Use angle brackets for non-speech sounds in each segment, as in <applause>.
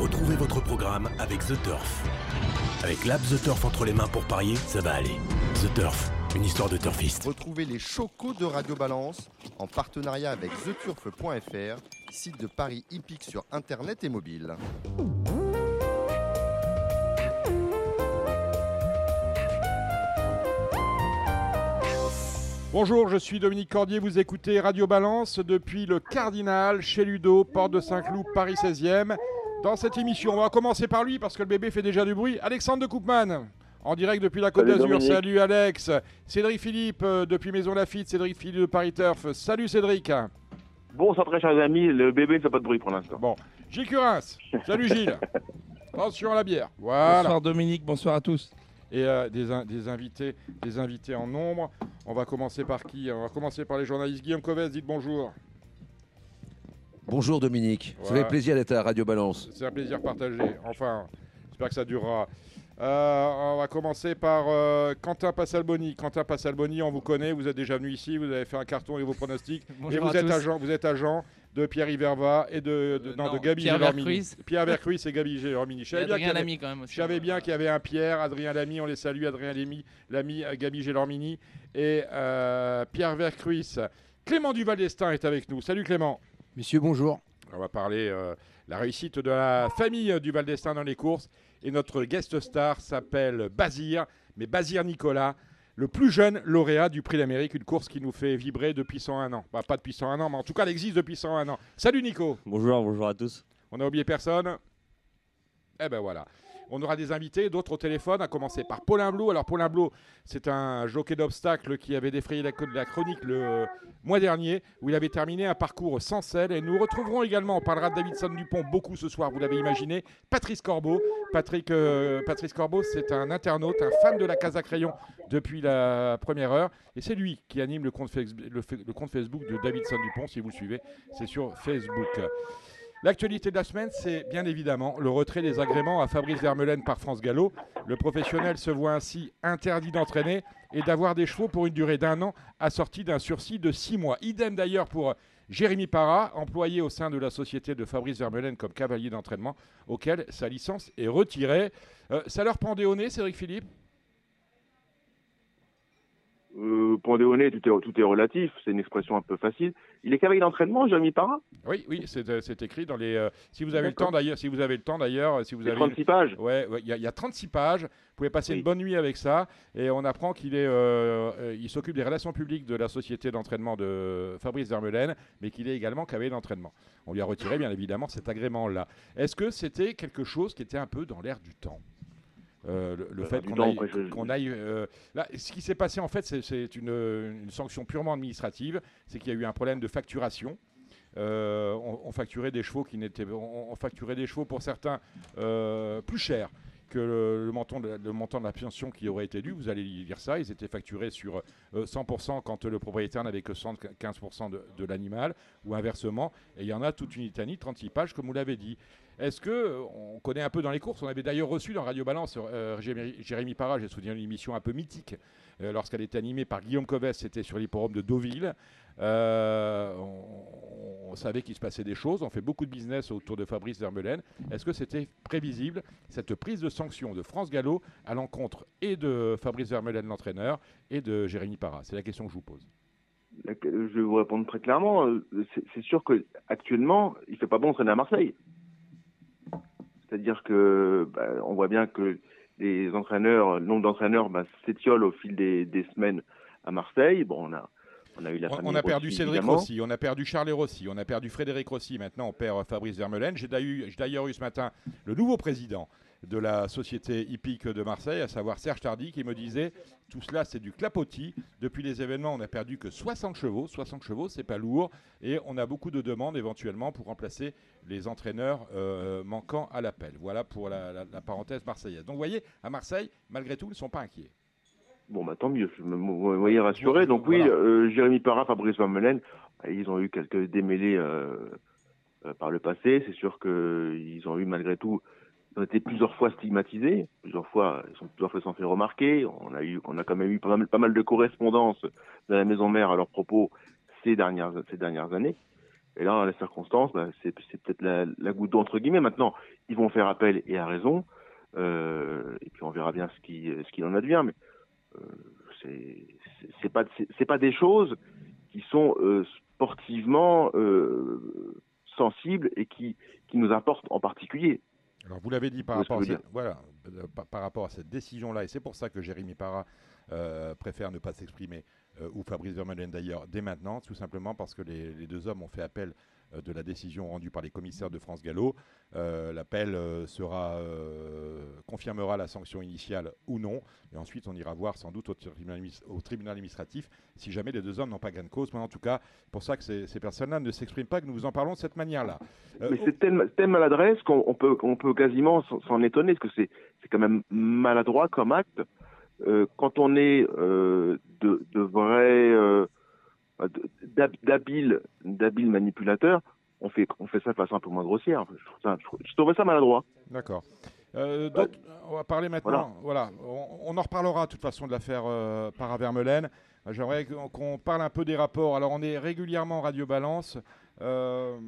Retrouvez votre programme avec The Turf. Avec l'app The Turf entre les mains pour parier, ça va aller. The Turf, une histoire de turfiste. Retrouvez les chocos de Radio Balance en partenariat avec theturf.fr, site de paris hippique sur internet et mobile. Bonjour, je suis Dominique Cordier, vous écoutez Radio Balance depuis le Cardinal, chez Ludo, porte de Saint-Cloud, Paris 16e. Dans cette émission, on va commencer par lui parce que le bébé fait déjà du bruit. Alexandre de Coupman, en direct depuis la Côte d'Azur. Salut Alex. Cédric Philippe euh, depuis Maison Lafitte, Cédric Philippe de Paris Turf. Salut Cédric. Bonsoir très chers amis, le bébé ne fait pas de bruit pour l'instant. Bon, Gilles Curins. Salut Gilles. <laughs> Attention à la bière. Voilà. Bonsoir Dominique, bonsoir à tous. et euh, des, in- des invités, des invités en nombre. On va commencer par qui? On va commencer par les journalistes. Guillaume Covès, dites bonjour. Bonjour Dominique, ça Voilà. fait plaisir d'être à Radio Balance. C'est un plaisir partagé. Enfin, j'espère que ça durera. Euh, on va commencer par euh, Quentin Passalboni. Quentin Passalboni, on vous connaît, vous êtes déjà venu ici, vous avez fait un carton et vos pronostics. <laughs> et Bonjour vous à êtes tous. agent, vous êtes agent de Pierre Iverva et de, de, Euh, non, non, de Gabi Pierre. Vercruis. <laughs> Pierre Vercruis et Gabi Gélormini. Je savais Adrien avait- Lamy quand même aussi. Je savais bien qu'il y avait un Pierre, Adrien Lamy, on les salue, Adrien Lamy, Lamy euh, Gabi Gélormini et euh, Pierre Vercruis. Clément Duval d'Estaing est avec nous. Salut Clément. Messieurs, bonjour. On va parler euh, la réussite de la famille du Val d'Estaing dans les courses. Et notre guest star s'appelle Bazir, mais Bazir Nicolas, le plus jeune lauréat du Prix d'Amérique, une course qui nous fait vibrer depuis 101 ans. Bah, pas depuis 101 ans, mais en tout cas, elle existe depuis 101 ans. Salut Nico Bonjour, bonjour à tous. On a oublié personne Eh ben voilà. On aura des invités, d'autres au téléphone, à commencer par Paulin Blou. Alors Paulin Blou, c'est un jockey d'obstacles qui avait défrayé la, la chronique le mois dernier, où il avait terminé un parcours sans selle. Et nous retrouverons également, on parlera de Davidson Dupont beaucoup ce soir, vous l'avez imaginé, Patrice Corbeau. Euh, Patrice Corbeau, c'est un internaute, un fan de la Casa Crayon depuis la première heure. Et c'est lui qui anime le compte Facebook de Davidson Dupont, si vous le suivez, c'est sur Facebook. L'actualité de la semaine, c'est bien évidemment le retrait des agréments à Fabrice Vermeulen par France Gallo. Le professionnel se voit ainsi interdit d'entraîner et d'avoir des chevaux pour une durée d'un an assorti d'un sursis de six mois. Idem d'ailleurs pour Jérémy Parra, employé au sein de la société de Fabrice Vermeulen comme cavalier d'entraînement, auquel sa licence est retirée. Euh, ça leur pendait au nez, Cédric Philippe? Euh, tout est, tout est relatif, c'est une expression un peu facile. Il est cavalier d'entraînement, Jérémy Parra? Oui, oui, c'est euh, c'est écrit dans les. euh, si vous avez le temps d'ailleurs, si vous avez le temps d'ailleurs, si vous C'est avez 36 pages. Ouais, ouais, il y, y a 36 pages. Vous pouvez passer Oui. une bonne nuit avec ça. Et on apprend qu'il est, euh, il s'occupe des relations publiques de la société d'entraînement de Fabrice Vermeulen, mais qu'il est également cavalier d'entraînement. On lui a retiré, bien évidemment, cet agrément-là. Est-ce que c'était quelque chose qui était un peu dans l'air du temps? Euh, le, le Euh, fait qu'on aille, euh, là, ce qui s'est passé en fait, c'est- une, une sanction purement administrative. C'est qu'il y a eu un problème de facturation. Euh, on, on facturait des chevaux qui n'étaient, on, on facturait des chevaux pour certains plus chers que le, montant de, la pension qui aurait été dû. Vous allez lire ça. Ils étaient facturés sur euh, 100% quand le propriétaire n'avait que 75% de, l'animal, ou inversement. Et il y en a toute une litanie, 36 pages, comme vous l'avez dit. Est-ce que euh, on connaît un peu dans les courses On avait d'ailleurs reçu dans Radio Balance euh, Jérémy, Jérémy Parra, j'ai souvenir d'une émission un peu mythique euh, lorsqu'elle était animée par Guillaume Covès, c'était sur l'hipporome de Deauville. Euh, on, savait qu'il se passait des choses, on fait beaucoup de business autour de Fabrice Vermeulen. Est-ce que c'était prévisible, cette prise de sanction de France Gallo à l'encontre et de Fabrice Vermeulen, l'entraîneur, et de Jérémy Parra? C'est la question que je vous pose. Je vais vous répondre très clairement. euh, C'est sûr qu'actuellement, il fait pas bon entraîner à Marseille. C'est-à-dire que bah, on voit bien que les entraîneurs, le nombre d'entraîneurs bah, s'étiole au fil des, des semaines à Marseille. Bon, on a, on a eu la On, famille on a perdu Rossi, Cédric évidemment. Rossi, on a perdu Charles Rossi, on a perdu Frédéric Rossi, maintenant on perd Fabrice Vermeulen. J'ai d'ailleurs j'ai d'ailleurs eu ce matin le nouveau président de la société hippique de Marseille, à savoir Serge Tardy, qui me disait tout cela c'est du clapotis. Depuis les événements, on n'a perdu que 60 chevaux. 60 chevaux, c'est pas lourd. Et on a beaucoup de demandes éventuellement pour remplacer les entraîneurs euh, manquants à l'appel. Voilà pour la, la- la parenthèse marseillaise. Donc vous voyez, à Marseille, malgré tout, ils ne sont pas inquiets. Bon, bah tant mieux, je me voyez rassuré. Donc oui, voilà. euh, Jérémy Parra, Fabrice Vermeulen, euh, ils ont eu quelques démêlés euh, euh, par le passé. C'est sûr qu'ils ont eu malgré tout, ils ont été plusieurs fois stigmatisés, plusieurs fois, ils sont plusieurs fois sont fait remarquer. On a eu, on a quand même eu pas mal, pas mal de correspondances de la maison mère à leur propos ces dernières, ces dernières années. Et là, dans les circonstances, bah, c'est peut-être la, la goutte d'eau entre guillemets. Maintenant, ils vont faire appel et à raison. Et puis on verra bien ce qui ce qu'il en advient. Mais c'est c'est- pas c'est pas des choses qui sont euh, sportivement euh, sensibles et qui qui nous importent en particulier. Alors vous l'avez dit par rapport, à cette, voilà, euh, par, par rapport à cette décision-là, et c'est pour ça que Jérémy Parra euh, préfère ne pas s'exprimer, euh, ou Fabrice Vermeulen d'ailleurs, dès maintenant, tout simplement parce que les, les deux hommes ont fait appel euh, de la décision rendue par les commissaires de France Gallo. Euh, L'appel euh, sera euh, confirmera la sanction initiale ou non, et ensuite on ira voir sans doute au tribunal, admis- au tribunal administratif si jamais les deux hommes n'ont pas gain de cause. Mais en tout cas, pour ça que ces, ces personnes-là ne s'expriment pas, que nous vous en parlons de cette manière-là. Euh, Mais c'est telle, telle maladresse qu'on on peut, on peut quasiment s'en- étonner, parce que c'est quand même maladroit comme acte. Euh, quand on est euh, de, de vrais, euh, d'habiles d'habiles manipulateurs, on fait, on fait ça de façon un peu moins grossière. Je, trouve ça, maladroit. D'accord. Euh, on va parler maintenant. Voilà. On, en reparlera de toute façon de l'affaire euh, Para-Vermeulen. Euh, J'aimerais qu'on parle un peu des rapports. Alors, on est régulièrement Radio Balance euh,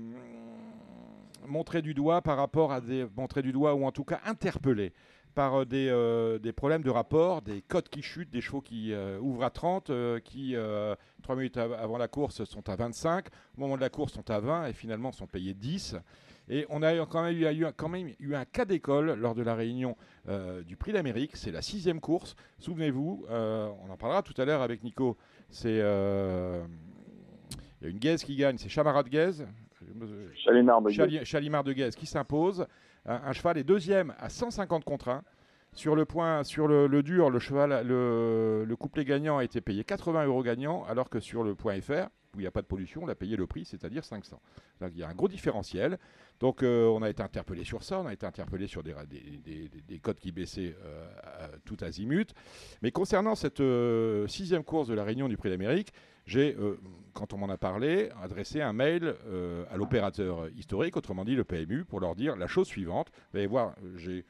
montré du doigt par rapport à des montré du doigt ou en tout cas interpellé par euh, des, euh, des problèmes de rapport, des cotes qui chutent, des chevaux qui euh, ouvrent à 30, euh, qui, euh, trois minutes av- avant la course, sont à 25, au moment de la course, sont à 20 et finalement sont payés 10. Et on a quand même eu, quand même eu un cas d'école lors de la réunion du Prix d'Amérique. C'est la sixième course. Souvenez-vous, on en parlera tout à l'heure avec Nico. C'est il y a une Guèze qui gagne, c'est Chamarade Guèze. Chalinard de Chali- Chalimard de Guèze qui s'impose. Un, cheval est deuxième à 150 contre 1. Sur le point, sur le, dur, le, le couplet gagnant a été payé 80 euros gagnant, alors que sur le point FR, où il n'y a pas de pollution, on a payé le prix, c'est-à-dire 500. Donc il y a un gros différentiel. Donc euh, on a été interpellé sur ça, on a été interpellé sur des, des, des- des- des codes qui baissaient euh, tout azimut. Mais concernant cette euh, sixième course de la Réunion du Prix d'Amérique, j'ai, quand on m'en a parlé, adressé un mail à l'opérateur historique, autrement dit le PMU, pour leur dire la chose suivante. Vous allez voir, j'ai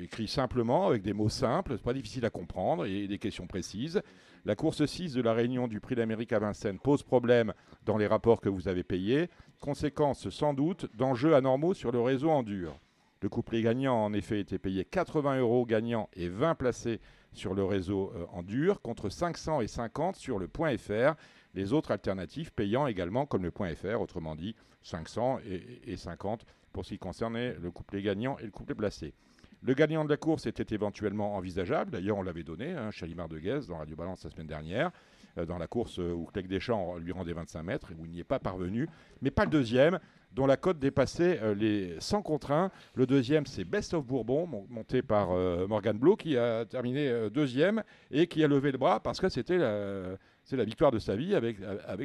écrit simplement, avec des mots simples, pas difficile à comprendre, et des questions précises. La course 6 de la Réunion du Prix d'Amérique à Vincennes pose problème dans les rapports que vous avez payés. Conséquence, sans doute, d'enjeux anormaux sur le réseau en dur. Le couplet gagnant, en effet, était payé 80 euros gagnant et 20 placés sur le réseau euh, en dur, contre 500 et 50 sur le point FR. Les autres alternatives payant également comme le point FR, autrement dit 500 et, et 50 pour ce qui concernait le couplet gagnant et le couplet placé. Le gagnant de la course était éventuellement envisageable. D'ailleurs, on l'avait donné, hein, Chalimard de Guez, dans Radio Balance la semaine dernière, euh, dans la course euh, où Clegg Deschamps lui rendait 25 mètres et où il n'y est pas parvenu. Mais pas le deuxième, dont la cote dépassait euh, les 100 contre 1. Le deuxième, c'est Best of Bourbon, mon- monté par Morgan Blo, qui a terminé deuxième et qui a levé le bras parce que c'était la, c'est la victoire de sa vie avec,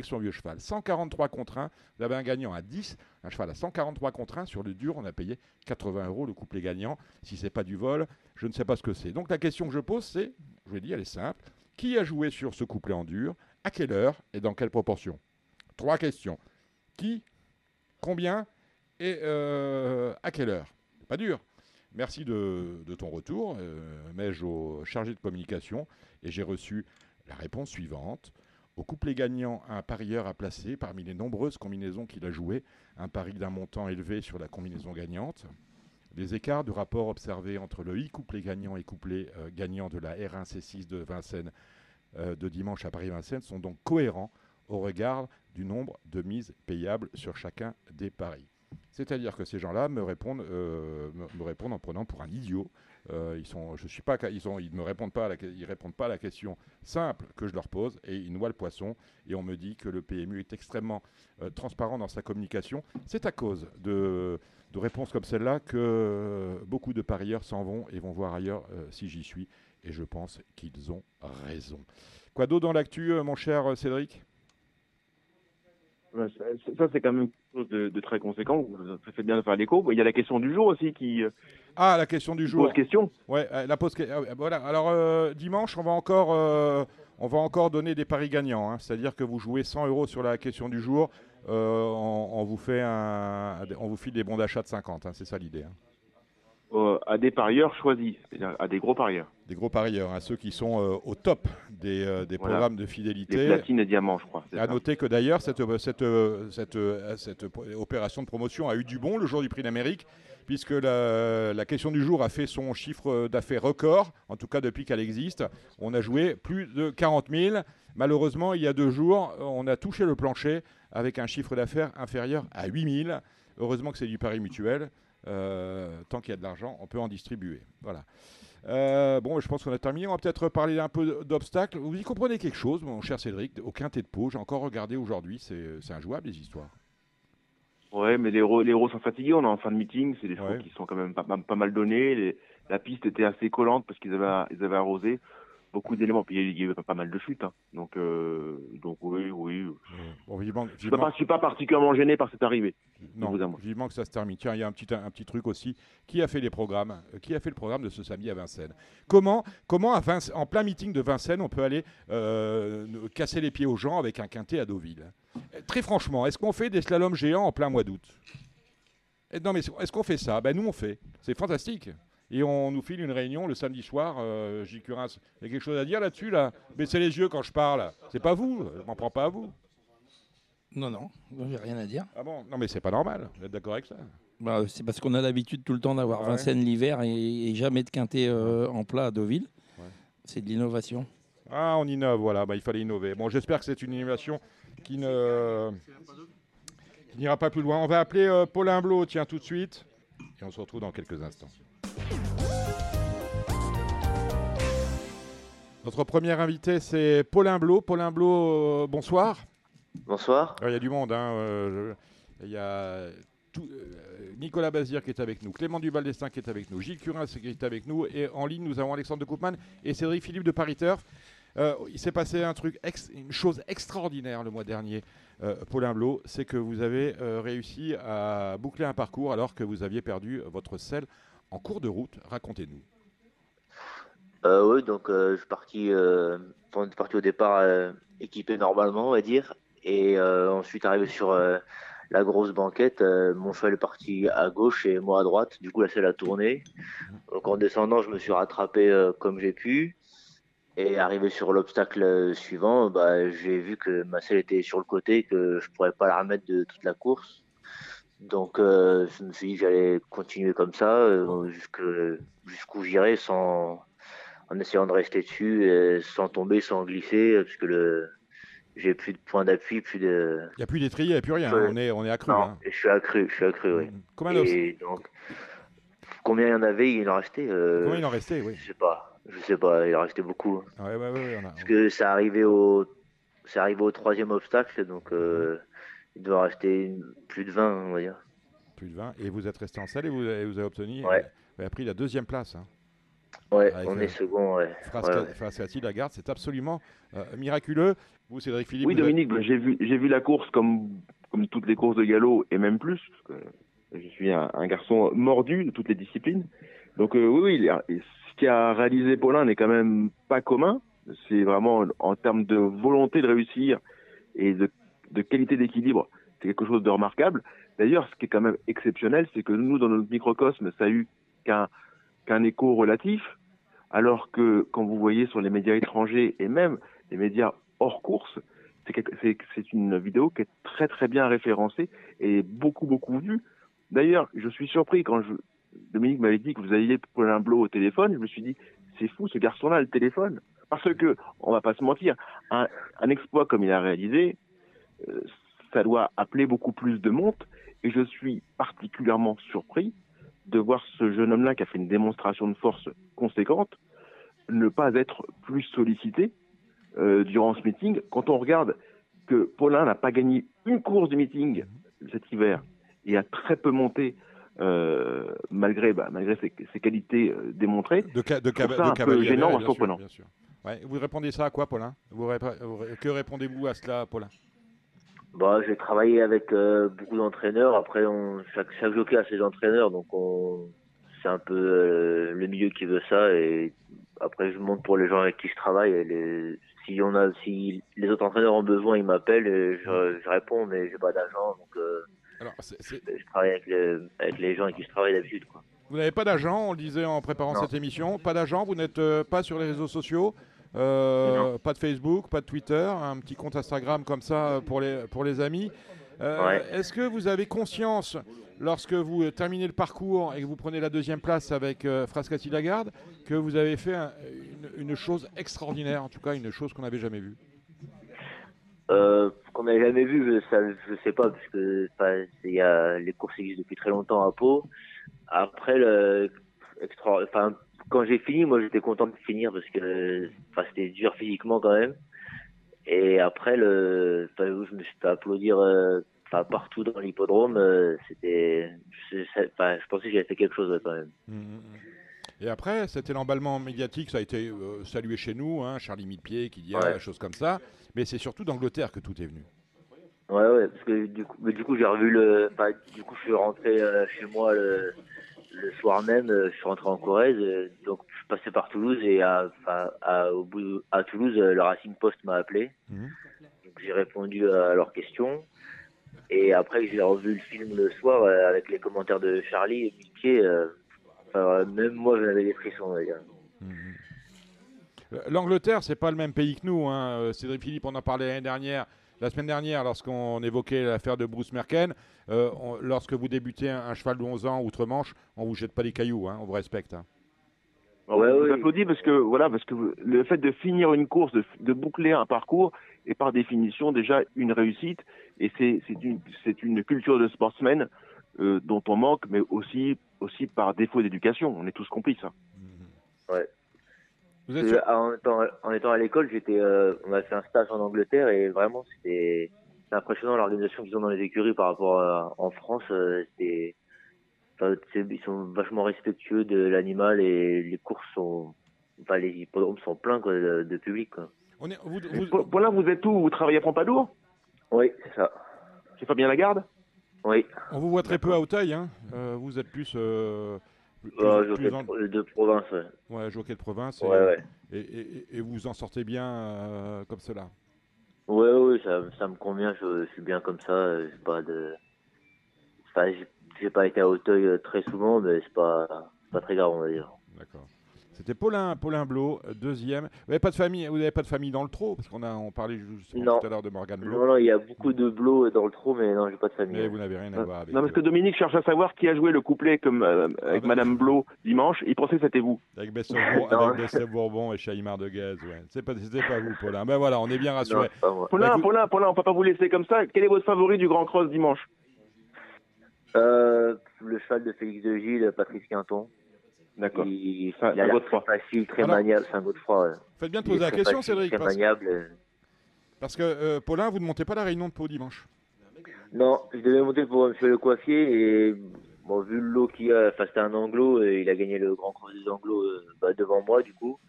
son vieux cheval. 143 contre 1, vous avez un gagnant à 10, un cheval à 143 contre 1. Sur le dur, on a payé 80 euros le couplet gagnant. Si c'est pas du vol, je ne sais pas ce que c'est. Donc la question que je pose, c'est, je vais dire, elle est simple. Qui a joué sur ce couplet en dur? À quelle heure Et dans quelle proportion? Trois questions. Qui? Combien? Et euh, à quelle heure? Pas dur. Merci de, ton retour, euh, mets-je au chargé de communication, et j'ai reçu la réponse suivante. Au couplet gagnant, un parieur a placé, parmi les nombreuses combinaisons qu'il a jouées, un pari d'un montant élevé sur la combinaison gagnante. Les écarts de rapport observés entre le i couplet gagnant et couplet euh, gagnant de la R1 C6 de Vincennes euh, de dimanche à Paris-Vincennes sont donc cohérents au regard du nombre de mises payables sur chacun des paris. C'est-à-dire que ces gens-là me répondent, euh, me, répondent en prenant pour un idiot. Euh, ils je me répondent pas, à la, répondent pas à la question simple que je leur pose et ils noient le poisson. Et on me dit que le PMU est extrêmement euh, transparent dans sa communication. C'est à cause de, réponses comme celle-là que beaucoup de parieurs s'en vont et vont voir ailleurs si j'y suis. Et je pense qu'ils ont raison. Quoi d'autre dans l'actu, mon cher Cédric? Ça, ça, c'est quand même quelque chose de, de très conséquent. Ça fait bien de faire l'écho. Il y a la question du jour aussi qui euh, Ah, la question du jour. pose question. Ouais, euh, la pause. euh, voilà. Alors euh, dimanche, on va encore, euh, on va encore donner des paris gagnants. hein. C'est-à-dire que vous jouez 100 euros sur la question du jour, euh, on, on vous fait un, on vous file des bons d'achat de 50. hein. C'est ça l'idée. hein. Euh, à des parieurs choisis, à des gros parieurs. Des gros parieurs, à ceux qui sont euh, au top des, euh, des Voilà. programmes de Les fidélité. platines et diamants, je crois. À ça. noter que d'ailleurs, cette, cette, cette, cette opération de promotion a eu du bon le jour du prix d'Amérique, puisque la, la question du jour a fait son chiffre d'affaires record, en tout cas depuis qu'elle existe. On a joué plus de 40 000. Malheureusement, il y a deux jours, on a touché le plancher avec un chiffre d'affaires inférieur à 8 000. Heureusement que c'est du pari mutuel. Euh, tant qu'il y a de l'argent, on peut en distribuer. Voilà. Euh, bon, je pense qu'on a terminé. On va peut-être parler un peu d'obstacles. Vous y comprenez quelque chose, mon cher Cédric? Au quintet de Pau, j'ai encore regardé aujourd'hui. C'est injouable, les histoires. Ouais, mais les héros, les héros sont fatigués. On est en fin de meeting. C'est des chevaux Ouais. qui sont quand même pas, pas- pas mal donnés. Les- la piste était assez collante parce qu'ils avaient, ils avaient arrosé beaucoup d'éléments. Puis il y a- avait pas, mal de chutes. hein. Donc, euh, donc oui, oui. Bon, vivement, Je je suis pas particulièrement gêné par cette arrivée. non, vivement que ça se termine. Tiens, il y a un petit, un petit truc aussi. Qui a fait les programmes Euh, Qui a fait le programme de ce samedi à Vincennes? Comment, comment à en plein meeting de Vincennes, on peut aller euh, ne- casser les pieds aux gens avec un quintet à Deauville? Très franchement, est-ce qu'on fait des slaloms géants en plein mois d'août? Eh, Non, mais est-ce qu'on fait ça? Ben nous, on fait. C'est fantastique. Et on nous file une réunion le samedi soir. Euh, J. Curins, il y a quelque chose à dire là-dessus là? Baissez les yeux quand je parle. C'est pas vous. Je m'en prends pas à vous. Non, non, j'ai rien à dire. Ah bon? Non, mais c'est pas normal. Vous êtes d'accord avec ça? Bah, c'est parce qu'on a l'habitude tout le temps d'avoir Ouais. Vincennes l'hiver et, et jamais de quintet euh, en plat à Deauville. Ouais. C'est de l'innovation. Ah, on innove, voilà. Bah, il fallait innover. Bon, j'espère que c'est une innovation qui ne qui n'ira pas plus loin. On va appeler euh, Paulin Blot, tiens, tout de suite. Et on se retrouve dans quelques instants. Notre premier invité, c'est Paulin Blot. Paulin Blot, euh, bonsoir. Bonsoir. Alors, Il y a du monde. hein, euh, je- Il y a tout- euh, Nicolas Bazir qui est avec nous, Clément Duval-Destin qui est avec nous, Gilles Curin qui est avec nous, et en ligne, nous avons Alexandre de Koopman et Cédric Philippe de Paris Turf. Euh, il s'est passé un truc, ex- une chose extraordinaire le mois dernier, euh, Paulin Blot, c'est que vous avez réussi à boucler un parcours alors que vous aviez perdu votre selle en cours de route. Racontez-nous. Euh, oui, donc euh, je suis parti, euh, au départ euh, équipé normalement, on va dire, et euh, ensuite arrivé sur euh, la grosse banquette, euh, mon cheval est parti à gauche et moi à droite. Du coup, la selle a tourné. Donc en descendant, je me suis rattrapé euh, comme j'ai pu. Et arrivé sur l'obstacle euh, suivant, bah, j'ai vu que ma selle était sur le côté, que je pourrais pas la remettre de toute la course. Donc euh, je me suis dit que j'allais continuer comme ça euh, jusqu'où j'irai sans en essayant de rester dessus, et sans tomber, sans glisser, parce que le j'ai plus de point d'appui, plus de. Il n'y a plus d'étrier, il n'y a plus rien. Ouais. On est, on est accru. Non, hein. je suis accru, je suis accru, oui. Combien, Et donc, combien il y en avait Il en restait euh, Combien il en restait, oui. Je sais pas, je sais pas, il en restait beaucoup. Ouais, ouais, ouais, ouais, on a- Parce que ça arrivait au, c'est arrivé au troisième obstacle, donc euh, il doit une- plus de 20, on va dire. Plus de 20. Et vous êtes resté en salle et vous, et vous avez obtenu. Ouais. Vous avez pris la deuxième place. Hein. Ouais, Avec, on euh, est second, ouais. Frasca- Ouais, ouais. Frascati Lagarde, c'est absolument euh, miraculeux. Vous, Cédric Philippe. Oui, vous avez- Dominique, ben, j'ai vu, j'ai vu la course comme, comme toutes les courses de galop et même plus. Parce que je suis un, un garçon mordu de toutes les disciplines. Donc euh, oui, oui, il ce qu'a réalisé Paulin n'est quand même pas commun. C'est vraiment en termes de volonté de réussir et de, de qualité d'équilibre, c'est quelque chose de remarquable. D'ailleurs, ce qui est quand même exceptionnel, c'est que nous, dans notre microcosme, ça a eu qu'un écho relatif, alors que quand vous voyez sur les médias étrangers et même les médias hors course, c'est une vidéo qui est très très bien référencée et beaucoup beaucoup vue. D'ailleurs, je suis surpris quand je, Dominique m'avait dit que vous aviez Paulin Blot au téléphone, je me suis dit c'est fou ce garçon-là le téléphone parce que on va pas se mentir, un, un exploit comme il a réalisé, ça doit appeler beaucoup plus de monde et je suis particulièrement surpris de voir ce jeune homme-là qui a fait une démonstration de force conséquente ne pas être plus sollicité euh, durant ce meeting. Quand on regarde que Paulin n'a pas gagné une course du meeting cet hiver et a très peu monté euh, malgré, bah, malgré ses, ses qualités euh, démontrées, De, ca- de, ça de un peu gênant, bien sûr, surprenant. bien sûr. Ouais, vous répondez ça à quoi, Paulin? Vous rép- vous ré- Que répondez-vous à cela, Paulin? Bah, j'ai travaillé avec euh, beaucoup d'entraîneurs. Après, on, chaque, chaque jockey a ses entraîneurs, donc on, c'est un peu euh, le milieu qui veut ça. Et après, je monte pour les gens avec qui je travaille. Et les, si on a, si les autres entraîneurs ont besoin, ils m'appellent et je, je réponds, mais j'ai pas d'agent, donc euh, Alors, c'est- c'est- je travaille avec, les- avec les gens avec qui je travaille d'habitude. Quoi. Vous n'avez pas d'agent, on le disait en préparant Non. cette émission. Pas d'agent, vous n'êtes pas sur les réseaux sociaux, euh, pas de Facebook, pas de Twitter, un petit compte Instagram comme ça euh, pour les, pour les amis. Euh, Ouais. Est-ce que vous avez conscience, lorsque vous terminez le parcours et que vous prenez la deuxième place avec euh, Frascati Lagarde, que vous avez fait un- une, une chose extraordinaire, en tout cas une chose qu'on n'avait jamais vue? Euh, qu'on n'avait jamais vu, ça, je sais pas, parce que y a, les courses existent depuis très longtemps à Pau. Après, le, extra, enfin, quand j'ai fini, moi j'étais content de finir parce que enfin, c'était dur physiquement quand même. Et après, le, je me suis fait applaudir euh, partout dans l'hippodrome, euh, c'était, je, je pensais que j'avais fait quelque chose quand même. Mhm. Et après, c'était l'emballement médiatique, ça a été euh, salué chez nous, hein, Charlie Midpied qui dit ah, Ouais. des choses comme ça, mais c'est surtout d'Angleterre que tout est venu. Ouais, ouais, parce que du coup, mais du coup j'ai revu le. Du coup, je suis rentré chez moi le, le soir même. euh, je suis rentré en Corrèze, euh, donc je suis passé par Toulouse et à, enfin, à, au bout, à Toulouse, euh, le Racing Post m'a appelé. Mhm. Donc j'ai répondu à leurs questions. Et après, j'ai revu le film le soir euh, avec les commentaires de Charlie et Mickey. euh, même moi, j'en avais des frissons. Euh, L'Angleterre, c'est pas le même pays que nous. Hein. Cédric Philippe, on en parlait l'année dernière, la semaine dernière, lorsqu'on évoquait l'affaire de Bruce Merken. Euh, on- lorsque vous débutez un, un cheval de 11 ans outre-Manche, on vous jette pas les cailloux, hein, on vous respecte. hein. On Ouais, applaudit parce que voilà, parce que le fait de finir une course, de, de boucler un parcours, est par définition déjà une réussite. Et c'est une culture de sportsman euh, dont on manque, mais aussi aussi par défaut d'éducation. On est tous complices. hein. Vous êtes Parce sûr que, en, étant, en étant à l'école, j'étais, euh, on a fait un stage en Angleterre et vraiment c'était c'est impressionnant l'organisation qu'ils ont dans les écuries par rapport à, en France. euh, c'est, enfin, c'est- ils sont vachement respectueux de l'animal et les courses sont, enfin les hippodromes sont pleins quoi, de, de public. Quoi. On est- vous- Paul- Paulin, vous êtes où? Vous travaillez à Pompadour? Oui, c'est ça. C'est Fabien Lagarde Oui, on vous voit très peu à Hauteuil. Hein. Euh, vous êtes plus, euh, plus- en- province. Ouais, ouais, jockey de province. Et, ouais. ouais. et- et- et vous en sortez bien euh, comme cela? Ouais, ouais, ça, ça me convient, je, je suis bien comme ça, euh, j'ai pas de... Enfin, j'ai- pas été à Hauteuil euh, très souvent, mais c'est pas, c'est pas très grave, on va dire. D'accord. C'était Paulin, Paulin Blot, euh, deuxième. Vous n'avez pas de famille, vous n'avez pas de famille dans le trot parce qu'on a, on parlait justement Non. tout à l'heure de Morgan Non, Blot, non, il y a beaucoup de blots dans le trot, mais non, j'ai pas de famille. mais vous n'avez rien à voir avec, Non, parce que euh, Dominique cherche à savoir qui a joué le couplet comme euh, avec bah. Madame Blo dimanche. Il pensait que c'était vous. avec Bessel <laughs> Non. Bourbon et Chaïmar de Guez. Ouais. C'est pas, c'était pas vous, Paulin. Ben voilà, on est bien Non, rassurés. Paulin, Bah, écoute- Paulin, Paulin, on peut pas vous laisser comme ça. Quel est votre favori du Grand Cross dimanche? Euh, le cheval de Félix de Gilles, Patrice Quinton. D'accord. Il, Enfin, il a un l'air très facile, très Alors- maniable, c'est un Godefroy. ouais. Faites bien de poser la question, facile, Cédric, Très parce, maniable. parce que euh, Paulin, vous ne montez pas la réunion de Pau dimanche. Non, je devais monter pour Monsieur le coiffier et bon, vu le lot qu'il y a, enfin c'était un anglo et il a gagné le grand cross des anglos euh, bah, devant moi du coup.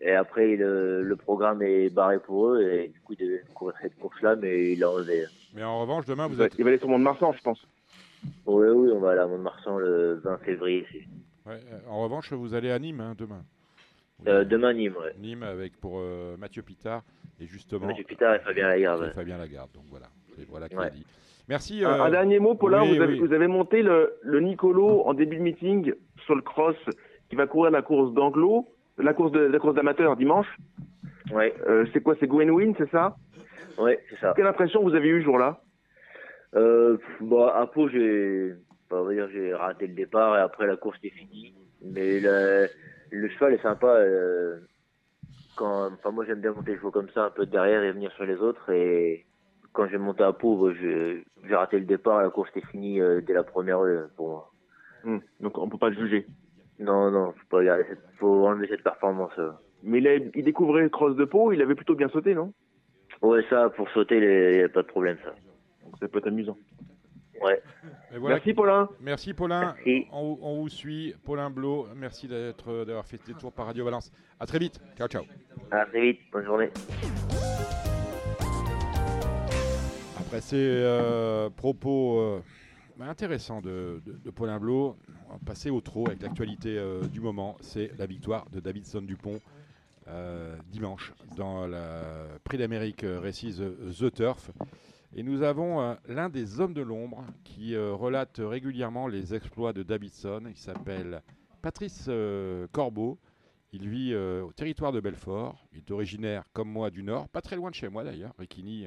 Et après le, le programme est barré pour eux et du coup il devait courir cette course-là mais il l'a enlevé. Mais en revanche, demain, vous Vous êtes. Il va aller sur Mont-de-Marsan, je pense. Oui, oui, on va aller à Mont-de-Marsan le 20 février. Ouais, euh, en revanche, vous allez à Nîmes hein, demain. Euh, demain Nîmes, ouais. Nîmes avec pour euh, Mathieu Pitard et justement Mathieu Pitard et Fabien Lagarde. et. Fabien Lagarde. Donc voilà, voilà qui Ouais. est dit. Merci. Un, euh, un dernier mot, Paulin. oui, vous, avez, oui. vous avez monté le, le Nicolo en début de meeting sur le cross qui va courir la course d'Anglo, la course de la course d'amateur dimanche. Ouais, Euh, c'est quoi C'est Gwen Win, c'est ça? Ouais, c'est ça. Quelle impression vous avez eu ce jour-là? Euh, bon, à Pau, j'ai, bah, on va dire, j'ai raté le départ et après la course était finie. Mais le, le cheval est sympa. euh, quand, enfin, moi, j'aime bien monter le chevaux comme ça, un peu derrière et venir sur les autres. Et quand j'ai monté à Pau, bah, j'ai raté le départ. La course était finie euh, dès la première heure pour moi. Hmm, Donc on peut pas le juger. Non, non, faut pas regarder faut enlever cette performance. euh. Mais il, a- il découvrait le cross de Pau, il avait plutôt bien sauté, non? Ouais, ça, pour sauter, il n'y a pas de problème, ça. Donc ça peut être amusant. Ouais. et voilà. Merci Paulin. Merci Paulin. Merci. On, on vous suit. Paulin Blot, merci d'être, d'avoir fait des tours par Radio Valence. À très vite. Ciao, ciao. À très vite. Bonne journée. Après ces euh, propos euh, intéressants de, de- de Paulin Blot, on va passer au trot avec l'actualité euh, du moment. C'est la victoire de Davidson Dupont dimanche dans la Prix d'Amérique Récise The Turf. Et nous avons euh, l'un des hommes de l'ombre qui euh, relate régulièrement les exploits de Davidson. Il s'appelle Patrice euh, Corbeau. Il vit au territoire de Belfort. Il est originaire, comme moi, du Nord, pas très loin de chez moi d'ailleurs. Réquigny,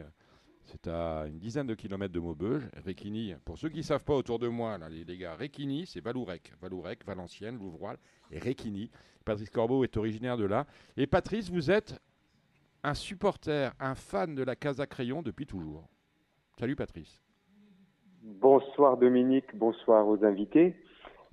c'est à une dizaine de kilomètres de Maubeuge. Réquigny, pour ceux qui ne savent pas autour de moi, là, les, les gars, Réquigny, c'est Valourec. Valourec, Valenciennes, Louvroil et Réquigny. Patrice Corbeau est originaire de là. Et Patrice, vous êtes un supporter, un fan de la Casa Crayon depuis toujours. Salut Patrice. Bonsoir Dominique, bonsoir aux invités.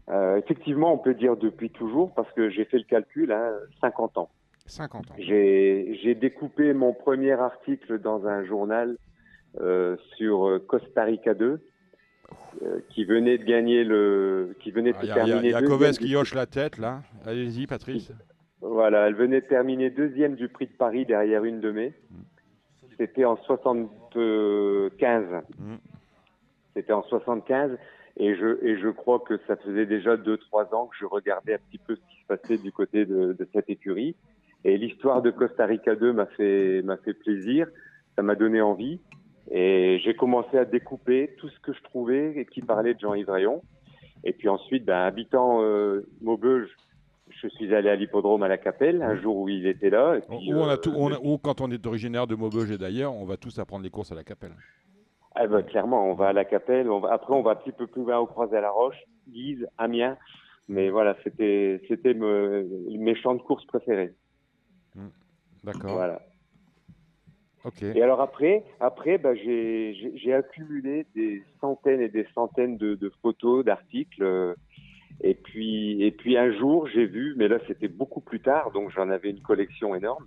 Euh, effectivement, on peut dire depuis toujours parce que j'ai fait le calcul, hein, 50 ans. 50 ans. J'ai j'ai découpé mon premier article dans un journal euh, sur euh, Costa Rica 2, euh, qui venait de gagner le, qui venait de Ah, Il y a, il y a- terminer il y a deuxième Coves du- qui hoche la tête là. Allez-y Patrice. Voilà, elle venait de terminer deuxième du Prix de Paris derrière une de mai. C'était en 75. Mm. C'était en 75 et je et je crois que ça faisait déjà deux trois ans que je regardais un petit peu ce qui se passait du côté de, de cette écurie. Et l'histoire de Costa Rica 2 m'a fait m'a fait plaisir, ça m'a donné envie et j'ai commencé à découper tout ce que je trouvais et qui parlait de Jean-Yves Rayon. Et puis ensuite, ben, habitant euh, Maubeuge, je suis allé à l'hippodrome à la Capelle un jour où il était là. Et puis, Ou, on a euh, tout, on a- ou quand on est originaire de Maubeuge et d'ailleurs, on va tous apprendre les courses à la Capelle. Ah ben, clairement, on va à la Capelle. On va, après, on va un petit peu plus loin au Croisé à la Roche, Guise, Amiens. Mais voilà, c'était c'était me- mes champs de course préférés. D'accord. Voilà. Ok. Et alors après, après, bah, j'ai accumulé des centaines et des centaines de, de photos, d'articles. Et puis, et puis un jour, j'ai vu, mais là c'était beaucoup plus tard, donc j'en avais une collection énorme.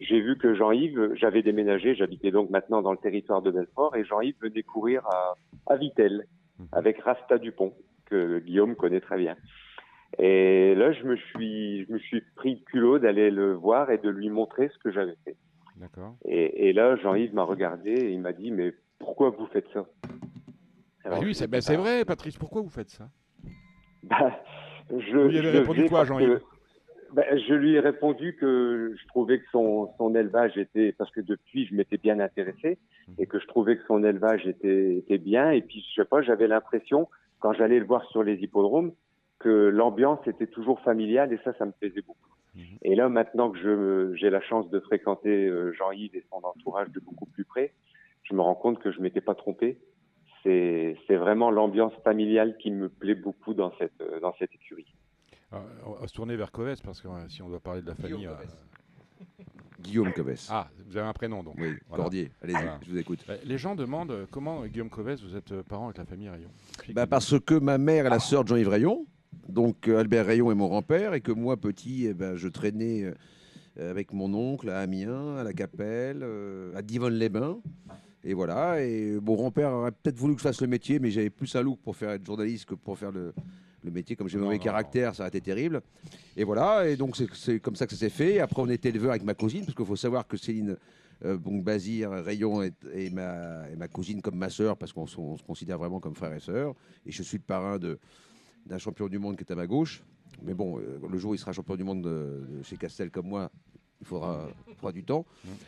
J'ai vu que Jean-Yves, j'avais déménagé, j'habitais donc maintenant dans le territoire de Belfort, et Jean-Yves venait courir à, à Vittel avec Rasta Dupont, que Guillaume connaît très bien. Et là, je me suis, je me suis pris de culot d'aller le voir et de lui montrer ce que j'avais fait. D'accord. Et, et là, Jean-Yves m'a regardé et il m'a dit, mais pourquoi vous faites ça? Ah oui, c'est ben, bah, vrai, Patrice. Pourquoi vous faites ça? Bah, je, Vous lui avez je répondu quoi, Jean-Yves bah, Je lui ai répondu que je trouvais que son, son élevage était, parce que depuis, je m'étais bien intéressé et que je trouvais que son élevage était, était bien. Et puis, je sais pas, j'avais l'impression, quand j'allais le voir sur les hippodromes, que l'ambiance était toujours familiale et ça, ça me plaisait beaucoup. Et là, maintenant que je j'ai la chance de fréquenter euh, Jean-Yves et son entourage de beaucoup plus près, je me rends compte que je m'étais pas trompé. C'est c'est vraiment l'ambiance familiale qui me plaît beaucoup dans cette dans cette écurie. Euh, On va se tourner vers Coves parce que euh, si on doit parler de la famille. euh, Guillaume Coves. Ah, vous avez un prénom donc. Oui, Cordier. Allez-y, je vous écoute. Euh, Les gens demandent euh, comment, Guillaume Coves, vous êtes parent avec la famille Rayon? Bah, parce que ma mère est la sœur de Jean-Yves Rayon, donc Albert Rayon est mon grand-père, et que moi, petit, eh ben, je traînais avec mon oncle à Amiens, à la Capelle, à Divonne-les-Bains. Et voilà, et mon grand-père aurait peut-être voulu que je fasse le métier, mais j'avais plus un look pour faire être journaliste que pour faire le, le métier. Comme j'ai mauvais caractère, ça a été terrible. Et voilà, et donc c'est- comme ça que ça s'est fait. Après, on était éleveurs avec ma cousine, parce qu'il faut savoir que Céline euh, donc Bazir, Rayon est, est ma, cousine comme ma sœur, parce qu'on se- on se considère vraiment comme frère et sœur. Et je suis le parrain d'un champion du monde qui est à ma gauche. Mais bon, euh, le jour où il sera champion du monde de, de chez Castel comme moi, il faudra, il faudra du temps.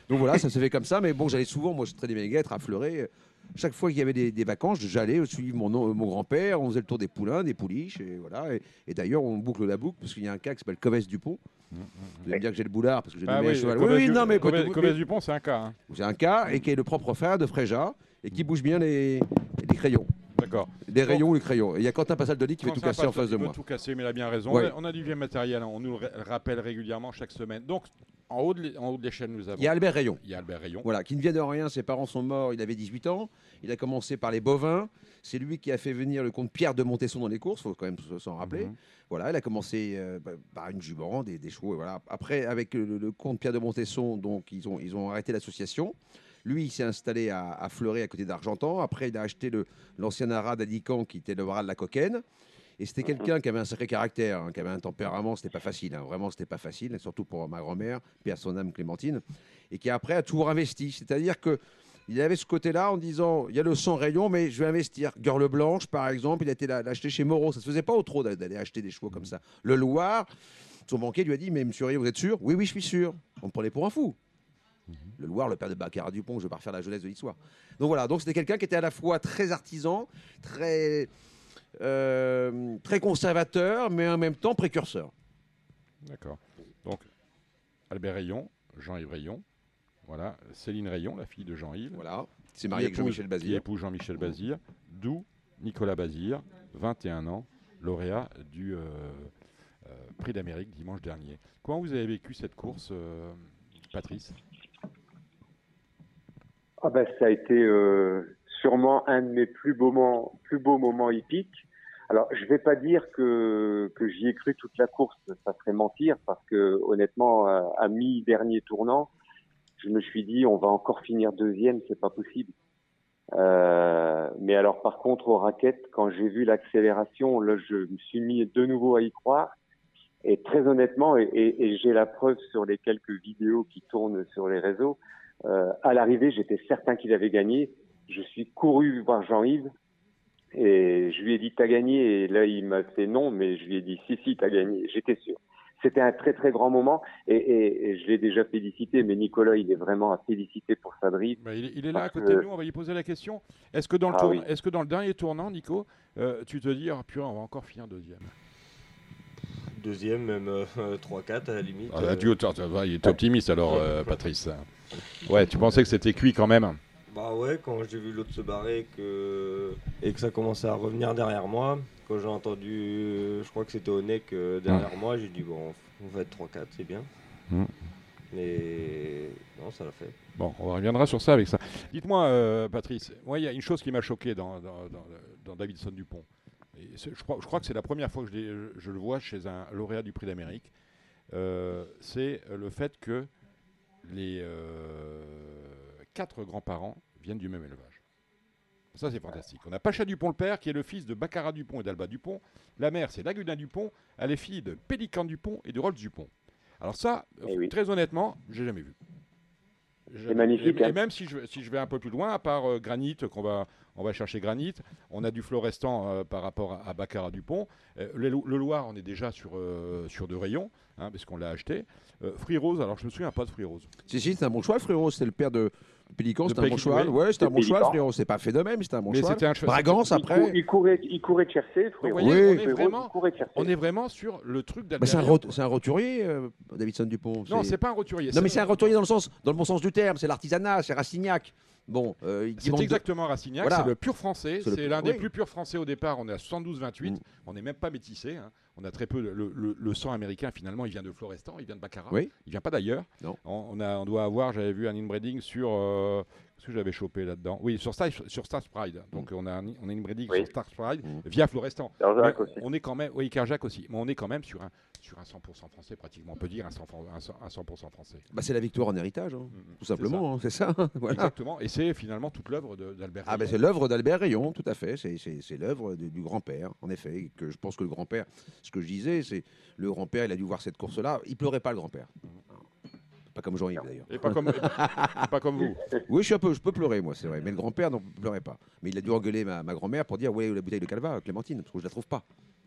Donc voilà, ça s'est fait comme ça. Mais bon, j'allais souvent, moi je traînais mes guêtres à fleurer. Chaque fois qu'il y avait des, des vacances, j'allais suivre mon, on- mon grand-père, on faisait le tour des poulains, des pouliches, et voilà. Et, et d'ailleurs, on boucle la boucle, parce qu'il y a un cas qui s'appelle Coves Dupont. Vous allez me dire que j'ai le boulard, parce que j'ai Ah nommé oui, un cheval. Oui, Du- non, mais mais- Coves Dupont, c'est un cas. hein. c'est un cas, et qui est le propre frère de Fréja, et qui bouge bien les, les crayons. D'accord. Des rayons ou les crayons. Il y a Quentin Passal-Delis qui fait tout casser en face de il moi. tout casser, mais il a bien raison. Ouais. On a du vieux matériel, hein, on nous le ra- rappelle régulièrement chaque semaine. Donc, en haut de l'échelle, nous avons. Il y a Albert Rayon. Il y a Albert Rayon. Voilà, qui ne vient de rien, ses parents sont morts, il avait 18 ans. Il a commencé par les bovins. C'est lui qui a fait venir le comte Pierre de Montesson dans les courses, il faut quand même s'en rappeler. Mhm. Voilà, il a commencé euh, bah, par une jument, des, des chevaux. et Voilà. Après, avec le, le comte Pierre de Montesson, donc, ils, ont, ils ont arrêté l'association. Lui, il s'est installé à, à Fleuret, à côté d'Argentan. Après, il a acheté l'ancien haras d'Adican, qui était le bras de la coquenne. Et c'était quelqu'un qui avait un sacré caractère, hein, qui avait un tempérament, c'était pas facile, hein, vraiment c'était pas facile, surtout pour ma grand-mère, Pierre son âme Clémentine, et qui après a toujours investi. C'est-à-dire que il avait ce côté-là en disant il y a le sang rayon, mais je vais investir. Girle Blanche, par exemple, il a été la- l'acheter chez Moreau. Ça se faisait pas au trop d'a- d'aller acheter des chevaux comme ça. Le Loir, son banquier lui a dit Mais monsieur vous êtes sûr? Oui, oui, je suis sûr. On me prenait pour un fou. Le Loir, le père de Baccarat Dupont, je vais pas refaire la jeunesse de l'histoire. Donc voilà, donc c'était quelqu'un qui était à la fois très artisan, très, euh, très conservateur, mais en même temps précurseur. D'accord. Donc, Albert Rayon, Jean-Yves Rayon, voilà, Céline Rayon, la fille de Jean-Yves. Voilà, c'est marié avec Jean-Michel Bazir. Qui épouse Jean-Michel Bazir, d'où Nicolas Bazir, 21 ans, lauréat du euh, euh, Prix d'Amérique dimanche dernier. Comment vous avez vécu cette course, euh, Patrice? Ah ben, Ça a été sûrement un de mes plus beaux moments, plus beaux moments hippiques. Alors, je vais pas dire que, que j'y ai cru toute la course, ça serait mentir, parce que honnêtement, à mi-dernier tournant, je me suis dit, on va encore finir deuxième, c'est pas possible. Euh, mais alors, par contre, aux raquettes, quand j'ai vu l'accélération, là, je me suis mis de nouveau à y croire. Et très honnêtement, et, et, j'ai la preuve sur les quelques vidéos qui tournent sur les réseaux, euh, à l'arrivée, j'étais certain qu'il avait gagné. Je suis couru voir Jean-Yves et je lui ai dit t'as gagné et là il m'a fait non, mais je lui ai dit si si t'as gagné. J'étais sûr c'était un très très grand moment et, je l'ai déjà félicité, mais Nicolas, il est vraiment à féliciter pour sa drive. Bah, il, est là à côté de nous, on va lui poser la question. Est-ce que, dans le ah est-ce que dans le dernier tournant, Nico, euh, tu te dis, oh, purée, on va encore finir deuxième? Deuxième, même 3-4 euh, à la limite. Ah, euh... il est optimiste alors, euh, Patrice. Ouais, tu pensais que c'était cuit quand même? Bah ouais, quand j'ai vu l'autre se barrer que... et que ça commençait à revenir derrière moi, quand j'ai entendu, je crois que c'était Onek euh, derrière moi, j'ai dit bon, on va être 3-4, c'est bien. Mm. Mais non, ça l'a fait. Bon, on reviendra sur ça avec ça. Dites-moi, euh, Patrice, moi, il y a une chose qui m'a choqué dans, dans, Davidson Dupont. Et je, crois, je crois que c'est la première fois que je, je, le vois chez un lauréat du prix d'Amérique. Euh, c'est le fait que les quatre grands-parents viennent du même élevage. Ça, c'est fantastique. On a Pacha Dupont le père, qui est le fils de Baccarat Dupont et d'Alba Dupont. La mère, c'est Laguna Dupont. Elle est fille de Pélican Dupont et de Rolls Dupont. Alors ça, eh très honnêtement, j'ai jamais vu. C'est magnifique. Et, hein. même si je, si je vais un peu plus loin, à part euh, Granit, qu'on va, on va chercher Granit, on a du florestant euh, par rapport à, Baccarat Dupont. Euh, le, Loir, on est déjà sur, sur deux rayons, hein, parce qu'on l'a acheté. Fruits Rose, alors je me souviens pas de Fruits Rose. Si, si, c'est un bon choix, Fruits Rose. C'est le père de, Pélican, c'était un bon choix. Ouais, c'était un bon choix, frérot. C'est pas fait de même, c'était un bon choix. Un Bragance, après. Il courait, il courait chercher, frérot. Oui, on, est vraiment, on est vraiment sur le truc d'Albert. C'est un, roturier, euh, Davidson Dupont. Non, c'est pas un roturier. Non, mais c'est un roturier dans le, sens, dans le bon sens du terme. C'est l'artisanat, c'est Rassignac. Bon, euh, c'est exactement Rassignac, c'est le pur français, c'est l'un des plus purs français au départ, on est à 72-28, mm. on n'est même pas métissé, hein. on a très peu, le, sang américain finalement il vient de Florestan, il vient de Baccarat, il vient pas d'ailleurs, on, on, doit avoir, j'avais vu un inbreeding sur, euh, que j'avais chopé là-dedans Oui, sur Star, sur Star Pride. Donc mm. on a, on a une breeding sur Star Pride mm. via Florestan. On est quand même, oui, Kerjac aussi. Mais on est quand même sur un, sur un 100% français, pratiquement. On peut dire un 100%, français. Bah, c'est la victoire en héritage, hein, mm, tout simplement. C'est ça. Hein, <laughs> Exactement. Et c'est finalement toute l'œuvre d'Albert Ah, ben c'est l'œuvre d'Albert Rayon, tout à fait. C'est l'œuvre du grand-père, en effet. Que je pense que le grand-père, ce que je disais, c'est le grand-père, il a dû voir cette course-là. Il pleurait pas, le grand-père. Pas comme Jean-Yves d'ailleurs. Et pas comme, pas comme vous. <laughs> Oui, je, suis un peu, je peux pleurer, moi, c'est vrai. Mais le grand-père ne pleurait pas. Mais il a dû engueuler ma, ma grand-mère pour dire Où est la bouteille de Calva, Clémentine Parce que je ne la trouve pas.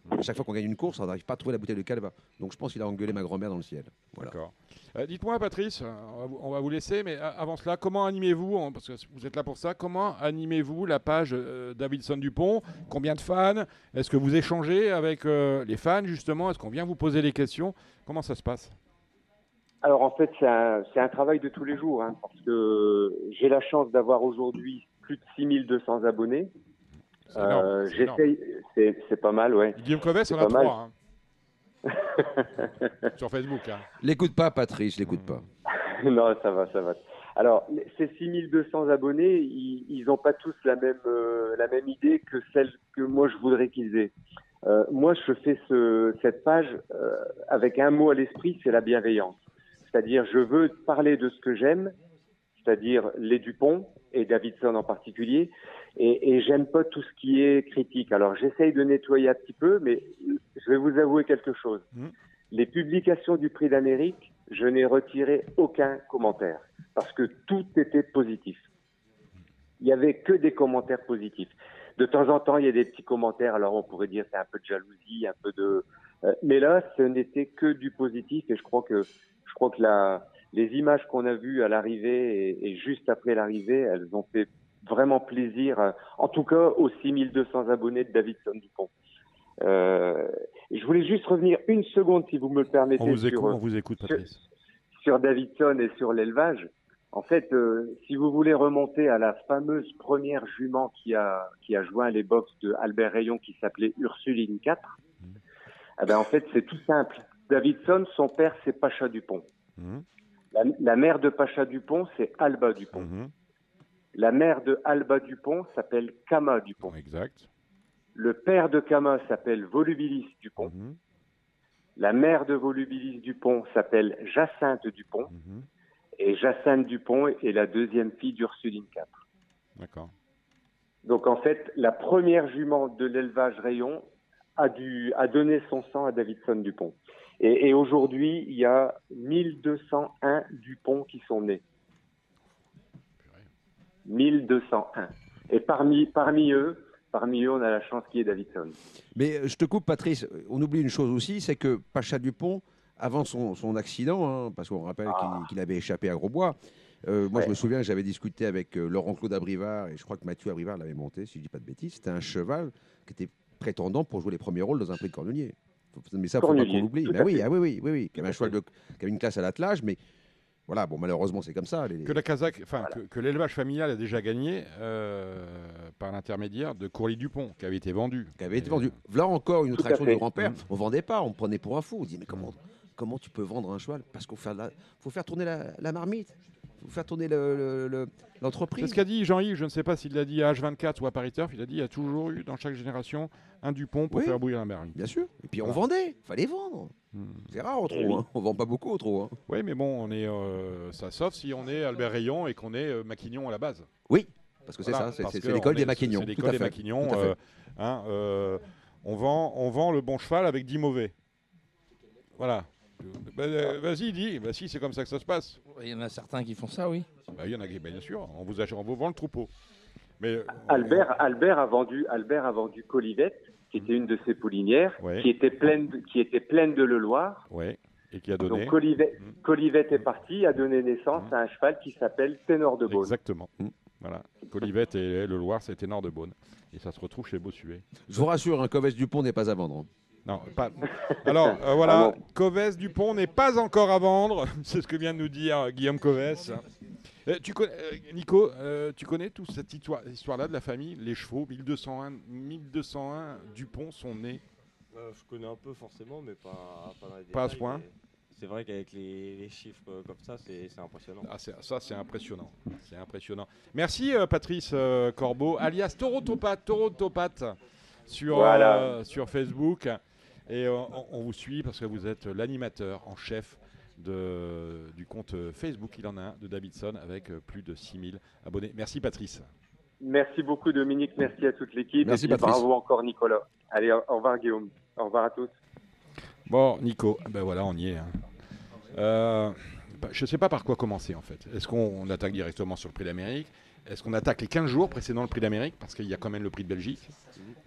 À chaque fois qu'on gagne une course, on n'arrive pas à trouver la bouteille de Calva. Donc je pense qu'il a engueulé ma grand-mère dans le ciel. D'accord. Euh, dites-moi, Patrice, on va, vous, laisser, mais avant cela, comment animez-vous, parce que vous êtes là pour ça, comment animez-vous la page euh, Davidson Dupont? Combien de fans? Est-ce que vous échangez avec euh, les fans, justement? Est-ce qu'on vient vous poser des questions? Comment ça se passe? Alors en fait, c'est un, un, travail de tous les jours, hein, parce que j'ai la chance d'avoir aujourd'hui plus de 6200 abonnés. Euh, c'est pas mal, ouais. Guillaume Coves, on a trois. Hein. <laughs> Sur Facebook. Hein. L'écoute pas, Patrice, l'écoute pas. <laughs> non, ça va, ça va. Alors, ces 6200 abonnés, ils n'ont pas tous la même, euh, la même idée que celle que moi je voudrais qu'ils aient. Euh, moi, je fais ce, cette page euh, avec un mot à l'esprit, c'est la bienveillance. C'est-à-dire, je veux parler de ce que j'aime, c'est-à-dire les Dupont et Davidson en particulier, et, et j'aime pas tout ce qui est critique. Alors, j'essaye de nettoyer un petit peu, mais je vais vous avouer quelque chose. Mmh. Les publications du prix d'Amérique, je n'ai retiré aucun commentaire parce que tout était positif. Il y avait que des commentaires positifs. De temps en temps, il y a des petits commentaires. Alors, on pourrait dire c'est un peu de jalousie, un peu de. Euh, mais là, ce n'était que du positif, et je crois que je crois que la, les images qu'on a vues à l'arrivée et, juste après l'arrivée, elles ont fait vraiment plaisir, en tout cas aux 6200 abonnés de Davidson Dupont. Euh, je voulais juste revenir une seconde, si vous me le permettez. On vous écoute, on vous écoute Patrice. Sur, Davidson et sur l'élevage. En fait, euh, si vous voulez remonter à la fameuse première jument qui a, qui a joint les box de Albert Rayon qui s'appelait Ursuline 4, mmh. eh ben, en fait, c'est tout simple. Davidson, son père, c'est Pacha Dupont. Mmh. La, mère de Pacha Dupont, c'est Alba Dupont. Mmh. La mère de Alba Dupont s'appelle Kama Dupont. Exact. Le père de Kama s'appelle Volubilis Dupont. Mhm. La mère de Volubilis Dupont s'appelle Jacinthe Dupont. Mhm. Et Jacinthe Dupont est la deuxième fille d'Ursuline IV. D'accord. Donc en fait, la première jument de l'élevage rayon a, dû, a donné son sang à Davidson Dupont. Et, aujourd'hui, il y a 1201 Dupont qui sont nés. 1201. Et parmi, parmi eux, Parmi eux, on a la chance qu'il y ait Davidson. Mais euh, je te coupe, Patrice. On oublie une chose aussi, c'est que Pacha Dupont, avant son, accident, hein, parce qu'on rappelle ah. qu'il avait échappé à Grosbois, euh, moi, je me souviens, j'avais discuté avec euh, Laurent-Claude Abrivard, et je crois que Mathieu Abrivard l'avait monté, si je ne dis pas de bêtises. C'était un cheval qui était prétendant pour jouer les premiers rôles dans un prix de Cornelier. Mais ça, il ne faut pas qu'on l'oublie. Ben oui, ah oui, oui, oui, oui, qui avait un cheval de, qui avait une classe à l'attelage, mais voilà, bon, malheureusement, c'est comme ça. Que la Kazakh, enfin, que, l'élevage familial a déjà gagné euh, par l'intermédiaire de Courly Dupont, qui avait été vendu. Qui avait été vendu. Là encore, une autre action du grand-père. On vendait pas, on prenait pour un fou. On dit, mais comment, comment tu peux vendre un cheval? Parce qu'il faut, faut faire tourner la, marmite faire tourner l'entreprise. C'est ce qu'a dit Jean-Yves, je ne sais pas s'il l'a dit à H24 ou à Paris Turf, il a dit il y a toujours eu dans chaque génération un Dupont pour faire bouillir la marmite. Bien sûr. Et puis on vendait, fallait vendre. Hmm. C'est rare au trop, hein. on vend pas beaucoup au trop. Hein. Oui, mais bon, on est, euh, ça sauf si on est Albert Rayon et qu'on est euh, Maquignon à la base. Oui, parce que c'est ça, c'est l'école des Maquignons. C'est l'école des Maquignons. Euh, hein, on, vend, on vend le bon cheval avec 10 mauvais. Voilà. Bah, vas-y, dis. Bah, si, c'est comme ça que ça se passe. Il y en a certains qui font ça, oui. Bah, il y en a qui, bien sûr. On vous, on vous vend le troupeau. Mais, Albert, Albert, a vendu, Albert a vendu Colivette qui était une de ses poulinières, qui était pleine, de, qui était pleine de le Loir. Ouais. Et qui a donné. Donc mmh. Colivette, est parti, a donné naissance mmh. à un cheval qui s'appelle Ténor de Beaune. Exactement. Mmh. Voilà. Colivette et le Loir, c'est Ténor de Beaune. Et ça se retrouve chez Bossuet. Je vous rassure, un Coves Dupont n'est pas à vendre. Non, pas. Alors euh, voilà, ah Coves Dupont n'est pas encore à vendre. <laughs> C'est ce que vient de nous dire Guillaume Coves. Euh, tu connais, euh, Nico, euh, tu connais toute cette histoire-là de la famille Les chevaux, 1201, 1201 Dupont sont nés? Je connais un peu forcément, mais pas, pas, pas à ce point c'est vrai qu'avec les, chiffres comme ça, c'est impressionnant. Ah, ça, c'est impressionnant. C'est impressionnant. Merci, Patrice Corbeau, alias Toro Topat, sur, sur Facebook. Et on, vous suit parce que vous êtes l'animateur en chef de, du compte Facebook, il en a un, de Davidson, avec euh, plus de 6000 abonnés. Merci Patrice. Merci beaucoup Dominique, merci à toute l'équipe. Merci et bravo encore Nicolas. Allez, au revoir Guillaume. Au revoir à tous. Bon, Nico, ben voilà, on y est. Hein. Euh, bah, je ne sais pas par quoi commencer en fait. Est-ce qu'on attaque directement sur le prix d'Amérique Est-ce qu'on attaque les 15 jours précédant le prix d'Amérique Parce qu'il y a quand même le prix de Belgique.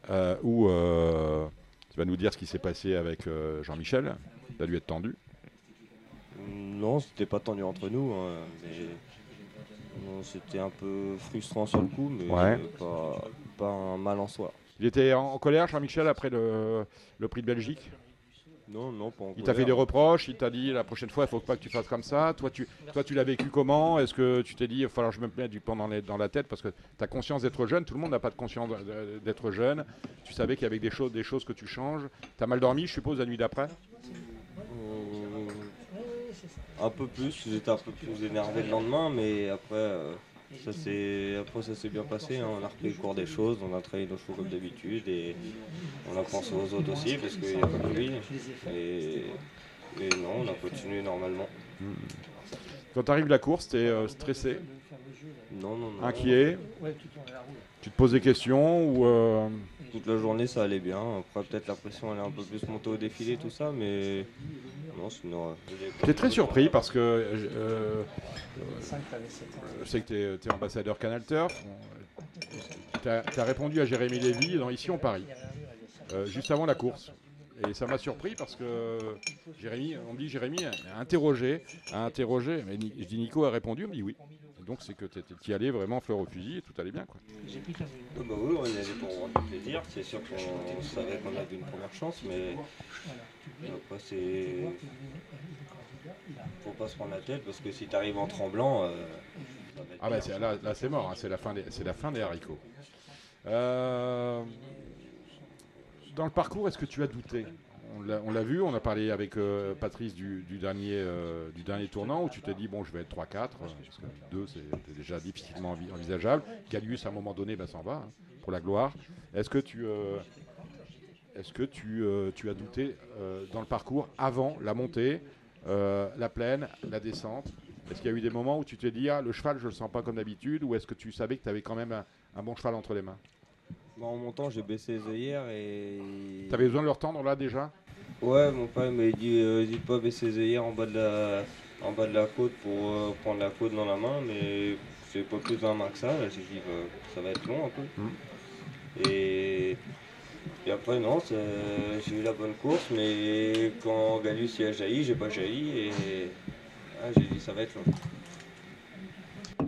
Euh, tu vas nous dire ce qui s'est passé avec Jean-Michel. Ça a dû être tendu. Non, c'était pas tendu entre nous. Hein, c'était un peu frustrant sur le coup, mais pas, un mal en soi. Il était en, colère, Jean-Michel, après le, prix de Belgique? Non, non, pas en Il t'a fait des reproches, il t'a dit la prochaine fois, il faut pas que tu fasses comme ça. Toi, tu, toi, tu l'as vécu comment? Est-ce que tu t'es dit, il va falloir que je me mette du plan dans, dans la tête parce que tu as conscience d'être jeune Tout le monde n'a pas de conscience d'être jeune. Tu savais qu'il y avait des choses, des choses que tu changes. Tu as mal dormi, je suppose, la nuit d'après? Un peu plus, j'étais un peu plus énervé le lendemain, mais après, euh, ça après ça s'est bien passé. Hein. On a repris le cours des choses, on a travaillé nos chevaux comme d'habitude et on a pensé aux autres aussi parce qu'il n'y a pas que lui. Et, non, on a continué normalement. Quand tu arrives la course, tu es euh, stressé? Non, non, non. Inquiet? Tu te poses des questions ou euh, Toute la journée ça allait bien. Après peut-être la pression elle est un peu plus montée au défilé, tout ça, mais J'étais très surpris parce que euh, je sais que tu es, ambassadeur Canal Turf. Tu as, répondu à Jérémy Lévy Ici on Paris, euh, juste avant la course. Et ça m'a surpris parce que Jérémy, on me dit Jérémy a interrogé, a interrogé. Mais je dis Nico a répondu, on me dit oui. Donc c'est que tu y allais vraiment fleur au fusil et tout allait bien. Quoi. bah oui, on y allait pour plaisir. C'est sûr qu'on savait qu'on avait une première chance, mais après c'est. Faut pas se prendre la tête parce que si tu arrives en tremblant. Euh, ah bah là, là c'est mort, hein. c'est la, fin des, la fin des haricots. Euh, dans le parcours, est-ce que tu as douté? On l'a vu, on a parlé avec euh, Patrice du, dernier, euh, du dernier tournant où tu t'es dit, bon, je vais être 3-4, parce que 2, c'est déjà difficilement envisageable. Galius, à un moment donné, bah, s'en va, hein, pour la gloire. Est-ce que tu, est-ce que tu, tu, as douté dans le parcours avant la montée, la plaine, la descente? Est-ce qu'il y a eu des moments où tu t'es dit, ah, le cheval, je le sens pas comme d'habitude, ou est-ce que tu savais que tu avais quand même un bon cheval entre les mains? En montant, j'ai baissé les œillères et. T'avais besoin de leur tendre là déjà? Ouais, mon père m'a dit euh, n'hésite pas à baisser les œillères en bas de la, en bas de la côte pour euh, prendre la côte dans la main, mais c'est pas plus un main que ça. J'ai dit bah, ça va être long un peu. Hmm. Et, et après, non, j'ai eu la bonne course, mais quand Galus y a jailli, j'ai pas jailli et ah, j'ai dit ça va être long.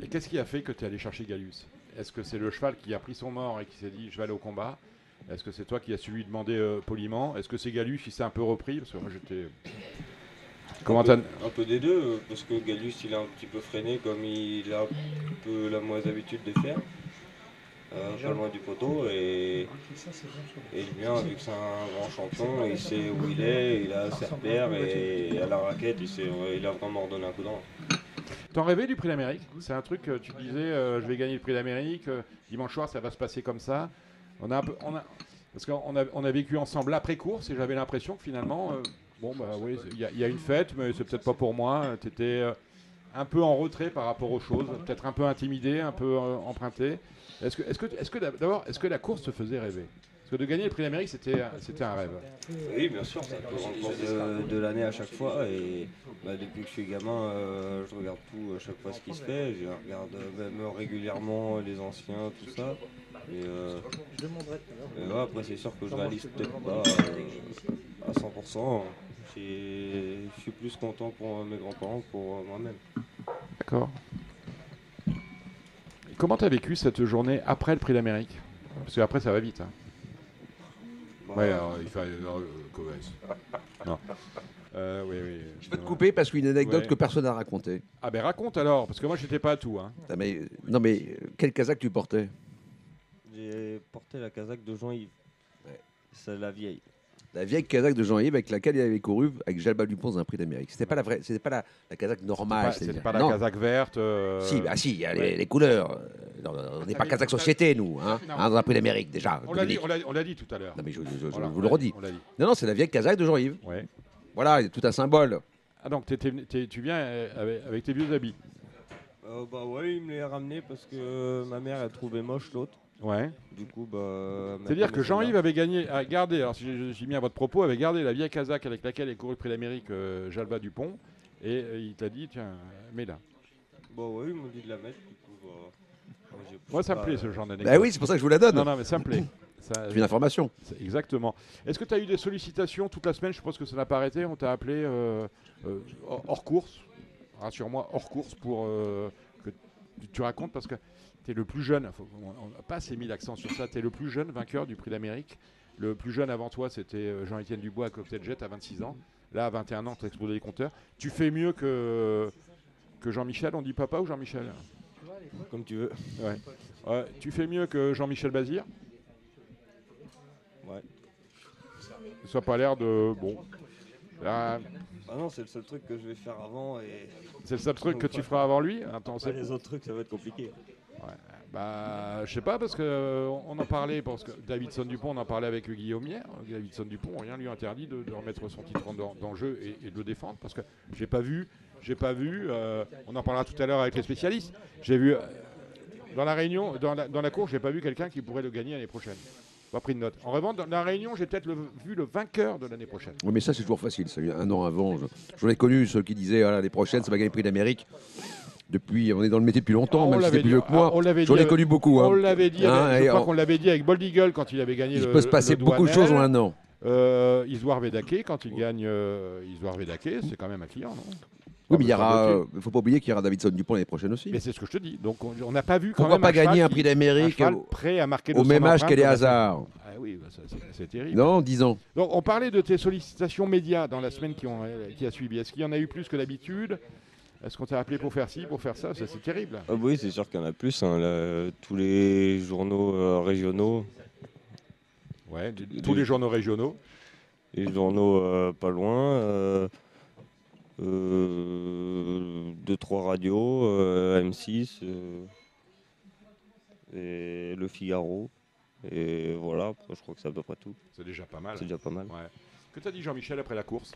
Et qu'est-ce qui a fait que tu es allé chercher Galus est-ce que c'est le cheval qui a pris son mort et qui s'est dit je vais aller au combat? Est-ce que c'est toi qui as su lui demander euh, poliment? Est-ce que c'est Galus qui s'est un peu repris? Parce que moi j'étais. Comment un, un peu des deux, euh, parce que Galus il a un petit peu freiné comme il a un peu la mauvaise habitude de faire. Euh, pas loin du poteau et, et bien vu que c'est un grand champion, il sait où il est, il a ses repères et à la raquette il, il a vraiment redonné un coup d'an. T'en rêvais du prix d'Amérique? C'est un truc, tu disais, euh, je vais gagner le prix d'Amérique, euh, dimanche soir, ça va se passer comme ça. On a, parce qu'on a, vécu ensemble l'après-course et j'avais l'impression que finalement, euh, bon, bah oui, il y, a une fête, mais c'est peut-être pas pour moi. Tu étais un peu en retrait par rapport aux choses, peut-être un peu intimidé, un peu emprunté. Est-ce que, est-ce que, est-ce que d'abord, est-ce que la course te faisait rêver? De gagner le prix d'Amérique, c'était, c'était un rêve. Oui, bien sûr, ça de, de l'année à chaque fois. Et bah, depuis que je suis gamin, euh, je regarde tout à chaque fois ce qui se fait. Je regarde même régulièrement les anciens, tout ça. Et, euh, après, c'est sûr que je réalise peut-être pas euh, à 100%. Je suis plus content pour mes grands-parents que pour moi-même. D'accord. Comment tu as vécu cette journée après le prix d'Amérique? Parce qu'après, ça va vite. Hein. Ouais, alors, il fallait. Euh, <laughs> non, euh, oui, oui. Je peux te couper parce qu'une anecdote que personne n'a racontée. Ah ben raconte alors, parce que moi j'étais pas à tout. Hein. Ah, mais, non mais euh, quelle casaque tu portais? J'ai porté la casaque de Jean-Yves. C'est la vieille. La vieille casaque de Jean-Yves avec laquelle il avait couru avec Jalba Dupont dans un prix d'Amérique. C'était pas la vraie, c'était pas la, la casaque normale. C'était pas, pas, la casaque verte. Si, bah si, il y a les, couleurs on n'est pas Kazakh Société, nous, hein, hein, dans un prix d'Amérique, déjà. On l'a dit, dit, tout à l'heure. Non, mais je, vous le redis. Non, non, c'est la vieille Kazakh de Jean-Yves. Ouais. Voilà, tout un symbole. Ah, donc tu viens euh, avec, tes vieux habits euh, Bah ouais, il me les a ramenés parce que ma mère a trouvé moche l'autre. Ouais. Du coup, bah. C'est-à-dire que Jean-Yves avait gagné, a gardé, alors si j'ai mis à votre propos, avait gardé la vieille Kazakh avec laquelle est couru le prix d'Amérique euh, Jalba Dupont, et il t'a dit, tiens, mets-la. Bah ouais, il m'a dit de la mettre. Moi, ça me plaît ce genre d'anecdote. Bah oui, c'est pour ça que je vous la donne. Non, non, mais ça me plaît. <clears throat> C'est une information. Exactement. Est-ce que tu as eu des sollicitations toute la semaine? Je pense que ça n'a pas arrêté. On t'a appelé euh, euh, hors course. Rassure-moi, hors course pour euh, que tu racontes parce que tu es le plus jeune. on n'a pas assez mis l'accent sur ça. Tu es le plus jeune vainqueur du prix d'Amérique. Le plus jeune avant toi, c'était Jean-Étienne Dubois à Cocktail Jet à 26 ans. Là, à 21 ans, tu as explosé les compteurs. Tu fais mieux que, que Jean-Michel. On dit papa ou Jean-Michel? Comme tu veux. Ouais. tu fais mieux que Jean-Michel Bazir? Ouais. Ça n'a pas l'air de. Bon. Ah non, c'est le seul truc que je vais faire avant. et. C'est le seul truc que tu feras avant lui? Attends, Les autres trucs, ça va être compliqué. Bah, je sais pas, parce qu'on euh, on en parlait, parce que Davidson Dupont, on en parlait avec Guillaume hier. Davidson Dupont, rien lui interdit de, remettre son titre en, en jeu et, de le défendre, parce que j'ai pas vu j'ai pas vu. Euh, on en parlera tout à l'heure avec les spécialistes. J'ai vu euh, dans la réunion, dans la, dans la course, j'ai pas vu quelqu'un qui pourrait le gagner l'année prochaine. Pas pris de note. En revanche, dans la réunion, j'ai peut-être vu le vainqueur de l'année prochaine. Oui, mais ça, c'est toujours facile. Ça, un an avant, j'en ai connu ceux qui disaient ah, l'année prochaine, ça va gagner le prix d'Amérique. Depuis, on est dans le métier depuis longtemps, ah, même si c'est plus vieux que moi. Ah, J'en ai connu beaucoup. Hein. On l'avait dit, hein, je crois qu'on l'avait dit avec Bold Eagle quand il avait gagné il le. Il peut se passer beaucoup de choses en un an. Euh, Isoire Vedake, quand il gagne euh, Isoire Vedake, c'est quand même un client, non? Oui, mais il y aura. Il faut pas oublier qu'il y aura Davidson Dupont l'année prochaine aussi. Mais c'est ce que je te dis. Donc on on n'a pas vu quand Pourquoi même pas gagner un prix d'Amérique prêt à marquer au même âge qu'elle est hasard Ah oui, bah, c'est- terrible. Non, 10 ans. Donc on parlait de tes sollicitations médias dans la semaine qui, ont, euh, qui a suivi. Est-ce qu'il y en a eu plus que d'habitude? Est-ce qu'on t'a appelé pour faire ci, pour faire ça? Ça, C'est terrible. Ah bah oui, c'est sûr qu'il y en a plus. hein, là, tous les journaux euh, régionaux. Ouais, tous les journaux régionaux. Les journaux euh, pas loin. euh, euh, deux, trois radios, euh, M6 euh, et Le Figaro. Et voilà, je crois que c'est à peu près tout. C'est déjà pas mal. C'est déjà pas mal. Ouais. Que t'as dit Jean-Michel après la course?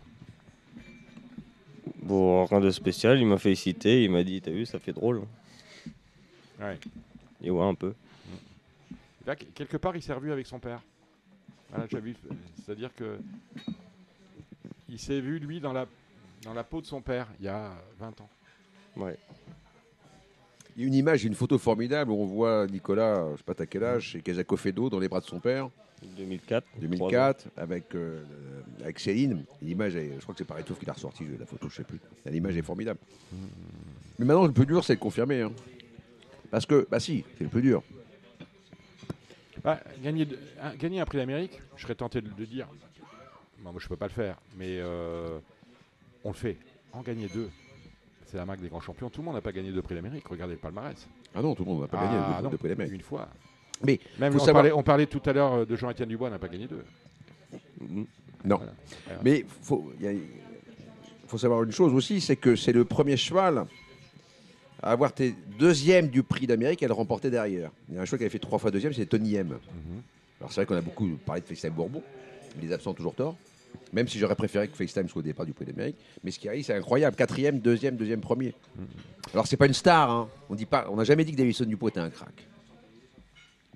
Bon, rien de spécial, il m'a félicité, il m'a dit, t'as vu, ça fait drôle. Ouais. Et ouais, un peu. Là, qu- quelque part, il s'est revu avec son père. Voilà, j'ai vu. C'est-à-dire que il s'est vu lui dans la dans la peau de son père il y a 20 ans. Ouais. Il y a une image, une photo formidable où on voit Nicolas, je sais pas t'as quel âge, chez Kazako Fedo dans les bras de son père. 2004. 2004, avec, euh, avec Céline. L'image, est- je crois que c'est Paritouf qui l'a ressorti, la photo, je sais plus. L'image est formidable. Mais maintenant, le plus dur, c'est de confirmer. hein. Parce que, bah si, c'est le plus dur. Bah, gagner, de- un, gagner un prix d'Amérique, je serais tenté de, de dire. Bon, moi, je peux pas le faire, mais euh, on le fait. En gagner deux, c'est la marque des grands champions. Tout le monde n'a pas gagné deux prix d'Amérique. Regardez le palmarès. Ah non, tout le monde n'a pas gagné Ah deux- non, deux prix d'Amérique. Une fois. Mais Même faut on, savoir- parlait, on parlait tout à l'heure euh, de Jean-Étienne Dubois, n'a pas gagné deux. Non. Voilà. Mais il faut savoir une chose aussi, c'est que c'est le premier cheval à avoir été deuxième du prix d'Amérique et à le remporter derrière. Il y a un cheval qui avait fait trois fois deuxième, c'est Tony M. Mhm. Alors c'est vrai qu'on a beaucoup parlé de FaceTime Bourbon, les absents ont toujours tort. Même si j'aurais préféré que FaceTime soit au départ du prix d'Amérique, mais ce qui arrive, c'est incroyable. Quatrième, deuxième, deuxième, premier. Alors c'est pas une star, hein. On dit pas, on n'a jamais dit que Davison Dupont était un crack.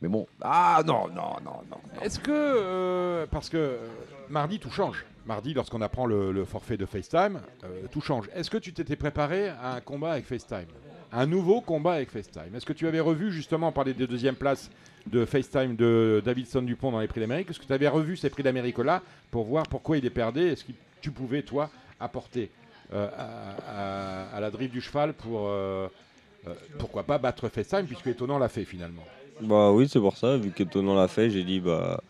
Mais bon, ah non, non, non, non. Est-ce que, euh, parce que euh, mardi tout change. Mardi, lorsqu'on apprend le, forfait de FaceTime, euh, tout change. Est-ce que tu t'étais préparé à un combat avec FaceTime? Un nouveau combat avec FaceTime? Est-ce que tu avais revu justement parler des deuxièmes places de FaceTime de Davidson Dupont dans les prix d'Amérique Est-ce que tu avais revu ces prix d'Amérique-là pour voir pourquoi il est perdé? Est-ce que tu pouvais, toi, apporter à, la drive du cheval pour, pourquoi pas, battre FaceTime, puisque Étonnant l'a fait finalement Bah oui, c'est pour ça, vu qu'Étonnant l'a fait, j'ai dit, bah,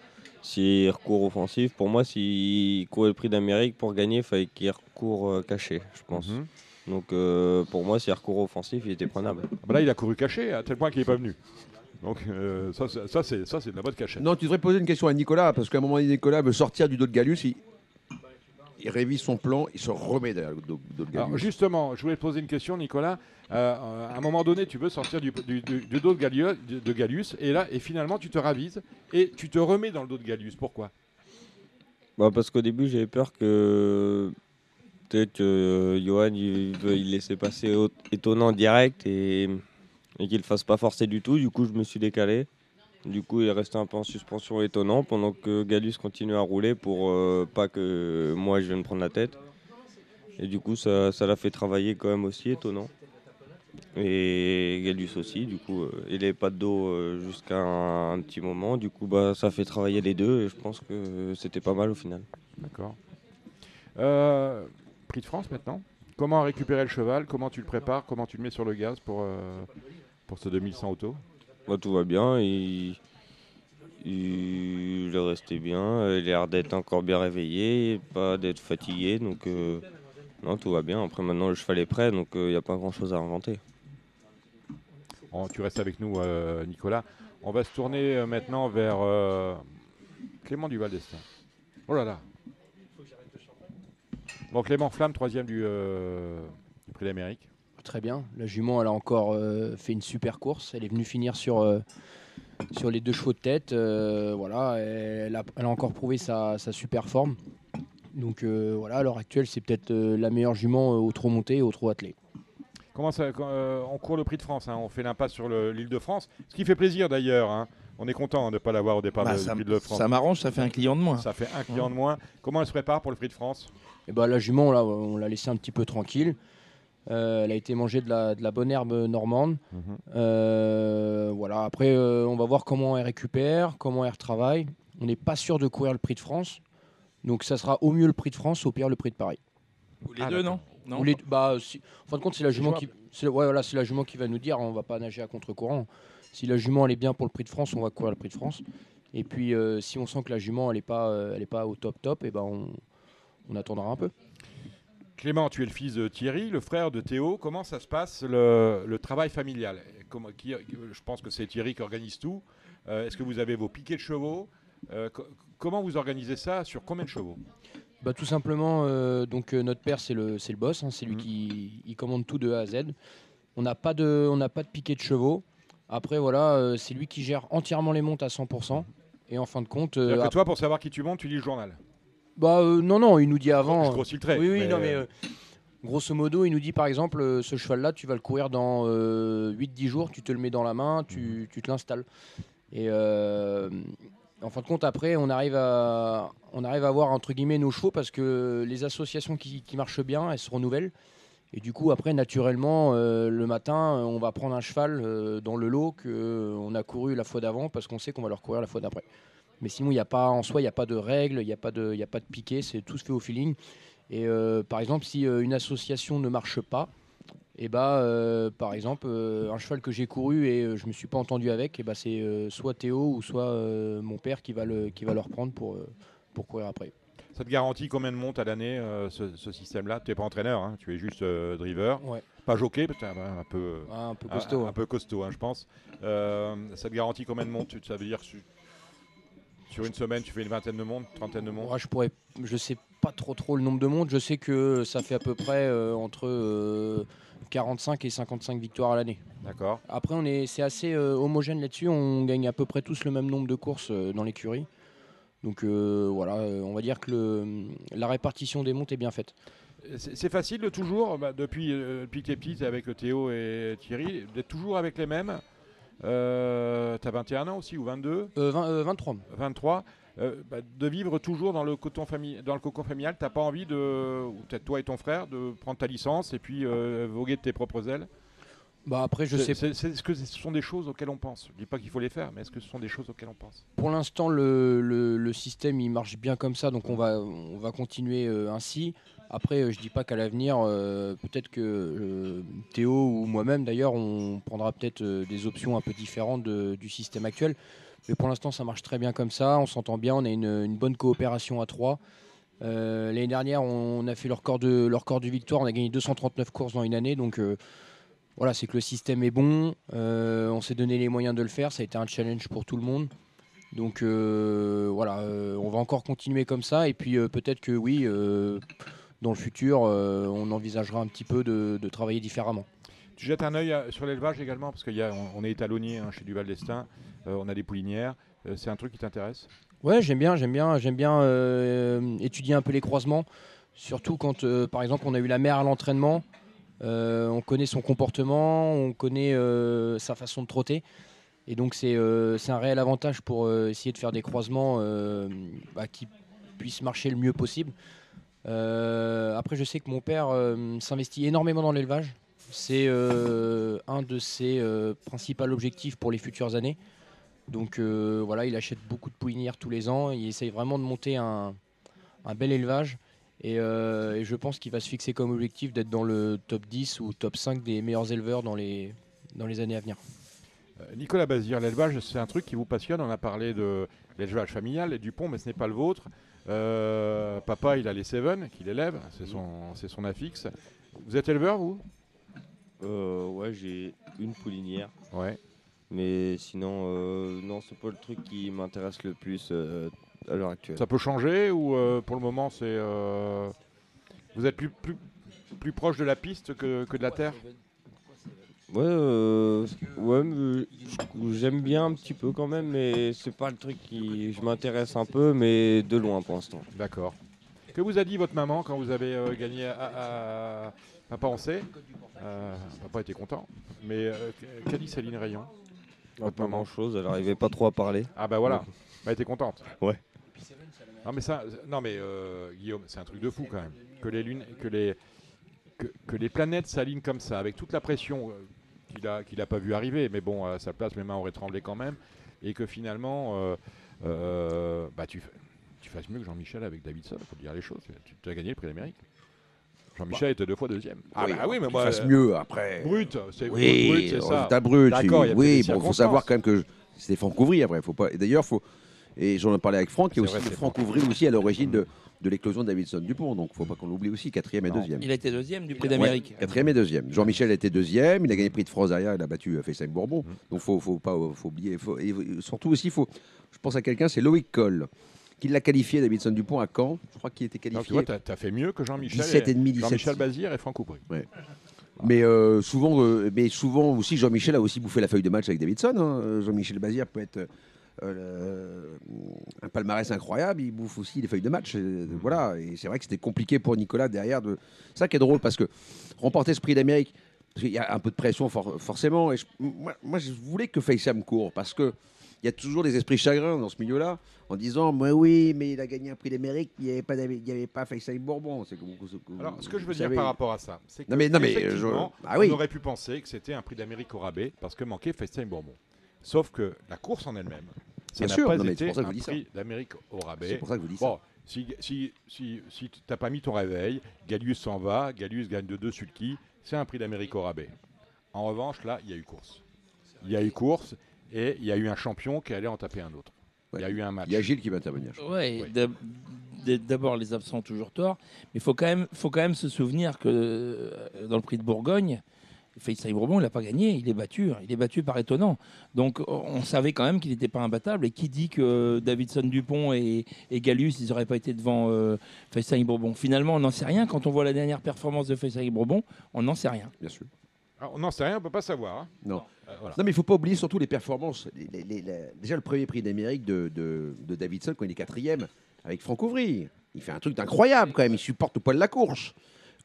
s'il recourt offensif, pour moi, s'il courait le prix d'Amérique pour gagner, il fallait qu'il recourt euh, caché, je pense. Mhm. Donc euh, pour moi, s'il recourt offensif, il était prenable. Ah bah là, il a couru caché à tel point qu'il n'est pas venu. Donc euh, ça, c'est- ça, c'est ça, c'est de la bonne cachette. Non, tu devrais poser une question à Nicolas, parce qu'à un moment donné, Nicolas veut sortir du dos de Gallius, il, il révise son plan, il se remet derrière le dos, dos de Gallius. Alors justement, je voulais te poser une question, Nicolas. Euh, euh, à un moment donné, tu veux sortir du, du- du- du dos de Gallius, de Gallius, et là, et finalement, tu te ravises et tu te remets dans le dos de Gallius. Pourquoi? Bah, parce qu'au début, j'avais peur que peut-être que euh, Johan il veuille laisser passer au- étonnant direct et, et qu'il ne fasse pas forcer du tout. Du coup, je me suis décalé. Du coup, il est resté un peu en suspension étonnant pendant que Galus continue à rouler pour euh, pas que moi je vienne prendre la tête. Et du coup, ça ça l'a fait travailler quand même aussi étonnant. Et Galus aussi, du coup, euh, il n'avait pas de dos euh, jusqu'à un, petit moment. Du coup, bah, ça fait travailler les deux et je pense que c'était pas mal au final. D'accord. Prix de France maintenant. Comment récupérer le cheval? Comment tu le prépares? Comment tu le mets sur le gaz pour, pour ce 2100 auto? Tout va bien, il, est resté bien, il a l'air d'être encore bien réveillé, pas d'être fatigué, donc euh, non, tout va bien. Après maintenant le cheval est prêt, donc il n'y a pas grand chose à inventer. Tu restes avec nous, euh, Nicolas. On va se tourner euh, maintenant vers euh, Clément Duval d'Estaing. Oh là là. Bon, Clément Flamme, troisième euh, du Prix d'Amérique. Très bien. La jument, elle a encore euh, fait une super course. Elle est venue finir sur, euh, sur les deux chevaux de tête. Euh, voilà, elle a, elle a encore prouvé sa, sa super forme. Donc euh, voilà, à l'heure actuelle, c'est peut-être euh, la meilleure jument euh, au trot monté et au trot attelé. Comment ça, quand, euh, on court le Prix de France, hein, on fait l'impasse sur le- l'île de France, ce qui fait plaisir d'ailleurs. hein. On est content de ne pas l'avoir au départ Bah, de- ça- du Prix de France. ça m'arrange, ça fait un client de moins. Ça fait un client de moins. Comment elle se prépare pour le Prix de France? Et ben, la jument, là, on l'a laissée un petit peu tranquille. Euh, elle a été mangée de la, de la bonne herbe normande. Mhm. Euh, voilà. Après, euh, on va voir comment elle récupère, comment elle retravaille. On n'est pas sûr de courir le prix de France. Donc ça sera au mieux le prix de France, au pire le prix de Paris. Ou les deux, non, non Ou les- bah, si- en fin de compte, c'est la jument qui, ouais, voilà, c'est la jument qui va nous dire. On va pas nager à contre-courant. Si la jument elle est bien pour le prix de France, on va courir le prix de France. Et puis euh, si on sent que la jument elle est pas, euh, elle est pas au top top, et ben on, on attendra un peu. Clément, tu es le fils de Thierry, le frère de Théo. Comment ça se passe le, le travail familial? Comment- qui- Je pense que c'est Thierry qui organise tout. Euh, Est-ce que vous avez vos piquets de chevaux? Euh, co- Comment vous organisez ça? Sur combien de chevaux? Bah, tout simplement, euh, donc euh, notre père c'est le, le boss, hein, c'est lui qui il commande tout de A à Z. On n'a pas de, on n'a pas de piquet de chevaux. Après voilà, euh, c'est lui qui gère entièrement les montes à 100%. Et en fin de compte, que toi, pour savoir qui tu montes, tu lis le journal? Bah euh, non non, il nous dit avant. Je grossis le trait, Oui oui mais- non mais euh, grosso modo, il nous dit par exemple, euh, ce cheval-là, tu vas le courir dans 8-10 jours, tu te le mets dans la main, tu, tu te l'installes. Et euh, en fin de compte, après, on arrive à, on arrive à avoir entre guillemets nos chevaux parce que les associations qui, qui marchent bien, elles se renouvellent. Et du coup, après, naturellement, euh, le matin, on va prendre un cheval euh, dans le lot qu'on a couru la fois d'avant parce qu'on sait qu'on va le recourir la fois d'après. Mais sinon, il n'y a pas en soi, il n'y a pas de règles, il n'y a pas de, il a pas de piquet, c'est tout se fait au feeling. Et euh, par exemple, si euh, une association ne marche pas, et bah, euh, par exemple, un cheval que j'ai couru et je me suis pas entendu avec, et bah, c'est euh, soit Théo ou soit mon père qui va le, qui va le reprendre pour, pour courir après. Ça te garantit combien de montes à l'année, ce, ce système-là? Tu n'es pas entraîneur, hein, tu es juste driver. Ouais. Pas jockey, peut-être un, un peu, Ah, un peu costaud, Un, hein. peu costaud, hein, je pense. Ça te garantit combien de montes? Ça veut dire sur une semaine, tu fais une vingtaine de montes, trentaine de montes Moi, je pourrais, je sais pas trop trop le nombre de montes. Je sais que ça fait à peu près euh, entre euh, 45 et 55 victoires à l'année. D'accord. Après, on est, c'est assez euh, homogène là-dessus. On gagne à peu près tous le même nombre de courses euh, dans l'écurie. Donc euh, voilà, euh, on va dire que le- la répartition des montes est bien faite. C'est facile de toujours, bah, depuis, euh, depuis que tu es avec Théo et Thierry, d'être toujours avec les mêmes. Euh, tu as 21 ans aussi, ou 22 Euh, vingt- euh, 23. 23. Euh, bah, de vivre toujours dans le, coton fami- dans le cocon familial, t'as pas envie de, ou peut-être toi et ton frère, de prendre ta licence et puis euh, voguer de tes propres ailes? Bah après, je sais c'est- c'est- Est-ce que ce sont des choses auxquelles on pense? Je dis pas qu'il faut les faire, mais est-ce que ce sont des choses auxquelles on pense? Pour l'instant, le, le- le système il marche bien comme ça, donc on va, on va continuer euh, ainsi. Après, euh, je dis pas qu'à l'avenir, euh, peut-être que euh, Théo ou moi-même d'ailleurs, on prendra peut-être des options un peu différentes du système actuel. Mais pour l'instant, ça marche très bien comme ça. On s'entend bien, on a une, bonne coopération à trois. L'année dernière, on a fait le record de, le record de victoire. On a gagné 239 courses dans une année, donc. voilà, c'est que le système est bon. on s'est donné les moyens de le faire. Ça a été un challenge pour tout le monde. Donc voilà, on va encore continuer comme ça. Et puis peut-être que oui, dans le futur, euh, on envisagera un petit peu de, de travailler différemment. Tu jettes un œil euh, sur l'élevage également, parce qu'on on est étalonnier hein, chez Duval d'Estaing, euh, on a des poulinières. Euh, c'est un truc qui t'intéresse? Ouais, j'aime bien, j'aime bien, j'aime bien euh, étudier un peu les croisements. Surtout quand, par exemple, on a eu la mère à l'entraînement, on connaît son comportement, on connaît sa façon de trotter. Et donc, c'est un réel avantage pour essayer de faire des croisements bah, qui puissent marcher le mieux possible. Euh, après, je sais que mon père euh, s'investit énormément dans l'élevage. C'est euh, un de ses principaux objectifs pour les futures années. Donc voilà, il achète beaucoup de poulinières tous les ans. Il essaye vraiment de monter un, bel élevage. Et, je pense qu'il va se fixer comme objectif d'être dans le top 10 ou top 5 des meilleurs éleveurs dans les, dans les années à venir. Nicolas Bazir, l'élevage, c'est un truc qui vous passionne. On a parlé de l'élevage familial et du pont, mais ce n'est pas le vôtre. Euh, papa, il a les Seven qu'il élève, c'est son, c'est son affixe. Vous êtes éleveur, vous? Euh, ouais, j'ai une poulinière. Ouais. Mais sinon, euh, non, c'est pas le truc qui m'intéresse le plus euh, à l'heure actuelle. Ça peut changer ou euh, pour le moment, c'est. euh, vous êtes plus, plus, plus proche de la piste que, que de la terre? Ouais, euh, ouais, j'aime bien un petit peu quand même, mais c'est pas le truc qui. Je m'intéresse un peu, mais de loin pour l'instant. D'accord. Que vous a dit votre maman quand vous avez euh, gagné à, à- Papa, on sait. Euh, papa était content. Mais euh, qu'a dit Céline Rayon? Pas grand chose, elle arrivait pas trop à parler. Ah bah voilà, Ouais. elle était contente. Ouais. Non mais ça, non mais Guillaume, c'est un truc de fou quand même. Que les lunes, que les, que, que les planètes s'alignent comme ça, avec toute la pression qu'il a, qu'il a pas vu arriver. Mais bon, à sa place, mes mains auraient tremblé quand même. Et que finalement, euh, euh, bah tu, tu fasses mieux que Jean-Michel avec Davidson, il faut dire les choses. Tu, tu as gagné le prix d'Amérique. Jean-Michel était deux fois deuxième. Ah oui, bah oui, mais moi. fasse euh, mieux après. Brut, c'est Oui, brut, c'est ça. brut. D'accord, il y a oui, des bon, faut savoir quand même que c'était Franck Ouvry après. Faut pas. Et d'ailleurs, faut. Et j'en ai parlé avec Franck, il a C'est aussi vrai, Franck Ouvry aussi à l'origine de, de l'éclosion de Davidson Dupont. Donc, faut pas qu'on l'oublie aussi, quatrième et deuxième. Il a été deuxième du prix Ouais, d'Amérique. quatrième et deuxième. Jean-Michel était deuxième, il a gagné le prix de France derrière, il a battu euh, Fessem Bourbon. Mmh. Donc faut, faut pas faut oublier. faut- et surtout aussi, faut, je pense à quelqu'un, c'est Loïc Coll, qui l'a qualifié Davidson Dupont à Caen. Je crois qu'il était Non, tu qualifié. vois, tu as, fait mieux que Jean-Michel. 17 et demi, 17. Jean-Michel Bazir et Franck. Ouais. Mais, euh, souvent, euh, mais souvent aussi, Jean-Michel a aussi bouffé la feuille de match avec Davidson. hein. Euh, Jean-Michel Bazir peut être euh, un palmarès incroyable, il bouffe aussi les feuilles de match. euh, voilà, et c'est vrai que c'était compliqué pour Nicolas derrière. De... C'est ça qui est drôle parce que remporter ce prix d'Amérique, qu'il y a un peu de pression for- forcément. Et je- moi, moi, je voulais que Faysam court parce que il y a toujours des esprits chagrins dans ce milieu-là en disant moi oui mais il a gagné un prix d'Amérique il n'y avait pas il y avait pas Faysam Bourbon c'est Alors, ce que je veux dire savez. par rapport à ça, c'est que non mais non mais je- effectivement, ah oui on aurait pu penser que c'était un prix d'Amérique au rabais parce que manquait Festin Bourbon. Sauf que la course en elle-même, ça n'a pas non, été pour ça que un vous prix d'Amérique au rabais. C'est pour ça que vous bon, Si, si, si, si tu n'as pas mis ton réveil, Gallius s'en va, Gallius gagne de 2 sulky, c'est un prix d'Amérique au rabais. En revanche, là, il y a eu course. Il y a eu course et il y a eu un champion qui allait en taper un autre. Il y a eu un match. Il y a Gilles qui va intervenir. Ouais, d'ab- D'abord, les absents ont toujours tort, mais il faut, quand même- faut quand même se souvenir que euh, dans le prix de Bourgogne, Faysal Bourbon, il n'a pas gagné, il est battu. Il est battu par étonnant. Donc, on savait quand même qu'il n'était pas imbattable. Et qui dit que Davidson Dupont et, et Gallus, ils n'auraient pas été devant euh, Faysal Bourbon? Finalement, on n'en sait rien. Quand on voit la dernière performance de Faysal Bourbon, on n'en sait rien. Bien sûr. Alors, on n'en sait rien, on ne peut pas savoir. hein. Non. Euh, voilà. Non, mais il faut pas oublier surtout les performances. Les- les- les- la- déjà, le premier prix d'Amérique de, de- de Davidson, quand il est quatrième, avec Franck Ouvry. Il fait un truc d'incroyable quand même. Il supporte au poil la course.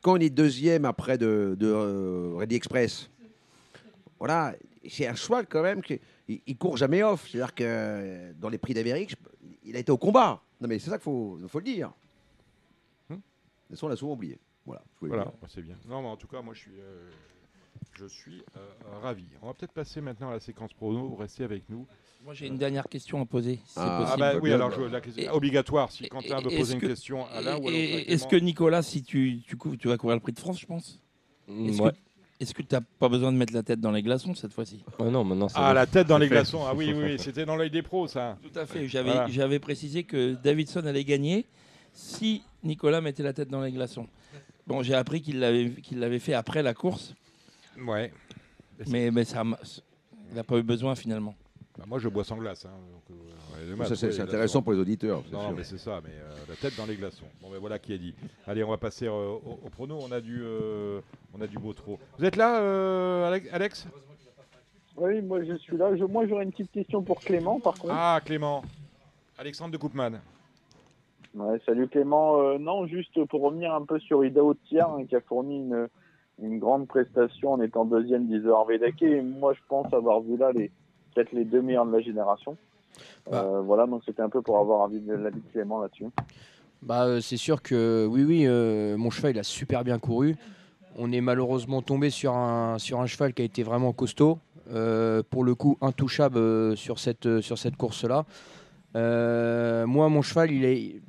Quand il est deuxième après de, de euh, Ready Express, voilà, c'est un cheval quand même. qui il, il court jamais off. C'est-à-dire que euh, dans les prix d'Amérique, il a été au combat. Non, mais c'est ça qu'il faut, faut le dire. Hmm. Mais ça, on l'a souvent oublié. Voilà. bah, c'est bien. Non, mais en tout cas, moi, je suis, euh, je suis euh, ravi. On va peut-être passer maintenant à la séquence prono. Vous restez avec nous. Moi, j'ai une dernière question à poser. si c'est Ah, possible. bah oui, alors je- la question Et- obligatoire. Si Quentin veut poser une que- question à l'un ou Est-ce que Nicolas, si tu, tu, cou- tu vas courir le prix de France, je pense? Est-ce ouais. que est-ce que tu n'as pas besoin de mettre la tête dans les glaçons cette fois-ci? Ouais, non, maintenant, Ah, va. la tête dans les fait. glaçons. Ah oui, oui, oui, <laughs> c'était dans l'œil des pros, ça. Tout à fait. J'avais Voilà. j'avais précisé que Davidson allait gagner si Nicolas mettait la tête dans les glaçons. Bon, j'ai appris qu'il l'avait qu'il l'avait fait après la course, Ouais. mais, mais ça il n'a pas eu besoin finalement. Bah, moi, je bois sans glace. hein, donc, euh, Ça, c'est oui, c'est les intéressant glaçons. pour les auditeurs. c'est Non, sûr. mais c'est ça, mais euh, la tête dans les glaçons. Bon, ben voilà qui est dit. Allez, on va passer euh, au, au prono. On a du, euh, on a du beau trop. Vous êtes là, euh, Alex- Oui, moi je suis là. Je- moi j'aurais une petite question pour Clément par contre. Ah, Clément. Alexandre de Koopman. Ouais, salut Clément. Euh, non, juste pour revenir un peu sur Ida Hautière hein, qui a fourni une, une grande prestation en étant deuxième d'Iso Arvedake. Et moi je pense avoir vu là les peut-être les deux meilleurs de la génération. Euh, voilà, donc c'était un peu pour avoir avis de l'avis de Clément là-dessus. Bah, euh, c'est sûr que oui, oui, euh, mon cheval il a super bien couru. On est malheureusement tombé sur un, sur un cheval qui a été vraiment costaud. Euh, pour le coup, intouchable euh, sur cette, sur cette course-là. Moi, mon cheval, il est,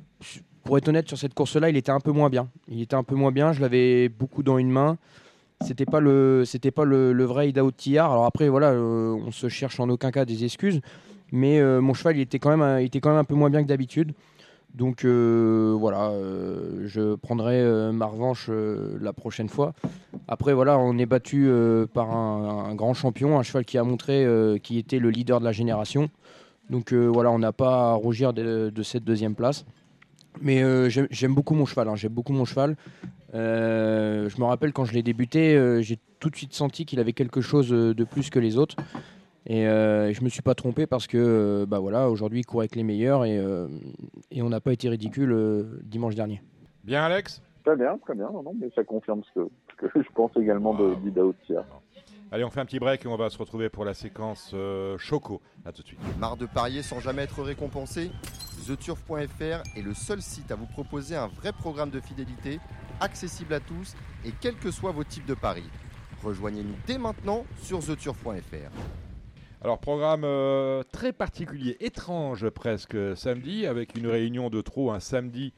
pour être honnête, sur cette course-là, il était un peu moins bien. Il était un peu moins bien. Je l'avais beaucoup dans une main. C'était pas le, c'était pas le, vrai Idaho Tillard. Alors après, voilà, euh, on se cherche en aucun cas des excuses. Mais euh, mon cheval, il était quand même, un- peu moins bien que d'habitude. Donc euh, voilà, je prendrai ma revanche la prochaine fois. Après voilà, on est battu par un, grand champion, un cheval qui a montré qui était le leader de la génération. Donc voilà, on n'a pas à rougir de cette deuxième place. Mais euh, j'aime beaucoup mon cheval, hein, j'aime beaucoup mon cheval. Euh, je me rappelle quand je l'ai débuté, euh, j'ai tout de suite senti qu'il avait quelque chose de plus que les autres. Et euh, je me suis pas trompé parce que euh, bah voilà, aujourd'hui il court avec les meilleurs et, euh, et on n'a pas été ridicule euh, dimanche dernier. Bien, Alex? Très bien, très bien. Non, non, mais ça confirme ce que, ce que je pense également de d'Ida Hautière. Allez, on fait un petit break et on va se retrouver pour la séquence euh, Choco. À tout de suite. Marre de parier sans jamais être récompensé TheTurf.fr est le seul site à vous proposer un vrai programme de fidélité, accessible à tous et quels que soient vos types de paris. Rejoignez-nous dès maintenant sur TheTurf.fr. Alors, programme euh, très particulier, étrange presque, samedi, avec une réunion de trop un samedi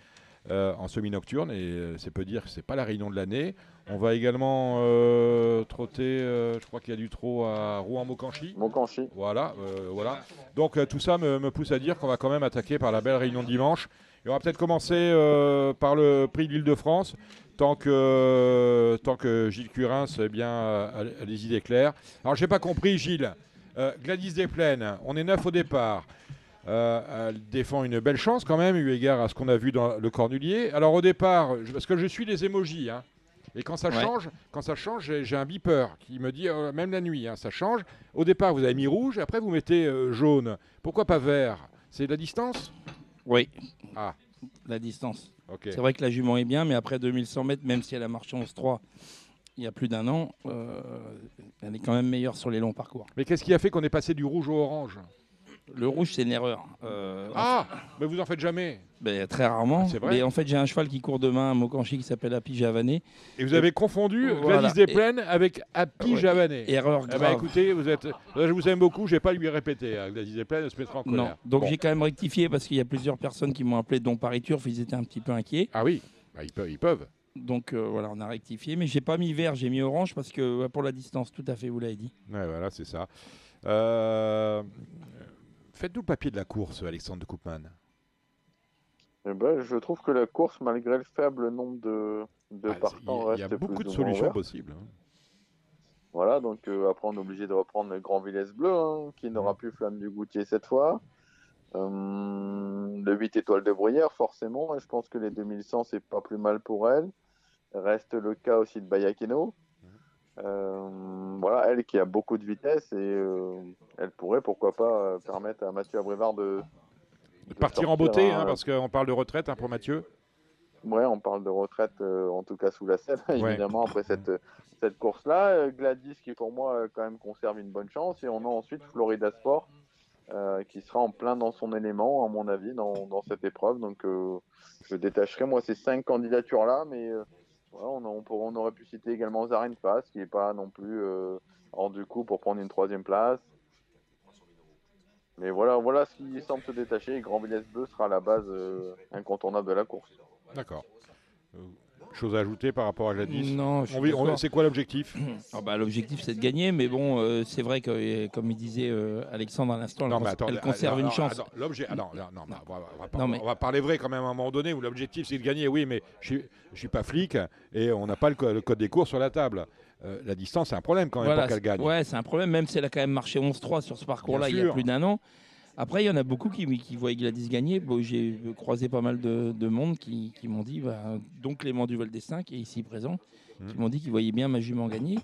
euh, en semi-nocturne, et c'est peu dire que c'est pas la réunion de l'année. On va également euh, trotter, euh, je crois qu'il y a du trot à Rouen-Mocanchi. Mocanchi. Voilà, euh, voilà. Donc tout ça me, me pousse à dire qu'on va quand même attaquer par la belle réunion de dimanche. Et on va peut-être commencer par le prix de l'Île-de-France, tant que, tant que Gilles Curin eh bien, a, a les idées claires. Alors j'ai pas compris, Gilles. Gladys Desplaines, on est neuf au départ. Euh, elle défend une belle chance quand même, eu égard à ce qu'on a vu dans le Cornulier. Alors au départ, je- parce que je suis les émojis, hein, et quand ça Ouais. change, quand ça change, j'ai- un beeper qui me dit, euh, même la nuit, hein, ça change. Au départ, vous avez mis rouge, après vous mettez euh, jaune. Pourquoi pas vert? C'est la distance? Oui. Ah. La distance. Ok. C'est vrai que la jument est bien, mais après 2100 mètres, même si elle a marché 11-3 il y a plus d'un an, euh, elle est quand même meilleure sur les longs parcours. Mais qu'est-ce qui a fait qu'on est passé du rouge au orange? Le rouge, c'est une erreur. Euh, Ah Mais vous en faites jamais ben, Très rarement. Ah, c'est vrai Mais en fait, j'ai un cheval qui court demain à Mokanchi qui s'appelle Happy Javané. Et vous avez confondu Voilà. Gladys Desplaines avec Happy Ouais. Javané. Erreur Eh ben, grave. écoutez, vous êtes, je vous aime beaucoup, je vais pas lui répéter. hein. Gladys Desplaines elle se mettra en colère. Non. Donc Bon. j'ai quand même rectifié parce qu'il y a plusieurs personnes qui m'ont appelé, dont Paris Turf, ils étaient un petit peu inquiets. Ah oui, Bah, ils, peuvent, ils peuvent. Donc euh, voilà, on a rectifié. Mais j'ai pas mis vert, j'ai mis orange parce que pour la distance, tout à fait, vous l'avez dit. Ouais, voilà, c'est ça. Euh, Faites-nous le papier de la course, Alexandre de Koopman. Eh ben, je trouve que la course, malgré le faible nombre de, de Ah, partants, Il y a- reste il y a beaucoup de solutions possibles. hein. Voilà, donc euh, après on est obligé de reprendre le Grand Villesse Bleu, hein, qui n'aura plus Flamme du Goutier cette fois. Euh, le 8 étoiles de Bruyère, forcément, et je pense que les 2100, c'est pas plus mal pour elle. Reste le cas aussi de Bayakeno. Euh, voilà, elle qui a beaucoup de vitesse et euh, elle pourrait, pourquoi pas, euh, permettre à Mathieu Abrivard de, De partir en beauté, un- hein, parce qu'on parle de retraite hein, pour Mathieu. Ouais, on parle de retraite, euh, en tout cas sous la selle, <laughs> Ouais. évidemment, après cette, cette course-là. Euh, Gladys, qui pour moi, quand même, conserve une bonne chance. Et on a ensuite Florida Sport, euh, qui sera en plein dans son élément, à mon avis, dans, dans cette épreuve. Donc, je détacherai, moi, ces cinq candidatures-là. Mais on, aurait pu citer également Zarin Pass, qui n'est pas non plus euh, hors du coup pour prendre une troisième place. Mais voilà, voilà ce qui semble se détacher. Grand Villesse Bleu sera la base euh, incontournable de la course. D'accord. Chose à ajouter par rapport à Gladys Non, je suis On vit- on- d'accord. C'est quoi l'objectif? <clears throat> Ah bah, L'objectif, c'est de gagner, mais bon, euh, c'est vrai que, euh, comme il disait euh, Alexandre à l'instant, elle, Non, mais cons- attends, elle conserve une chance. l'objet, ah, non, non, non, non, on, va, Non, mais- on va parler vrai quand même à un moment donné où l'objectif c'est de gagner. Oui, mais je suis, je suis pas flic et on n'a pas le, co- le code des cours sur la table. Euh, la distance, c'est un problème quand même Voilà, pour qu'elle gagne. Ouais, c'est un problème, même si elle a quand même marché 11-3 sur ce parcours-là il y a plus d'un an. Après, il y en a beaucoup qui, qui voient Gladys gagner. Bon, J'ai croisé pas mal de, de monde qui, qui m'ont dit, bah, dont Clément Duval d'Estaing, qui est ici présent, Hmm. qui m'ont dit qu'ils voyaient bien ma jument gagner.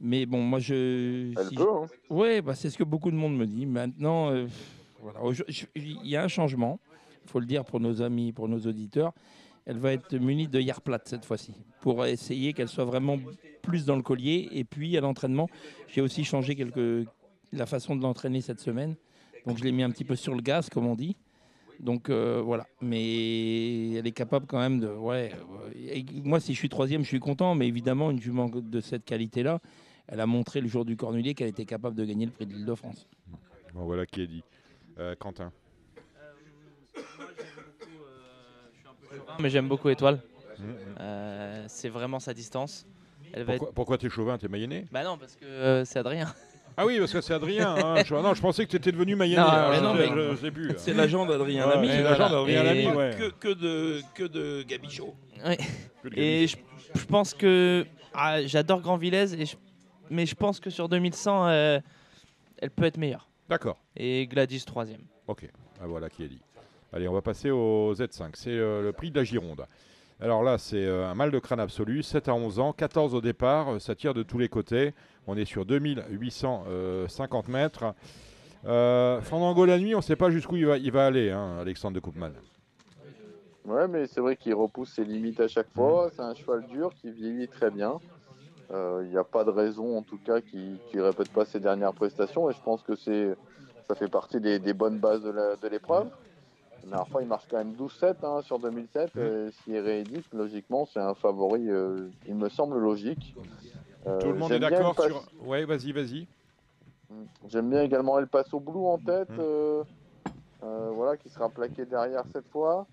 Mais bon, moi, je. Elle si peut, hein. Ouais, bah, c'est ce que beaucoup de monde me dit. Maintenant, euh, voilà, je- il y a un changement, il faut le dire pour nos amis, pour nos auditeurs. Elle va être munie de hier plate cette fois-ci, pour essayer qu'elle soit vraiment plus dans le collier. Et puis à l'entraînement, j'ai aussi changé la façon de l'entraîner cette semaine. Donc je l'ai mis un petit peu sur le gaz, comme on dit. Donc euh, voilà, mais elle est capable quand même de. Ouais, euh, et moi, si je suis troisième, je suis content, mais évidemment, une jument de cette qualité-là, elle a montré le jour du Cornulier qu'elle était capable de gagner le prix de l'Île-de-France. Bon, voilà qui est dit. Euh, Quentin. mais j'aime beaucoup Étoile. Mhm. Euh, c'est vraiment sa distance. Elle va Pourquoi, être- pourquoi t'es chauvin T'es mayonné Bah non, parce que euh, c'est Adrien. Ah oui, parce que c'est Adrien. hein. <laughs> Je, non, je pensais que tu étais devenu mais je- non, je- mais- je sais plus. C'est l'agent d'Adrien Lamy. c'est l'agent d'Adrien Lamy, que, que de, que de Gabichot. Ouais. Et je, je pense que ah, j'adore Grand Villez, et je- mais je pense que sur 2100, euh, elle peut être meilleure. D'accord. Et Gladys troisième. Ok, ah, voilà qui est dit. Allez, on va passer au Z5. C'est euh, le prix de la Gironde. Alors là, c'est euh, un mal de crâne absolu, 7 à 11 ans, 14 au départ, euh, ça tire de tous les côtés. On est sur 2850 mètres. Euh, Fandango la nuit, on ne sait pas jusqu'où il va, aller, hein, Alexandre de Koopman. Ouais, mais c'est vrai qu'il repousse ses limites à chaque fois. C'est un cheval dur qui vieillit très bien. Il n'y a pas de raison, en tout cas, qu'il ne répète pas ses dernières prestations. Et je pense que ça fait partie des, bonnes bases de l'épreuve. La dernière fois, il marche quand même 12-7 hein, sur 2007. Et S'il réédite, logiquement, c'est un favori, euh, il me semble logique. Euh, Tout le monde est d'accord sur. Ouais, vas-y, vas-y. J'aime bien également El Paso Blue en tête, Mm. euh, euh, voilà, qui sera plaqué derrière cette fois.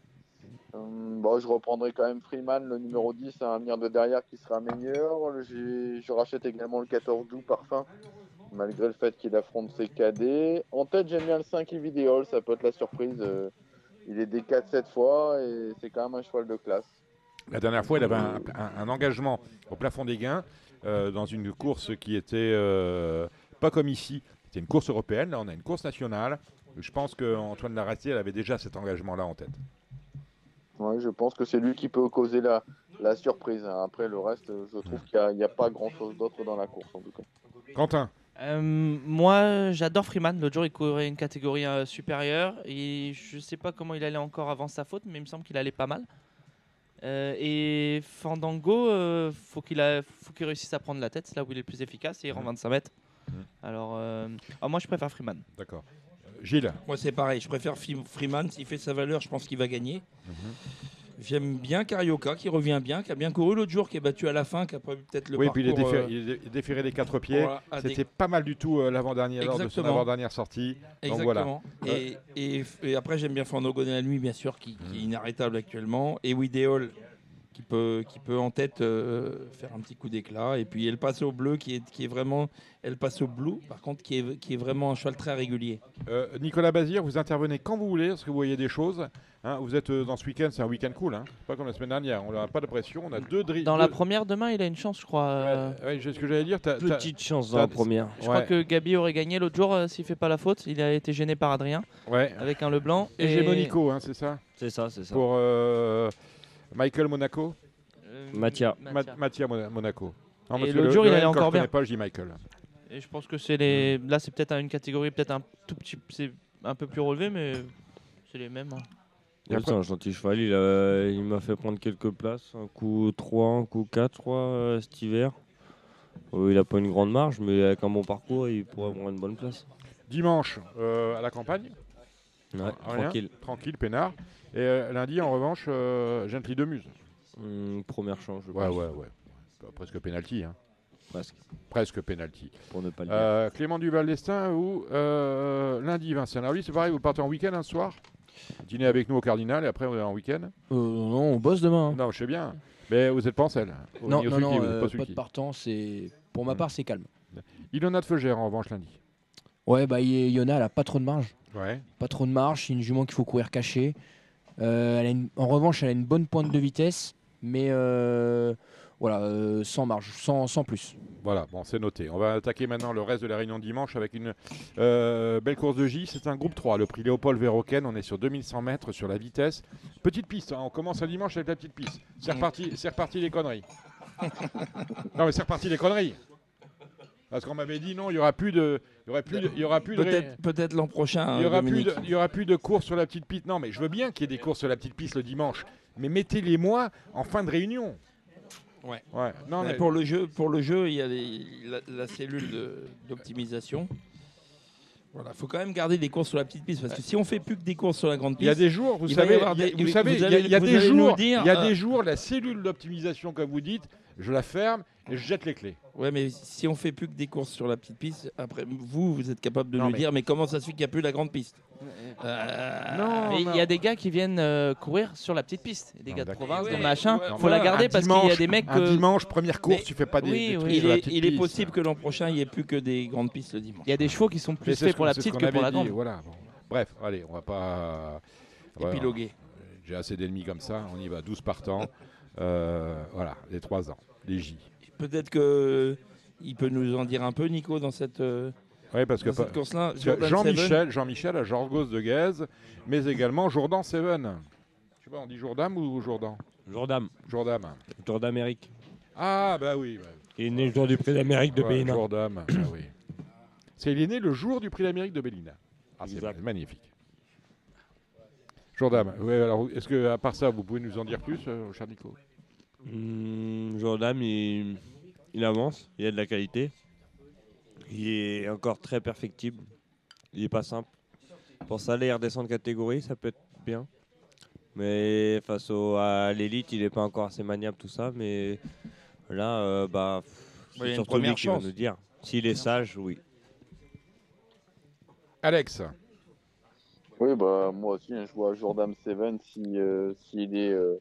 Euh, bon, je reprendrai quand même Freeman, le numéro 10, à venir de derrière qui sera meilleur. Je rachète également le 14 Doux Parfum, malgré le fait qu'il affronte ses cadets. En tête, j'aime bien le 5 Evideol, ça peut être la surprise. euh, il est des 4 cette fois et c'est quand même un cheval de classe. La dernière fois, il avait un, un- un engagement au plafond des gains euh, dans une course qui était euh, pas comme ici. C'était une course européenne. Là, on a une course nationale. Je pense qu'Antoine Laratier avait déjà cet engagement-là en tête. Ouais, je pense que c'est lui qui peut causer la, la surprise. Après, le reste, je trouve qu'il n'y a, pas grand-chose d'autre dans la course, en tout cas. Quentin Euh, moi, j'adore Freeman. L'autre jour, il courait une catégorie euh, supérieure. Et je sais pas comment il allait encore avant sa faute, mais il me semble qu'il allait pas mal. Euh, et Fandango, euh, faut qu'il a- faut qu'il réussisse à prendre la tête. C'est là où il est le plus efficace. Et il rend 25 mètres. Alors, euh, ah, moi, je préfère Freeman. D'accord. Gilles Moi, c'est pareil. Je préfère Freeman. S'il fait sa valeur, je pense qu'il va gagner. J'aime bien Carioca, qui revient bien, qui a bien couru l'autre jour, qui est battu à la fin, qui a pas eu peut-être le oui, parcours... puis il est, déféré, euh, il est dé- déféré des quatre pieds. Voilà, des- C'était pas mal du tout euh, l'avant-dernier lors de son avant-dernière sortie. Donc Exactement. voilà. Et, et- et après, j'aime bien la nuit, bien sûr, qui, qui est inarrêtable actuellement. Et Widéol, qui peut, qui peut en tête euh, faire un petit coup d'éclat. Et puis El Paso Bleu, qui est, qui est vraiment. El Paso Blue, par contre, qui est, qui est vraiment un cheval très régulier. Euh, Nicolas Bazir, vous intervenez quand vous voulez, parce que vous voyez des choses. Hein, vous êtes euh, dans ce week-end, c'est un week-end cool. Hein. Pas comme la semaine dernière. On n'a pas de pression. On a deux drills. Dans la première, demain, il a une chance, je crois. euh, Ouais, c'est ce que j'allais dire. t'as- t'as- Petite chance dans la première. Je crois que Gabi aurait gagné l'autre jour euh, s'il fait pas la faute. Il a été gêné par Adrien. Ouais. Avec un Leblanc. Et j'ai Monico, hein, c'est ça C'est ça, c'est ça. Pour euh, Michael Monaco Mathia. Ma- Mathia Mona- Monaco. Non, Et l'autre le- jour, le il allait encore je connais bien. pas, je dis Michael. Et je pense que c'est les. Là, c'est peut-être une catégorie peut-être un tout petit. C'est un peu plus relevé, mais c'est les mêmes. hein. Un gentil cheval, il, a- il m'a fait prendre quelques places, un coup 3, un coup 4 je crois euh, cet hiver. Euh, il a pas une grande marge mais avec un bon parcours il pourrait avoir une bonne place. Dimanche, euh, à la campagne. Ouais, Rien, tranquille. Tranquille, peinard. Et euh, lundi, en revanche, euh, Gently de Muse. Hum, première chance je Ouais, pense. ouais, ouais. Bah, Presque penalty. Hein. Presque. Presque penalty. Pour ne pas le Euh, Clément Duval d'Estaing ou euh, lundi, Vincent. Alors lui, c'est pareil, vous partez en week-end un soir Dîner avec nous au Cardinal et après on est en week-end Euh, non, on bosse demain. hein. Non, je sais bien. Mais vous êtes pas en selle. Non, non, non, vous êtes pas de partant. C'est pour Hmm. ma part, c'est calme. Ilona de Feugère en revanche lundi. Ouais, bah y- Yona, elle a pas trop de marge. Ouais. Pas trop de marge. C'est une jument qu'il faut courir caché. Euh, elle a une- En revanche, elle a une bonne pointe de vitesse, mais euh, voilà, euh, sans marge, sans, sans plus. Voilà, bon, c'est noté. On va attaquer maintenant le reste de la réunion de dimanche avec une euh, belle course de J. C'est un groupe 3, le prix Léopold Véroquen. On est sur 2100 mètres sur la vitesse. Petite piste, hein, on commence un dimanche avec la petite piste. C'est reparti, c'est reparti les conneries. non, mais c'est reparti les conneries. Parce qu'on m'avait dit non, il y aura plus de, il y aura plus, de- il y aura plus de, Peut-être peut-être l'an prochain. il y hein, aura plus de, il y aura plus de courses sur la petite piste. Non, mais je veux bien qu'il y ait des courses sur la petite piste le dimanche, mais mettez-les moi en fin de réunion. Ouais. Ouais. Non, Mais mais- pour le jeu, pour le jeu, il y a les- la, la cellule de- d'optimisation. Voilà, faut quand même garder des courses sur la petite piste parce que si on fait plus que des courses sur la grande piste, Il y a des jours, vous savez, avoir il y a- des- jours, il y a euh, des jours, la cellule d'optimisation, comme vous dites, je la ferme et je jette les clés. Ouais, mais si on fait plus que des courses sur la petite piste, après vous, vous êtes capable de Non, nous mais- dire, mais comment ça se fait qu'il n'y a plus la grande piste? Euh, Non, mais il y a des gars qui viennent euh, courir sur la petite piste. Des gars de province, Ouais, de machin. ouais, faut la garder parce qu'il y a dimanche- des mecs. un que- dimanche, première course, Mais- tu fais pas des- oui, des oui. trucs il sur la est, petite il est piste. possible que l'an prochain, il n'y ait plus que des grandes pistes le dimanche. Il y a des chevaux qui sont plus faits pour la petite que pour la grande. Voilà. bon. Bref, allez, on va pas voilà. Épiloguer. J'ai assez d'ennemis comme ça. On y va, 12 partants. Euh, voilà, les 3 ans, Peut-être que il peut nous en dire un peu, Nico, dans cette. euh, Oui, parce que dans Jean-Michel. Jean-Michel a Jorgos de Guèze, mais également Jourdan Seven. Je sais pas, on dit Jourdam ou Jourdan? Jourdam. Jourdam. Tour d'Amérique. Ah bah oui. bah. Il est né le jour du prix d'Amérique de Ouais, Bénin. Jourdam, ah oui. C'est il est né le jour du prix d'Amérique de Bellina. Ah, c'est magnifique. Jourdam, ouais, alors est-ce que à part ça, vous pouvez nous en dire plus, euh, cher Nico? Hum, Jourdam, il, il avance, il a de la qualité. Il est encore très perfectible. Il est pas simple. Pour ça, les redescendre de catégorie, ça peut être bien. Mais face au, à l'élite, il n'est pas encore assez maniable, tout ça. Mais là, euh, bah, Ouais, c'est surtout première lui qui va chance. nous dire. S'il est sage, oui. Alex Oui, bah, moi aussi, hein, je vois Jordan Seven si, euh, s'il est euh,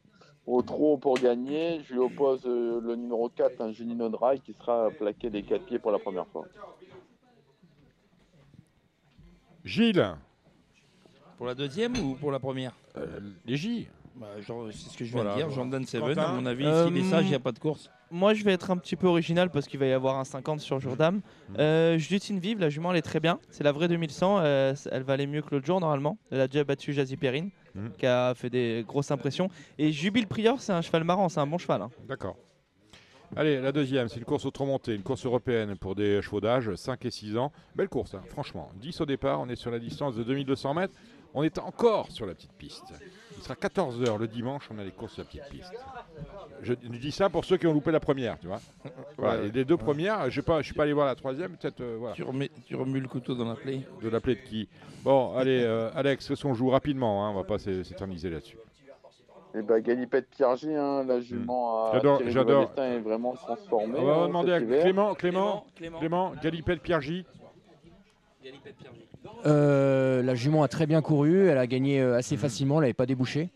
au trop pour gagner. Je lui oppose euh, le numéro 4, un Junino Dry, qui sera plaqué des 4 pieds pour la première fois. Gilles Pour la deuxième ou pour la première? Les J. Bah, c'est ce que je viens Voilà, de dire. Jordan Seven, Quentin à mon avis, Euh, s'il est sage, il n'y a pas de course. Moi, je vais être un petit peu original parce qu'il va y avoir un 50 sur Jourdam. Euh, Justine Vive, la jument, elle est très bien. C'est la vraie 2100. euh, elle va aller mieux que l'autre jour, normalement. Elle a déjà battu Jazzy Perrine, Mhm. qui a fait des grosses impressions. Et Jubile Prior, c'est un cheval marrant, c'est un bon cheval. hein. D'accord. Allez, la deuxième, c'est une course auto-montée, une course européenne pour des chevaux d'âge, 5 et 6 ans. Belle course, hein, franchement. 10 au départ, on est sur la distance de 2200 mètres. On est encore sur la petite piste. Il sera 14h le dimanche, on a les courses sur la petite piste. Je dis ça pour ceux qui ont loupé la première, tu vois. Voilà, et les deux premières, je ne suis pas allé voir la troisième, peut-être. euh, voilà. Tu, remets, tu remues le couteau dans la plaie. De la plaie de qui? Bon, allez, euh, Alex, qu'est-ce qu'on joue rapidement hein, On va pas s'é- s'éterniser là-dessus. Et bah, Galipette Pierre J, hein, la jument à J'adore, Thierry j'adore. Destin est vraiment transformée. On va hein, demander à cet hiver. Clément, Clément, Clément. Clément, Galipette Pierre J. Euh, la jument a très bien couru, elle a gagné euh, assez facilement, elle n'avait pas débouché.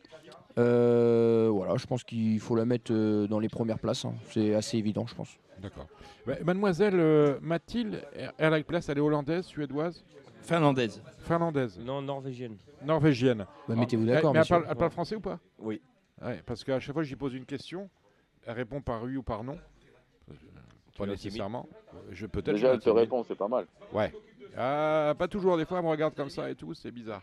Euh, voilà, je pense qu'il faut la mettre dans les premières places. hein. C'est assez évident, je pense. D'accord. Bah, Mademoiselle euh, Mathilde, elle elle a une place, elle est hollandaise, suédoise? Finlandaise. Finlandaise. Non, norvégienne. Norvégienne. Bah, mettez-vous Ah, d'accord, Mais elle monsieur. parle, elle parle français ou pas? Oui. Ouais, parce qu'à chaque fois que j'y pose une question, elle répond par oui ou par non. Pas nécessairement. Je peut-être. Déjà, elle te répond, c'est pas mal. Ouais. Ah, pas toujours. Des fois, elle me regarde comme ça et tout. C'est bizarre.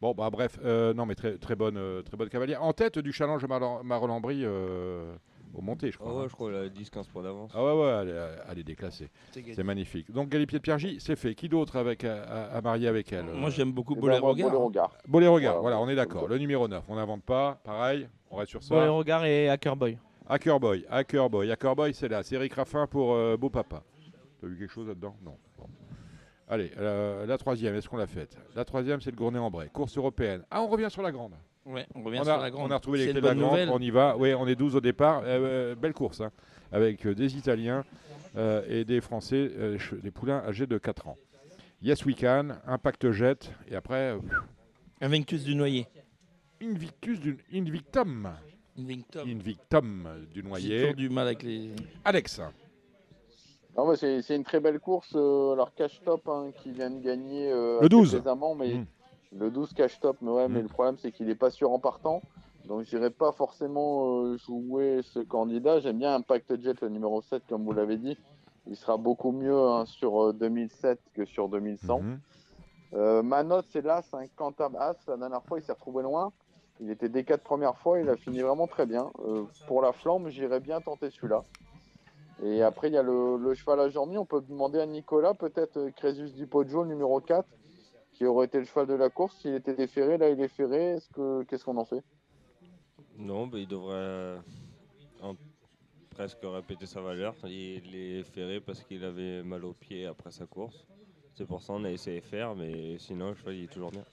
Bon, bah bref. euh, non, mais très, très bonne, euh, très bonne cavalière. En tête du challenge Mar- Marolambry euh, au monté, je Ah crois. ouais, hein. je crois qu'elle a 10-15 points d'avance. Ah ouais, ouais, elle est, elle est déclassée. C'est magnifique. Donc Galipier de Piergy, c'est fait. Qui d'autre avec à, à- à marier avec elle Moi, j'aime beaucoup Eh ben. Boléro Gare. Boléro Gare, Voilà. on est d'accord. Le numéro 9, on n'invente pas. Pareil, on reste sur ça. Bon, les regards et Hacker Boy. Hacker Boy, Hacker Boy, Hacker Boy, c'est là. C'est Eric Raffin pour euh, Beau Papa. T'as vu quelque chose là-dedans? Non. Bon. Allez, euh, la troisième, est-ce qu'on l'a faite? La troisième, c'est le Gournay-en-Bray, course européenne. Ah, on revient sur la grande. Ouais, on revient on, sur la grande. on a retrouvé les clés de la grande, nouvelle. on y va. Oui, on est 12 au départ. Euh, euh, belle course, hein, avec des Italiens euh, et des Français, des poulains âgés de 4 ans. Yes We Can, Impact Jet, et après, Invictus du Noyer. Invictus du Invictum. Invictum. Invictum du J'ai Noyer. toujours du mal avec les. Alex. Non, mais c'est une très belle course. euh, alors, Cash Top hein, qui vient de gagner euh, Le 12. plaisamment, mais Mm. le 12 Cash Top. Mais, ouais, mais le problème, c'est qu'il n'est pas sûr en partant. Donc, je n'irai pas forcément euh, jouer ce candidat. J'aime bien Impact Jet, le numéro 7, comme vous l'avez dit. Il sera beaucoup mieux hein, sur euh, 2007 que sur 2100. Mhm. Euh, ma note, c'est l'As, un Cantab As. La dernière fois, il s'est retrouvé loin. Il était des quatre premières fois, il a fini vraiment très bien. Pour la flamme, j'irais bien tenter celui-là. Et après, il y a le, le cheval à Jorny. On peut demander à Nicolas, peut-être euh, Crésus di Poggio, numéro 4, qui aurait été le cheval de la course. S'il était déféré, là, il est ferré. Est-ce que, qu'est-ce qu'on en fait? Non, mais il devrait euh, en- presque répéter sa valeur. Il est ferré parce qu'il avait mal au pied après sa course. C'est pour ça qu'on a essayé de faire, mais sinon, le cheval il est toujours bien.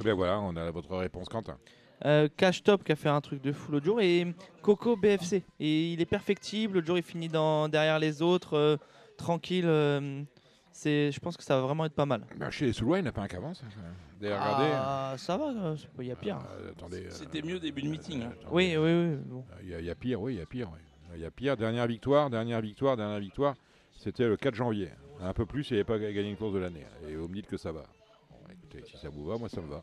Eh bien voilà, on a votre réponse, Quentin. Euh, Cash Top qui a fait un truc de fou l'autre jour et Coco BFC. Et il est perfectible. L'autre jour, il finit dans, derrière les autres, euh, tranquille. euh, c'est, je pense que ça va vraiment être pas mal. Bah, chez les Soulois, il n'y en a pas un qui avance. hein. Ah, ça va, euh, c'est pas- il y a pire. Euh, attendez. C'était mieux début de meeting. hein. attendez. Oui, oui, oui. bon. Il y, a- il y a pire, oui, il y a pire. oui. Il y a pire. Dernière victoire, dernière victoire, dernière victoire. C'était le 4 janvier. Un peu plus, il n'avait pas gagné une course de l'année. Et vous me dites que ça va. Écoutez, si ça vous va, moi ça me va.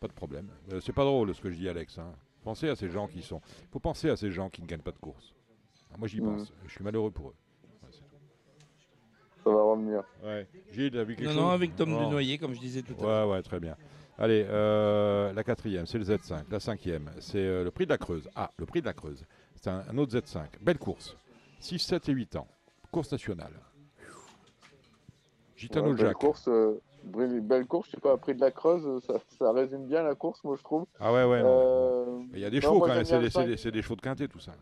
pas de problème. Euh, c'est pas drôle ce que je dis, Alex. hein. Pensez à ces gens qui sont. Il faut penser à ces gens qui ne gagnent pas de course. Ah, moi j'y pense. Je suis malheureux pour eux. Ouais. Ça va revenir. Ouais. Gilles, quelque Non, chose non, avec Tom Non. du Noyer, comme je disais tout à l'heure. Ouais, ouais, très bien. Allez, euh, la quatrième, c'est le Z5. La cinquième, c'est euh, le prix de la Creuse. Ah, le prix de la Creuse. C'est un, un autre Z5. Belle course. 6, 7 et 8 ans. Course nationale. Gitano Ouais, Jack. course, euh, belle belle course. Je sais pas, prix de la Creuse, ça, ça résume bien la course, moi, je trouve. Ah ouais, ouais. non. Euh, Il y a des non, chevaux moi, quand même. C'est des, chevaux de quintet, tout ça.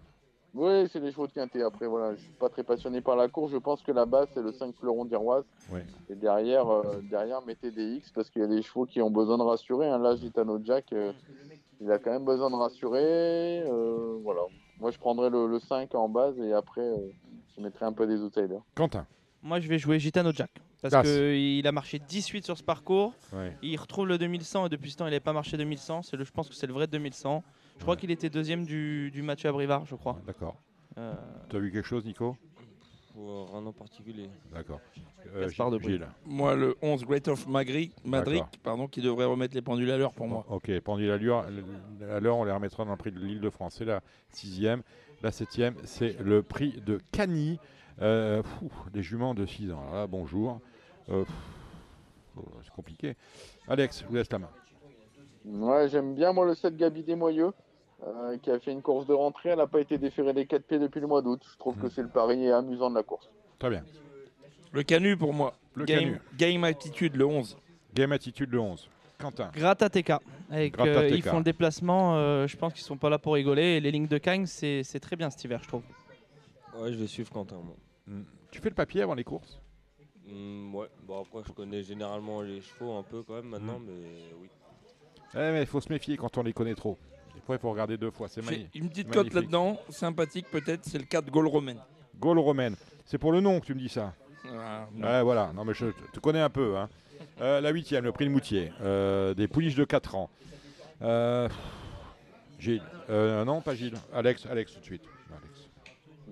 Oui, c'est des chevaux de quintet. Après, voilà, je suis pas très passionné par la course. Je pense que la base, c'est le 5 fleuron d'Iroise. Et derrière, euh, derrière, mettez des X parce qu'il y a des chevaux qui ont besoin de rassurer. hein. Là, Gitano Jack, euh, il a quand même besoin de rassurer. voilà. Moi, je prendrais le, le 5 en base et après, je mettrais un peu des outsiders. Quentin. Moi, je vais jouer Gitano Jack. Parce qu'il a marché 18 sur ce parcours. Ouais. Il retrouve le 2100 et depuis ce temps, il n'avait pas marché 2100. C'est le, je pense que c'est le vrai 2100. Je crois qu'il était deuxième du, du match à Brivard, je crois. D'accord. Euh, Tu as vu quelque chose, Nico? Pour rien en particulier. D'accord. Euh. Moi, le 11 Great of Madrid, pardon, qui devrait remettre les pendules à l'heure pour moi. Ok, pendule à l'heure, à l'heure, on les remettra dans le prix de l'île de France. C'est la sixième. La septième, c'est le prix de Cagny. Euh, des juments de 6 ans. Alors là, bonjour. Euh, oh, c'est compliqué. Alex, je vous laisse la main. Ouais, j'aime bien moi le 7 Gabi Desmoyeux, euh, qui a fait une course de rentrée. Elle n'a pas été déférée des 4 pieds depuis le mois d'août. Je trouve que c'est le pari amusant de la course. Très bien. Le Canu pour moi. Le game, Canu. game Attitude, le 11. Game Attitude, le 11. Quentin. Grata TK. Avec, Grata euh, ils font le déplacement. euh, je pense qu'ils sont pas là pour rigoler. Et les lignes de Cagnes, c'est c'est très bien cet hiver, je trouve. Ouais, je vais suivre Quentin, moi. Tu fais le papier avant les courses? Hmm, ouais, bon après je connais généralement les chevaux un peu quand même maintenant, Hmm. mais oui. Eh, mais il faut se méfier quand on les connaît trop. Des fois, il faut regarder deux fois. C'est magnifique. Une petite cote là-dedans, sympathique peut-être, c'est le 4 Gaulle romaine. Gaulle romaine. C'est pour le nom que tu me dis ça Ah, non. Ouais, voilà. Non, mais je te connais un peu. hein. Euh, la huitième, le prix de Moutier. Euh, des pouliches de 4 ans. Euh, Gilles. Euh, non, pas Gilles. Alex, Alex tout de suite.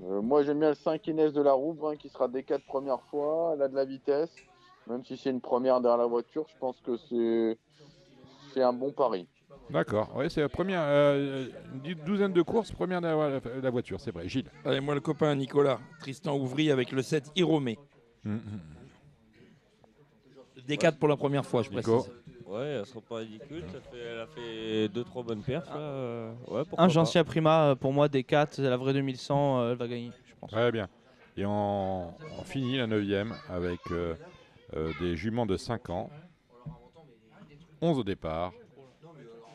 Euh, moi, j'aime bien le 5 Inès de la Roubre, hein, qui sera des 4 premières fois. Elle a de la vitesse. Même si c'est une première derrière la voiture, je pense que c'est c'est un bon pari. D'accord. Oui, c'est la première. euh, une dou- douzaine de courses, première de la, la voiture, c'est vrai. Gilles. Allez, moi le copain Nicolas, Tristan Ouvry avec le 7 Iromé. Hum, Des 4 pour la première fois, je Nico. précise. Ouais, elle sera pas ridicule. Ça fait, elle a fait 2-3 bonnes perfs là. euh, Ouais, pourquoi Un pas. Prima, euh, pour moi, des 4, c'est la vraie 2100, euh, elle va gagner, je pense. Très bien. Et on, on finit la neuvième avec euh, euh, des juments de 5 ans. 11 au départ.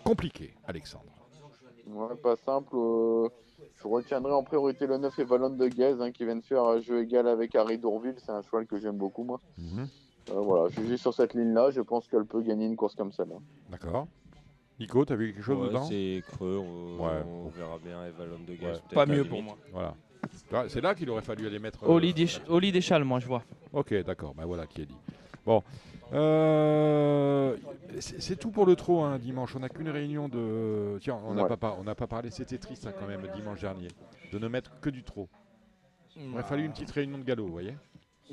Compliqué, Alexandre. Ouais, pas simple. euh, je retiendrai en priorité le 9 et Valon de Guez, hein, qui vient de faire un jeu égal avec Harry Dourville. C'est un cheval que j'aime beaucoup, moi. Mhm. Euh, voilà, jugé sur cette ligne-là, je pense qu'elle peut gagner une course comme celle-là. D'accord. Nico, t'as vu quelque chose Ouais, dedans? C'est creux, on, Ouais. on verra bien. Et Valon de Ouais. Gaz, peut-être Pas mieux pour moi. Voilà. Là, C'est là qu'il aurait fallu aller mettre. euh, Oli Desch- Oli Deschal, moi, je vois. Ok, d'accord. Ben voilà qui est dit. Bon. Euh, c'est tout pour le trot hein, dimanche. On n'a qu'une réunion de. Tiens, on n'a Ouais. pas, on parlé. C'était triste hein, quand même dimanche dernier de ne mettre que du trot. Il aurait fallu une petite réunion de galop, vous voyez?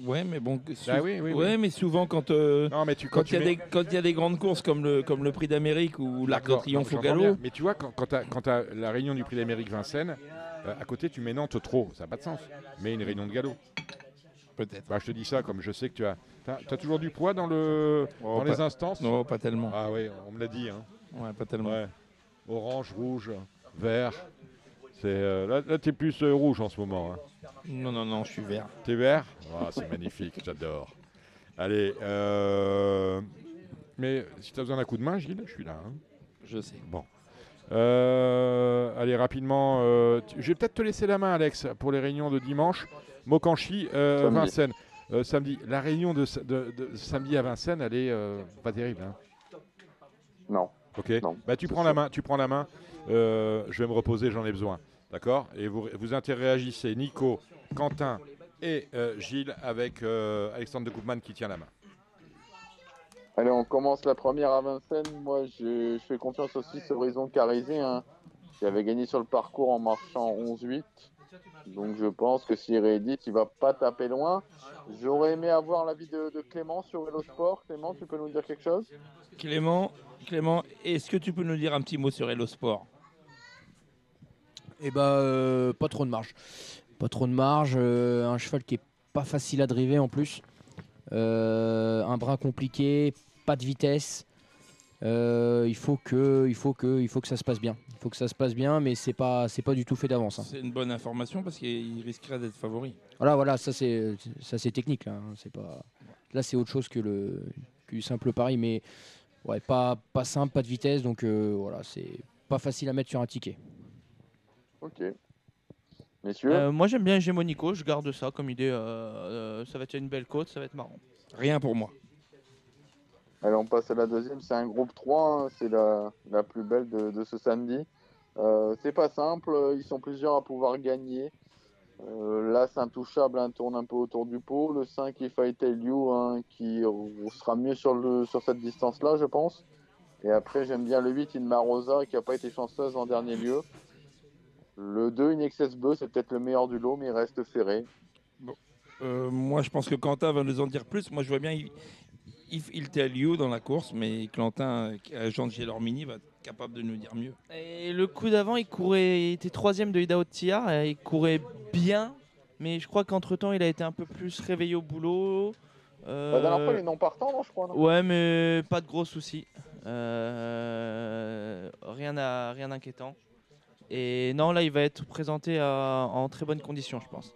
Ouais, mais bon. Ah oui, oui, oui. ouais, mais souvent quand euh, Non, mais tu quand quand il y a mets- des quand il y a des grandes courses comme le comme le Prix d'Amérique ou l'Arc de Triomphe au galop. Mais tu vois, quand, quand tu as, la réunion du prix d'Amérique Vincennes, euh, à côté, tu mets Nantes trop. Ça n'a pas de sens. Mais une réunion de galop. Peut-être. Bah, je te dis ça comme je sais que tu as. Tu as, toujours du poids dans, le, Oh, dans pas- les instances? Non, pas tellement. Ah oui, on me l'a dit. Hein. Ouais, pas tellement. Ouais. Orange, rouge, vert. C'est euh, là, là tu es plus euh, rouge en ce moment. Hein. Non, non, non, je suis vert. T'es vert? Ah, C'est magnifique, <laughs> j'adore. Allez, euh, mais si tu as besoin d'un coup de main, Gilles, je suis là. hein. Je sais. Bon. Euh, allez, rapidement. euh, tu- je vais peut-être te laisser la main, Alex, pour les réunions de dimanche. Mokanchi, euh, Samedi. Vincennes. Euh, samedi. La réunion de, sa- de- de samedi à Vincennes, elle est euh, pas terrible. hein. Non. Ok. Non, bah tu prends la main, tu prends la main. Euh, je vais me reposer, j'en ai besoin. D'accord? Et vous vous interréagissez, Nico, Quentin et euh, Gilles avec euh, Alexandre de Koopman qui tient la main. Allez, on commence la première à Vincennes. Moi, je, je fais confiance aussi sur Horizon Carizé, hein, qui avait gagné sur le parcours en marchant 11-8. Donc, je pense que s'il réédite, il va pas taper loin. J'aurais aimé avoir l'avis de, de Clément sur Vélo Sport. Clément, tu peux nous dire quelque chose? Clément, Clément, est-ce que tu peux nous dire un petit mot sur Hello Sport? Eh bah, euh, pas trop de marge. Pas trop de marge. euh, un cheval qui est pas facile à driver en plus. Euh, un brin compliqué, pas de vitesse. Euh, il faut que, il faut que, il faut que ça se passe bien. Il faut que ça se passe bien, mais c'est pas, c'est pas du tout fait d'avance. hein. C'est une bonne information parce qu'il risquerait d'être favori. Voilà, voilà, ça c'est, ça c'est technique là. hein, C'est pas, là c'est autre chose que le, que simple pari, mais ouais, pas, pas simple, pas de vitesse, donc euh, voilà, c'est pas facile à mettre sur un ticket. Ok. Messieurs Euh, moi, j'aime bien Hégémonico, je garde ça comme idée. euh, euh, ça va être une belle côte, ça va être marrant. Rien pour moi. Allez, on passe à la deuxième. C'est un groupe 3. hein, C'est la, la plus belle de, de ce samedi. Euh, c'est pas simple. Ils sont plusieurs à pouvoir gagner. Euh, L'As intouchable hein, tourne un peu autour du pot. Le 5 If I Tell You hein, qui sera mieux sur, le, sur cette distance-là, je pense. Et après, j'aime bien le 8 Inmarosa qui n'a pas été chanceuse en dernier lieu. Le 2 Inexcess Bleu, c'est peut-être le meilleur du lot, mais il reste ferré. Euh, moi, je pense que Quentin va nous en dire plus. Moi, je vois bien il, If Il Tell You dans la course, mais Quentin, agent de Gelormini, va être capable de nous dire mieux. Et le coup d'avant, il courait, il était troisième de Hidao Tiar, et il courait bien, mais je crois qu'entre temps, il a été un peu plus réveillé au boulot. Euh, La dernière fois, il est non partant, non, je crois. non? Ouais, mais pas de gros soucis. Euh, rien, à, rien d'inquiétant. Et non, là, il va être présenté à- en très bonnes conditions, je pense.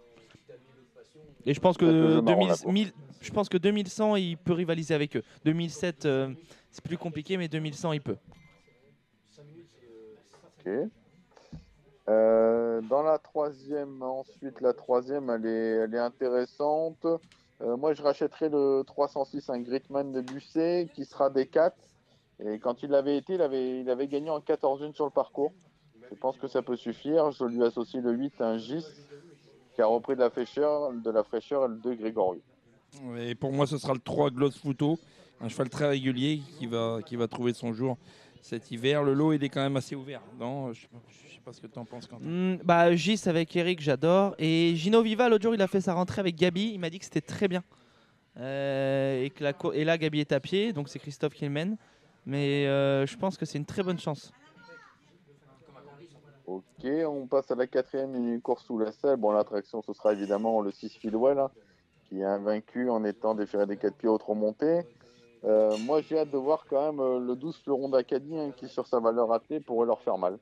Et je pense que, Peut-être le jeu marrant, 2000 la course. 1000 je pense que 2100, il peut rivaliser avec eux. 2007, euh, c'est plus compliqué, mais 2100, il peut. Ok. Euh, dans la troisième, ensuite, la troisième, elle est, elle est intéressante. Euh, moi, je rachèterai le 306, un Gritman de Busset, qui sera des 4. Et quand il l'avait été, il avait, il avait gagné en 14 1 sur le parcours. Je pense que ça peut suffire. Je lui associe le 8, un Gis, qui a repris de la fraîcheur, de la fraîcheur et le 2 Grégorio. Et pour moi, ce sera le 3 Gloss Futo, un cheval très régulier qui va, qui va trouver son jour cet hiver. Le lot, il est quand même assez ouvert. Non, je ne sais, pas- je sais pas ce que tu en penses, Quentin. Hmm, bah, Gis avec Eric, j'adore. Et Gino Viva, l'autre jour, il a fait sa rentrée avec Gabi. Il m'a dit que c'était très bien. Euh, et, que la cour- et là, Gabi est à pied, donc c'est Christophe qui le mène. Mais euh, je pense que c'est une très bonne chance. Ok, on passe à la quatrième, une course sous la selle. Bon, l'attraction, ce sera évidemment le 6 Philwell, hein, qui est invaincu en étant déféré des 4 pieds autres remontées. Euh, moi, j'ai hâte de voir quand même euh, le 12 Fleuron d'Acadie, hein, qui, sur sa valeur ratée, pourrait leur faire mal.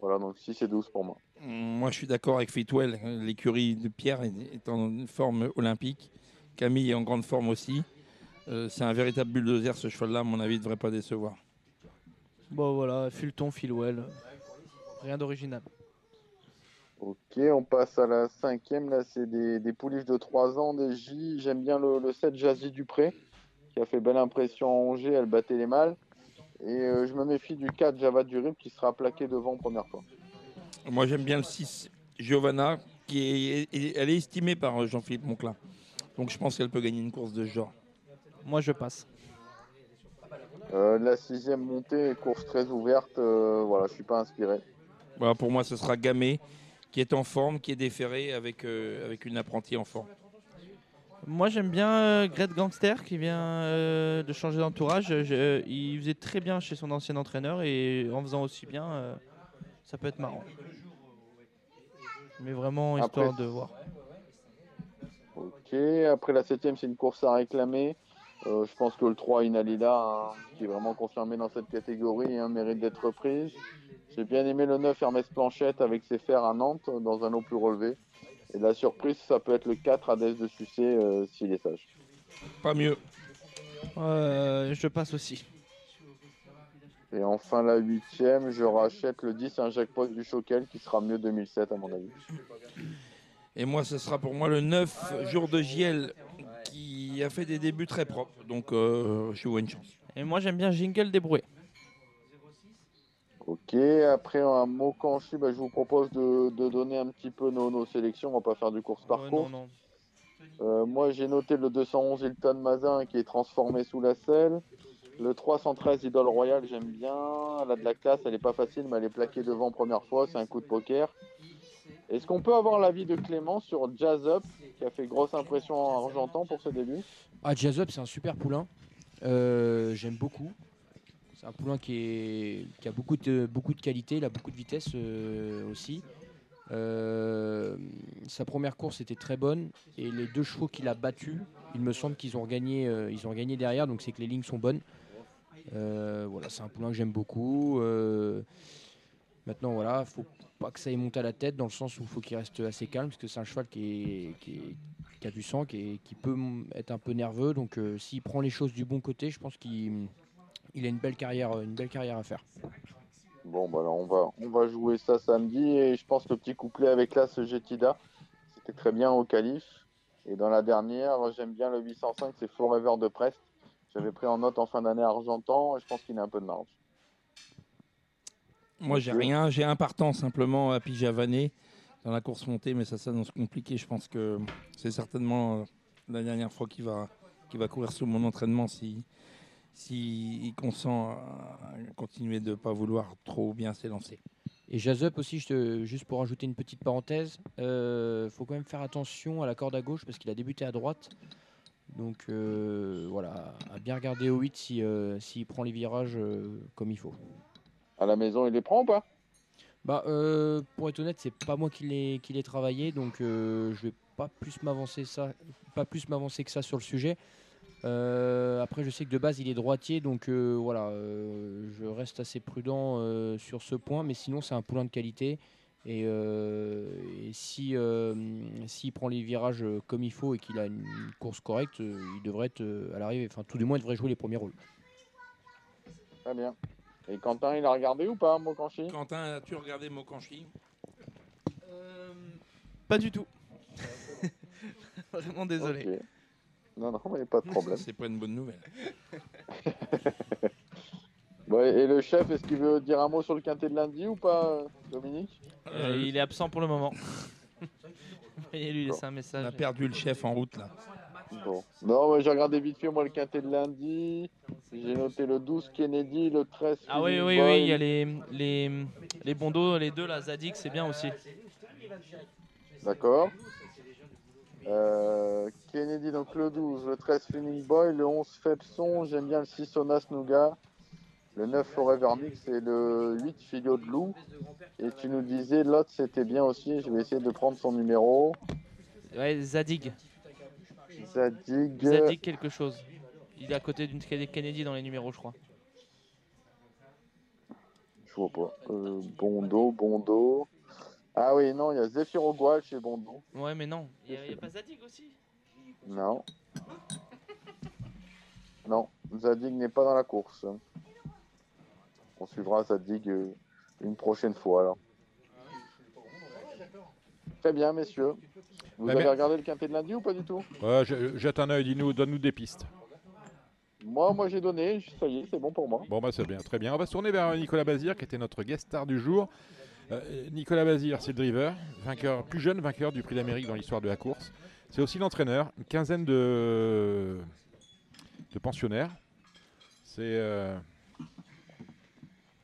Voilà, donc 6 et 12 pour moi. Moi, je suis d'accord avec Fitwell. L'écurie de Pierre est, en forme olympique. Camille est en grande forme aussi. Euh, c'est un véritable bulldozer, ce cheval-là. À mon avis, il ne devrait pas décevoir. Bon, voilà, Fulton, Philwell. Rien d'original. Ok, on passe à la cinquième. Là, c'est des, des pouliches de 3 ans, des J. J'aime bien le, le 7 Jazzy Dupré, qui a fait belle impression à Angers. Elle battait les mâles. Et euh, je me méfie du 4 Java Durib, qui sera plaqué devant première fois. Moi, j'aime bien le 6 Giovanna, qui est, est- elle est estimée par euh, Jean-Philippe Monclin. Donc, je pense qu'elle peut gagner une course de ce genre. Moi, je passe. Euh, la sixième montée, course très ouverte. euh, voilà, je suis pas inspiré. Voilà, pour moi, ce sera Gamay, qui est en forme, qui est déféré avec, euh, avec une apprentie en forme. Moi, j'aime bien euh, Gangster qui vient euh, de changer d'entourage. Il faisait très bien chez son ancien entraîneur et en faisant aussi bien, euh, ça peut être marrant. Mais vraiment, histoire Après- de voir. Ok, après la septième, c'est une course à réclamer. Euh, je pense que le 3 Inalida, hein, qui est vraiment confirmé dans cette catégorie, hein, mérite d'être reprise. J'ai bien aimé le 9 Hermès Planchette avec ses fers à Nantes dans un lot plus relevé. Et la surprise, ça peut être le 4 Hadès de Sucé euh, s'il est sage. Pas mieux. Euh, je passe aussi. Et enfin la huitième, je rachète le 10 un jackpot du Choquel qui sera mieux 2007 à mon avis. Et moi, ce sera pour moi le 9 jour de Giel, qui a fait des débuts très propres. Donc, euh, je vois une chance. Et moi, j'aime bien Jingle Débroué. Ok, après un mot canchi, bah, je vous propose de, de donner un petit peu nos, nos sélections. On va pas faire du course par Ouais, course. non, non. Euh, moi, j'ai noté le 211 Hilton Mazin qui est transformé sous la selle. Le 313 Idol Royal, j'aime bien. Elle a de la classe, elle est pas facile, mais elle est plaquée devant première fois. C'est un coup de poker. Est-ce qu'on peut avoir l'avis de Clément sur Jazz Up, qui a fait grosse impression en Argentan pour ce début? Ah, Jazz Up, c'est un super poulain. Euh, J'aime beaucoup. C'est un poulain qui, a beaucoup de, qualité, il a beaucoup de vitesse euh, aussi. Euh, sa première course était très bonne et les deux chevaux qu'il a battus, il me semble qu'ils ont gagné, ont gagné derrière, donc c'est que les lignes sont bonnes. Voilà, c'est un poulain que j'aime beaucoup. Maintenant, voilà, faut pas que ça ait monté à la tête dans le sens où il faut qu'il reste assez calme parce que c'est un cheval qui, a du sang, qui, peut être un peu nerveux. Donc, euh, s'il prend les choses du bon côté, je pense qu'il il a une belle carrière, une belle carrière à faire. Bon, bah on va, on va jouer ça samedi. Et je pense que le petit couplet avec l'As Jetida, c'était très bien au calife. Et dans la dernière, j'aime bien le 805, c'est Forever de Prest. J'avais pris en note en fin d'année Argentan et je pense qu'il a un peu de marge. Moi, j'ai rien. J'ai un partant simplement à Pijavané, dans la course montée, mais ça s'annonce compliqué. Je pense que c'est certainement euh, la dernière fois qu'il va, courir sur mon entraînement si, si il consent à continuer de ne pas vouloir trop bien s'élancer. Et Jazup aussi, juste pour ajouter une petite parenthèse, il faut quand même faire attention à la corde à gauche parce qu'il a débuté à droite. Donc euh, voilà, à bien regarder au 8 si, euh, s'il prend les virages euh, comme il faut. À la maison, il les prend ou pas? Bah, euh, pour être honnête, c'est pas moi qui l'ai qui l'ai travaillé, donc euh, je vais pas plus m'avancer ça, pas plus m'avancer que ça sur le sujet. Euh, après, je sais que de base il est droitier, donc euh, voilà, je reste assez prudent sur ce point. Mais sinon, c'est un poulain de qualité. Et, et si s'il prend les virages comme il faut et qu'il a une course correcte, il devrait être à l'arrivée. Enfin, tout du moins, il devrait jouer les premiers rôles. Très bien. Et Quentin, il a regardé ou pas, Mokanchi? Quentin, as-tu regardé Mokanchi? Pas du tout. <laughs> Vraiment désolé. Non, non, mais pas de problème. <laughs> C'est pas une bonne nouvelle. <laughs> Bon, et le chef, est-ce qu'il veut dire un mot sur le quintet de lundi ou pas, Dominique? Euh, il est absent pour le moment. Veuillez lui laisser un message. On a perdu le chef en route là. Bon. Non, j'ai regardé vite fait, moi, le quintet de lundi. J'ai noté le 12 Kennedy, le 13 Ah oui, oui, oui, il y a les, les, les bondos, les deux là, Zadig, c'est bien aussi. D'accord. Euh, Kennedy, donc le 12, le 13 Feeling Boy, le 11 Fepson, j'aime bien le 6 Sonas Nougat, le 9 Forever Mix et le 8 Filio de Loup. Et tu nous disais, l'autre c'était bien aussi, je vais essayer de prendre son numéro. Ouais, Zadig. Zadig. Zadig quelque chose. Il est à côté d'une Kennedy dans les numéros, je crois. Je vois pas. Euh, Bondo, Bondo. Ah oui, non, il y a Zephyro Gual chez Bondo. Ouais, mais non. Il n'y a, pas Zadig aussi? Non. Non, Zadig n'est pas dans la course. On suivra Zadig euh, une prochaine fois alors. Très bien, messieurs. Vous Bah, avez mais- regardé le quintet de lundi ou pas du tout? Ouais, je- jette un œil, dis-nous, donne-nous des pistes. Moi, moi j'ai donné, ça y est, c'est bon pour moi. Bon, bah c'est bien, très bien. On va se tourner vers Nicolas Bazir, qui était notre guest star du jour. Euh, Nicolas Bazir, c'est le driver, vainqueur, plus jeune vainqueur du Prix d'Amérique dans l'histoire de la course. C'est aussi l'entraîneur, une quinzaine de, de pensionnaires. C'est euh,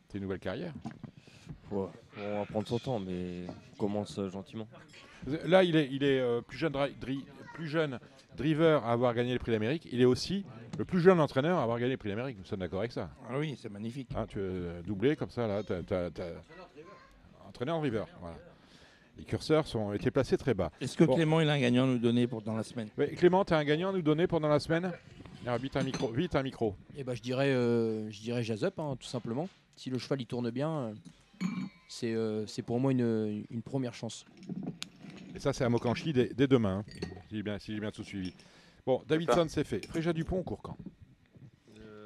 c'est une nouvelle carrière. Ouais, on va prendre son temps, mais on commence euh, gentiment. Là, il est, il est euh, plus, jeune dri- dri- plus jeune driver à avoir gagné le Prix d'Amérique. Il est aussi le plus jeune entraîneur à avoir gagné le Prix d'Amérique. Nous sommes d'accord avec ça. Ah oui, c'est magnifique. Hein, tu es doublé comme ça, là. t'as- t'as- t'as- Entraîneur. Voilà. Les curseurs sont, ont été placés très bas. Est-ce que Bon. Clément il a un gagnant à nous donner pour dans la semaine? Clément, tu as un gagnant à nous donner pendant la semaine? Alors, vite un micro. Vite un micro. Et bah, je dirais, euh, je dirais Jazup, hein, tout simplement. Si le cheval il tourne bien, euh, c'est euh, c'est pour moi une, une première chance. Et ça, c'est à Mokanchi dès, dès demain, hein, si j'ai bien, si j'ai bien tout suivi. Bon, Davidson, c'est fait. Fréja Dupont, on court quand?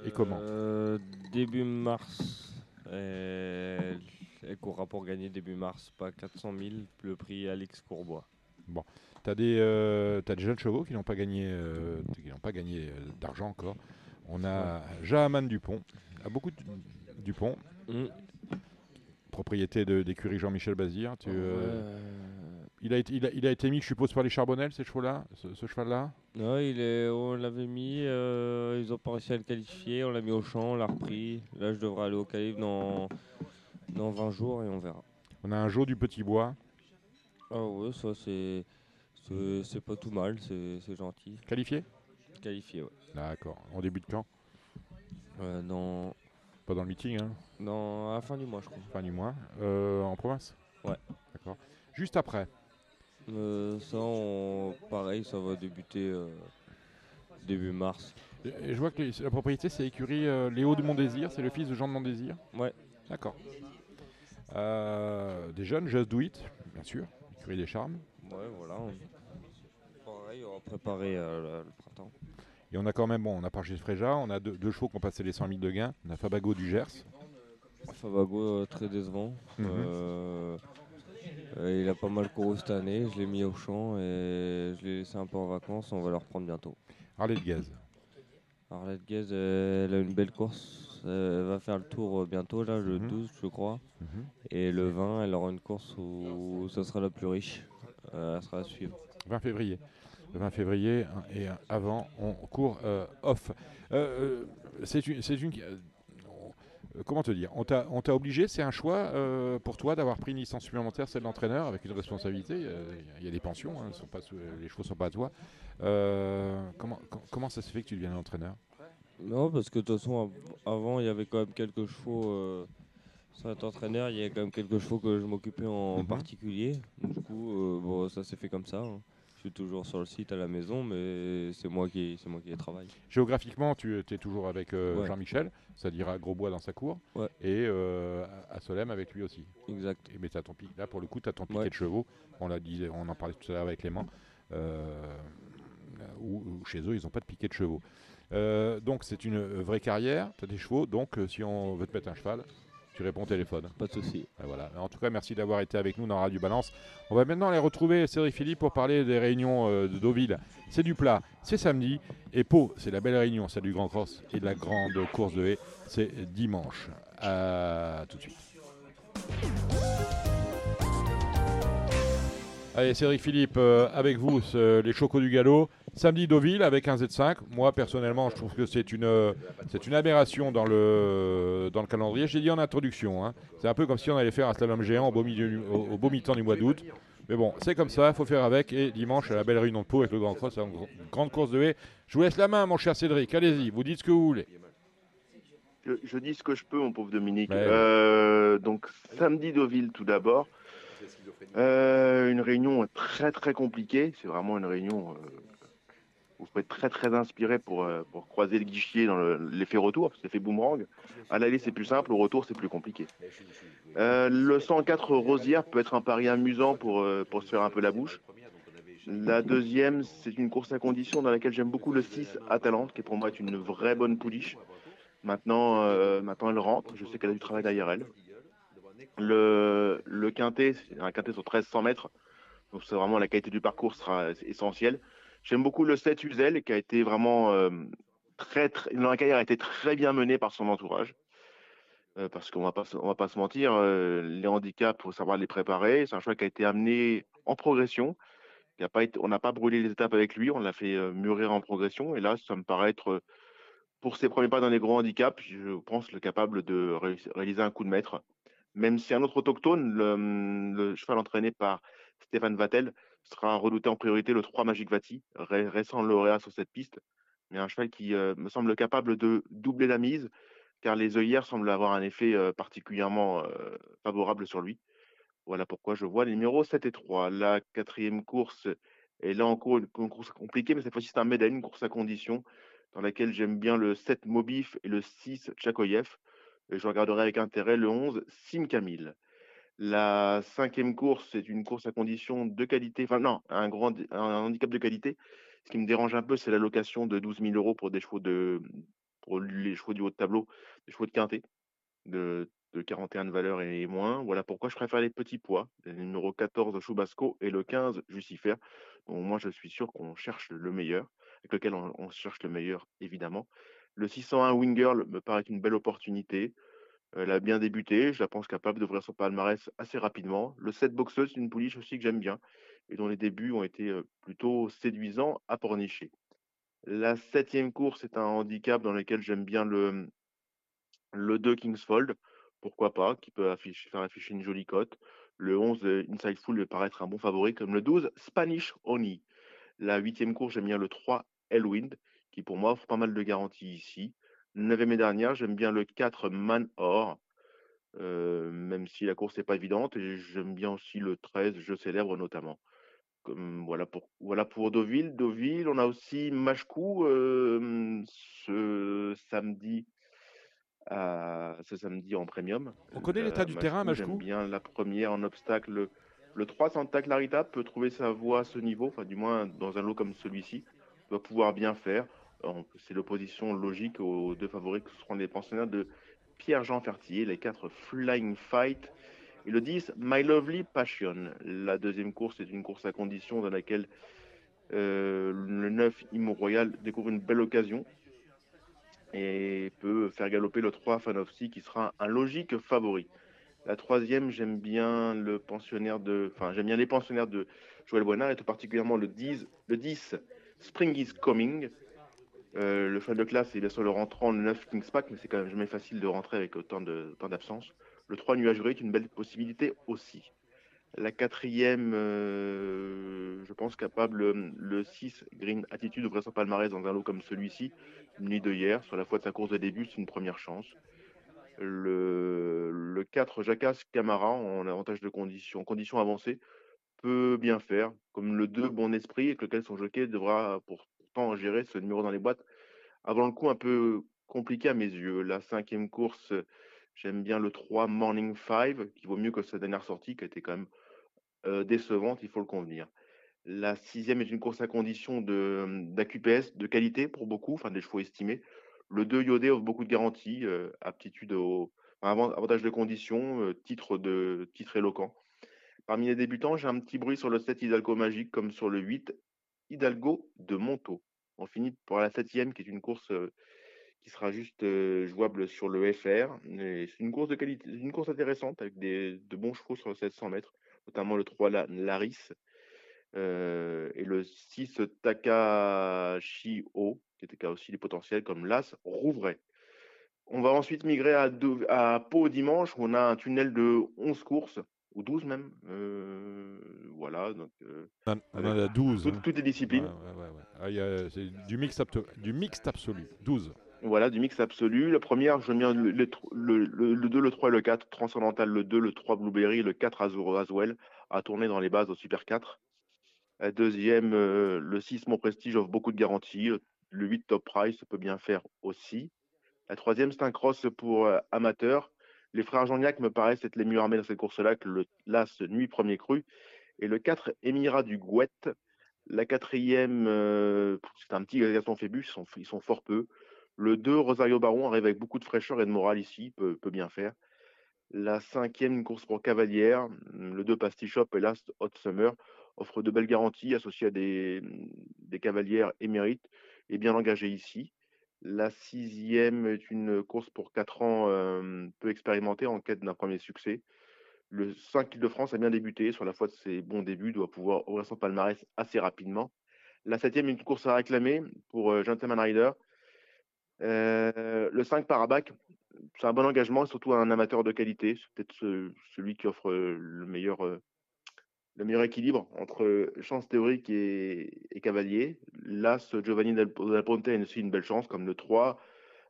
Et comment? Euh, Début mars. Elle, elle courra pour gagner début mars, pas 400 000, le prix Alex Courbois. Bon, tu as, des euh, t'as des jeunes chevaux qui n'ont pas gagné, euh, qui n'ont pas gagné euh, d'argent encore. On a Jahaman Dupont, a beaucoup de Dupont, Mm. propriété de- d'écurie Jean-Michel Bazir. Tu, euh. Il, a été, il, a, il a été mis, je suppose, par les Charbonnel, ces chevaux-là, ce, ce cheval-là? Non, il est, on l'avait mis, euh, ils ont pas réussi à le qualifier, on l'a mis au champ, on l'a repris. Là, je devrais aller au calibre dans, dans 20 jours et on verra. On a un jour du Petit Bois. Ah ouais, ça c'est c'est pas tout mal, c'est c'est gentil. Qualifié? Qualifié, ouais. D'accord. On débute quand Euh, dans, Pas dans le meeting, hein? Dans, à la fin du mois, je crois. Fin du mois. Euh, en province? Ouais. D'accord. Juste après. Euh, ça, on- pareil, ça va débuter euh, début mars. Et- et je vois que les- la propriété, c'est l'écurie euh, Léo de Montdésir, c'est le fils de Jean de Montdésir. Ouais. D'accord. Des jeunes, Just Do It, bien sûr, écurie des charmes. Ouais, voilà. on- Pareil, on va préparer le, le printemps. Et on a quand même, bon, on a Pargis Fréja, on a deux, deux chevaux qui ont passé les 100 000 de gains. On a Fabago du Gers. Fabago, très décevant. Mhm. Euh, il a pas mal couru cette année, je l'ai mis au champ et je l'ai laissé un peu en vacances, on va le reprendre bientôt. Harley de Gaz. Arlette Guez, elle a une belle course. Elle va faire le tour euh, bientôt, là, le 12, je crois. Mhm. Et le 20, elle aura une course où ça sera la plus riche. Euh, elle sera à suivre. 20 février. Le 20 février hein, et euh, avant, on court euh, off. Euh, euh, c'est une, euh, comment te dire? On t'a, obligé, c'est un choix euh, pour toi d'avoir pris une licence supplémentaire, celle d'entraîneur, avec une responsabilité. euh, Il y a des pensions, hein, sont pas les chevaux sont pas à toi. Euh, comment, com- comment ça se fait que tu deviens entraîneur? Non, parce que de toute façon, av- avant, il y avait quand même quelques chevaux. Euh, sans être entraîneur, il y avait quand même quelques chevaux que je m'occupais en Mhm. particulier. Du coup, euh, bon, ça s'est fait comme ça. hein. Je suis toujours sur le site à la maison, mais c'est moi qui, c'est moi qui travaille. Géographiquement, tu es toujours avec euh, Ouais. Jean-Michel, c'est-à-dire à Grosbois dans sa cour, Ouais. et euh, à Solem avec lui aussi. Exact. Et mais t'as ton pic. Là, pour le coup, tu as ton piquet Ouais. de chevaux. On l'a dit, on en parlait tout à l'heure avec Clément. Euh, où, où chez eux, ils n'ont pas de piquet de chevaux. Euh, donc, c'est une vraie carrière. Tu as des chevaux. Donc, si on veut te mettre un cheval, tu réponds au téléphone. Pas de souci. Et Voilà. En tout cas, merci d'avoir été avec nous dans Radio Balance. On va maintenant aller retrouver Cédric Philippe pour parler des réunions euh, de Deauville. C'est du plat, c'est samedi. Et Pau, c'est la belle réunion, celle du Grand Cross et de la grande course de haie. C'est dimanche. À tout de suite. Allez, Cédric Philippe, euh, avec vous, ce- les chocos du galop. Samedi Deauville avec un Z5. Moi, personnellement, je trouve que c'est une, euh, c'est une aberration dans le, dans le calendrier. J'ai dit en introduction. hein. C'est un peu comme si on allait faire un slalom géant au beau, milieu au, au beau mi-temps du mois d'août. Mais bon, c'est comme ça, il faut faire avec. Et dimanche, à la belle réunion de Pau avec le Grand Cross, une gr- grande course de haie. Je vous laisse la main, mon cher Cédric. Allez-y, vous dites ce que vous voulez. Je, je dis ce que je peux, mon pauvre Dominique. Ouais. Euh, donc, samedi Deauville, tout d'abord. Euh, une réunion très très compliquée. C'est vraiment une réunion euh, où il faut être très très inspiré pour, euh, pour croiser le guichier dans le- l'effet retour, parce que l'effet boomerang. À l'aller, c'est plus simple, au retour, c'est plus compliqué. Euh, le 104 Rosière peut être un pari amusant pour, pour se faire un peu la bouche. La deuxième, c'est une course à condition dans laquelle j'aime beaucoup le 6 Atalante, qui pour moi est une vraie bonne pouliche. Maintenant, euh, maintenant elle rentre. Je sais qu'elle a du travail derrière elle. Le, le quintet, un quintet sur 1300 mètres. Donc c'est vraiment la qualité du parcours sera essentielle. J'aime beaucoup le 7 Uzel qui a été vraiment euh, très, dans la carrière a été très bien menée par son entourage. Euh, parce qu'on va pas, on va pas se mentir, euh, les handicaps, faut savoir les préparer. C'est un choix qui a été amené en progression. On n'a pas brûlé les étapes avec lui, on l'a fait mûrir en progression. Et là, ça me paraît être, pour ses premiers pas dans les gros handicaps, je pense le capable de réaliser un coup de maître. Même si un autre autochtone, le, le cheval entraîné par Stéphane Vattel, sera redouté en priorité le 3 Magic Vati, ré- récent lauréat sur cette piste. Mais un cheval qui euh, me semble capable de doubler la mise, car les œillères semblent avoir un effet euh, particulièrement euh, favorable sur lui. Voilà pourquoi je vois les numéros 7 et 3. La quatrième course est là encore une, course compliquée, mais cette fois-ci c'est un Médaine, une course à condition, dans laquelle j'aime bien le 7 Mobif et le 6 Tchakoyev. Je regarderai avec intérêt le 11 Sim Camille. La cinquième course, c'est une course à condition de qualité, enfin non, un, grand, un handicap de qualité. Ce qui me dérange un peu, c'est l'allocation de 12 000 euros pour des chevaux de, pour les chevaux du haut de tableau, des chevaux de quintet de, de 41 de valeur et moins. Voilà pourquoi je préfère les petits poids, le numéro 14 Chubasco et le 15 Jucifer. Moi, je suis sûr qu'on cherche le meilleur, avec lequel on cherche le meilleur, évidemment. Le 601 Wingirl me paraît une belle opportunité. Elle a bien débuté, je la pense capable d'ouvrir son palmarès assez rapidement. Le 7 boxeuse, c'est une pouliche aussi que j'aime bien et dont les débuts ont été plutôt séduisants à pornicher. La septième course est un handicap dans lequel j'aime bien le, le 2 Kingsfold, pourquoi pas, qui peut faire afficher une jolie cote. Le 11 euh, Insightful me paraît être un bon favori, comme le 12 Spanish Oni. La huitième course, j'aime bien le 3 Elwind, qui pour moi offre pas mal de garanties ici. Neuvième et dernière, j'aime bien le 4 Man Or, euh, même si la course n'est pas évidente. Et j'aime bien aussi le 13 Je célèbre notamment. Comme, voilà, pour, voilà pour Deauville. Deauville, on a aussi Machkou euh, ce samedi. à- ce samedi en premium. On connaît Euh, l'état du terrain, J'aime Machkou? bien la première en obstacle. Le, le 3 Santa Clarita peut trouver sa voie à ce niveau, enfin du moins dans un lot comme celui-ci, doit pouvoir bien faire. C'est l'opposition logique aux deux favoris que seront les pensionnaires de Pierre-Jean Fertier, les 4 Flying Fight et le 10 My Lovely Passion. La deuxième course est une course à condition dans laquelle euh, le 9 Imo Royal découvre une belle occasion. et peut faire galoper le 3 Fanofsy qui sera un logique favori. La troisième, j'aime bien le pensionnaire de, enfin j'aime bien les pensionnaires de Joël Boinard et tout particulièrement le 10, le 10 Spring is Coming. Euh, le cheval de classe est bien sûr le rentrant, le 9 Kings Pack, mais c'est quand même jamais facile de rentrer avec autant d'absence. Le 3 Nuagerie est une belle possibilité aussi. La quatrième, euh, je pense capable, le 6 Green Attitude ouvrait son palmarès dans un lot comme celui-ci, une nuit de hier, sur la fois de sa course de début, c'est une première chance. Le, le 4 Jacas Camara en avantage de condition, condition avancée peut bien faire, comme le 2 Bon Esprit, avec lequel son jockey devra pourtant gérer ce numéro dans les boîtes. Avant le coup, un peu compliqué à mes yeux. La cinquième course, j'aime bien le 3 Morning 5, qui vaut mieux que sa dernière sortie, qui été quand même euh, décevante, il faut le convenir. La sixième est une course à condition d'AQPS, de, qualité pour beaucoup, enfin des chevaux estimés. Le 2 Yodé offre beaucoup de garanties, euh, aptitude au avantage de condition, euh, titre, de, titre éloquent. Parmi les débutants, j'ai un petit bruit sur le 7 Hidalgo Magique comme sur le 8 Hidalgo de Monto. On finit pour la septième qui est une course qui sera juste jouable sur le FR. C'est une course de qualité, une course intéressante avec des, de bons chevaux sur le 700 mètres, notamment le 3 Laris et le 6 Takashio, qui était aussi des potentiels comme l'As Rouvray. On va ensuite migrer à, à Pau dimanche où on a un tunnel de 11 courses, ou 12 même. voilà. Donc, on, en a 12. Toutes, toutes les disciplines. Ah, c'est du mixte du mixte absolu. 12. Voilà, du mix absolu. La première, je mets le, le, le, 2, le 3 et le 4. Transcendantal, le 2, le 3 Blueberry, le 4 Azure Aswell, à tourner dans les bases au Super 4. La deuxième, le 6 Mon Prestige offre beaucoup de garanties. Le 8 Top Price peut bien faire aussi. La troisième, c'est un cross pour amateurs. Les frères Joniac me paraissent être les mieux armés dans cette course-là que le l'As Nuit Premier Cru. Et le 4 Émirat du Gouette. La quatrième, c'est un petit Gaston Phébus, ils sont, fort peu. Le 2, Rosario Baron, arrive avec beaucoup de fraîcheur et de morale ici, peut, bien faire. La cinquième, une course pour Cavalière. Le 2, Pastichop et Last Hot Summer offre de belles garanties associées à des, des cavalières émérites et bien engagées ici. La sixième est une course pour 4 ans peu expérimentée en quête d'un premier succès. Le 5 Île-de-France a bien débuté. Sur la foi de ses bons débuts, doit pouvoir ouvrir son palmarès assez rapidement. La septième est une course à réclamer pour Gentleman Rider. Le 5 Parabac, c'est un bon engagement, surtout un amateur de qualité. C'est peut-être celui qui offre le meilleur, le meilleur équilibre entre chance théorique et, cavalier. Là, ce Giovanni Del, Ponte a aussi une belle chance, comme le 3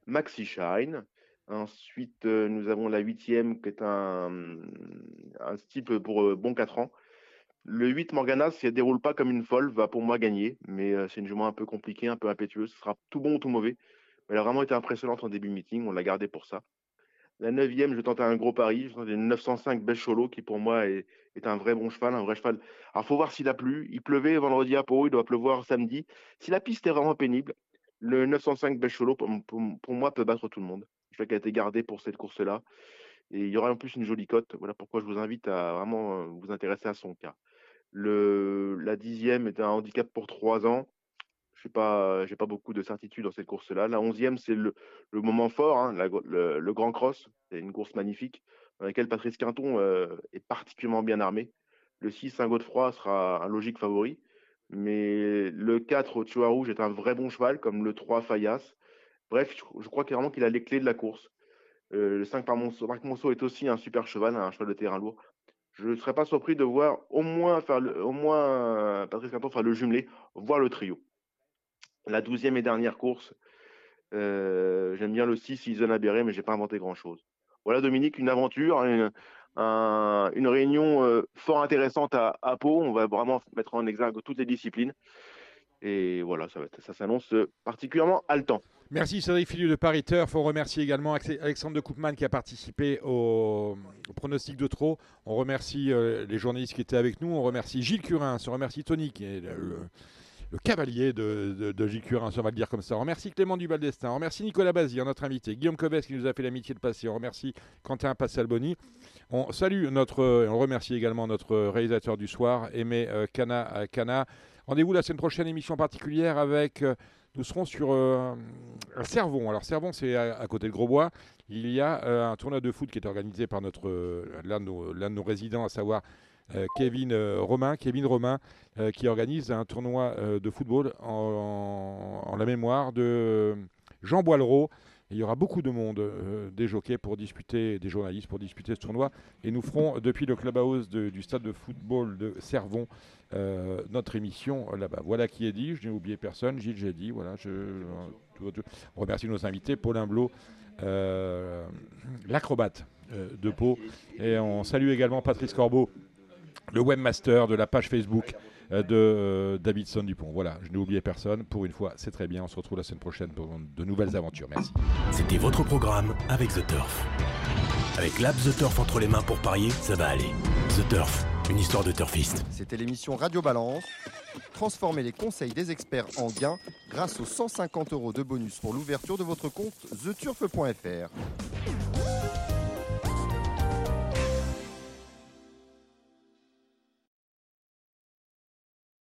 Maxi Shine. Ensuite, euh, nous avons la huitième qui est un, un type pour bon 4 ans. Le 8 Morgana, si elle déroule pas comme une folle, va pour moi gagner, mais c'est une jument un peu compliquée, un peu impétueuse. Ce sera tout bon ou tout mauvais. Elle a vraiment été impressionnante en début de meeting. On l'a gardée pour ça. La neuvième, je tentais un gros pari. Je tentais une 905 Cholo qui pour moi est, un vrai bon cheval, un vrai cheval. Alors faut voir s'il a plu. Il pleuvait vendredi à Pau, il doit pleuvoir samedi. Si la piste est vraiment pénible, le 905 Cholo pour, moi peut battre tout le monde. Je qu'il a été gardé pour cette course-là. Et il y aura en plus une jolie cote. Voilà pourquoi je vous invite à vraiment euh, vous intéresser à son cas. Le, la dixième est un handicap pour trois ans je n'ai pas, j'ai pas beaucoup de certitude dans cette course-là. La onzième, c'est le, le, moment fort, hein, le, le, Grand Cross. C'est une course magnifique dans laquelle Patrice Quinton euh, est particulièrement bien armé. Le 6, Saint-Godefroy, sera un logique favori. Mais le 4, Ochoa Rouge, est un vrai bon cheval, comme le 3, Fayas. Bref, je, crois clairement qu'il a les clés de la course. Euh, le 5, Marc Monceau est aussi un super cheval, un cheval de terrain lourd. Je ne serais pas surpris de voir au moins, faire au moins Patrice Quinton faire le jumelé, voire le trio la douzième et dernière course. Euh, j'aime bien le 6, Season Aberré, mais j'ai pas inventé grand-chose. Voilà, Dominique, une aventure, une, réunion euh, fort intéressante à, Pau. On va vraiment mettre en exergue toutes les disciplines. Et voilà, ça, s'annonce particulièrement haletant. Merci Cédric Filiu de Paris Turf. On remercie également Alexandre de Koopman qui a participé au, pronostic de trop. On remercie euh, les journalistes qui étaient avec nous. On remercie Gilles Curin. On remercie Tony qui est le cavalier de, de, Gilles Curin, on va le dire comme ça. On remercie Clément Duval d'Estaing, on remercie Nicolas Bazir, notre invité, Guillaume Cobès qui nous a fait l'amitié de passer, on remercie Quentin Passalboni. On salue notre, on remercie également notre réalisateur du soir, Aimé euh, Cana. Rendez-vous la semaine prochaine, émission particulière avec. euh, nous serons sur euh. Alors Servon, c'est à, côté de Grosbois. Il y a euh, un tournoi de foot qui est organisé par euh, l'un de, nos- résidents, à savoir euh, Kevin euh, Romain. Kevin Romain euh, qui organise un tournoi euh, de football en, la mémoire de euh, Jean Boileau. Il y aura beaucoup de monde, euh, des jockeys pour disputer, des journalistes pour disputer ce tournoi. Et nous ferons, depuis le clubhouse du stade de football de Servon, euh, notre émission là-bas. Voilà qui est dit. Je n'ai oublié personne. Gilles, j'ai. Voilà, je, on remercie nos invités. Paul Imblot, euh, l'acrobate euh, de Pau. Et on salue également Patrice Corbeau, le webmaster de la page Facebook euh, de euh, Davidson Dupont. Voilà, je n'ai oublié personne. Pour une fois, c'est très bien. On se retrouve la semaine prochaine pour de nouvelles aventures. Merci. C'était votre programme avec The Turf. Avec l'app The Turf entre les mains pour parier, ça va aller. The Turf, une histoire de turfiste. C'était l'émission Radio Balance. Transformez les conseils des experts en gains grâce aux 150 euros de bonus pour l'ouverture de votre compte theturf.fr.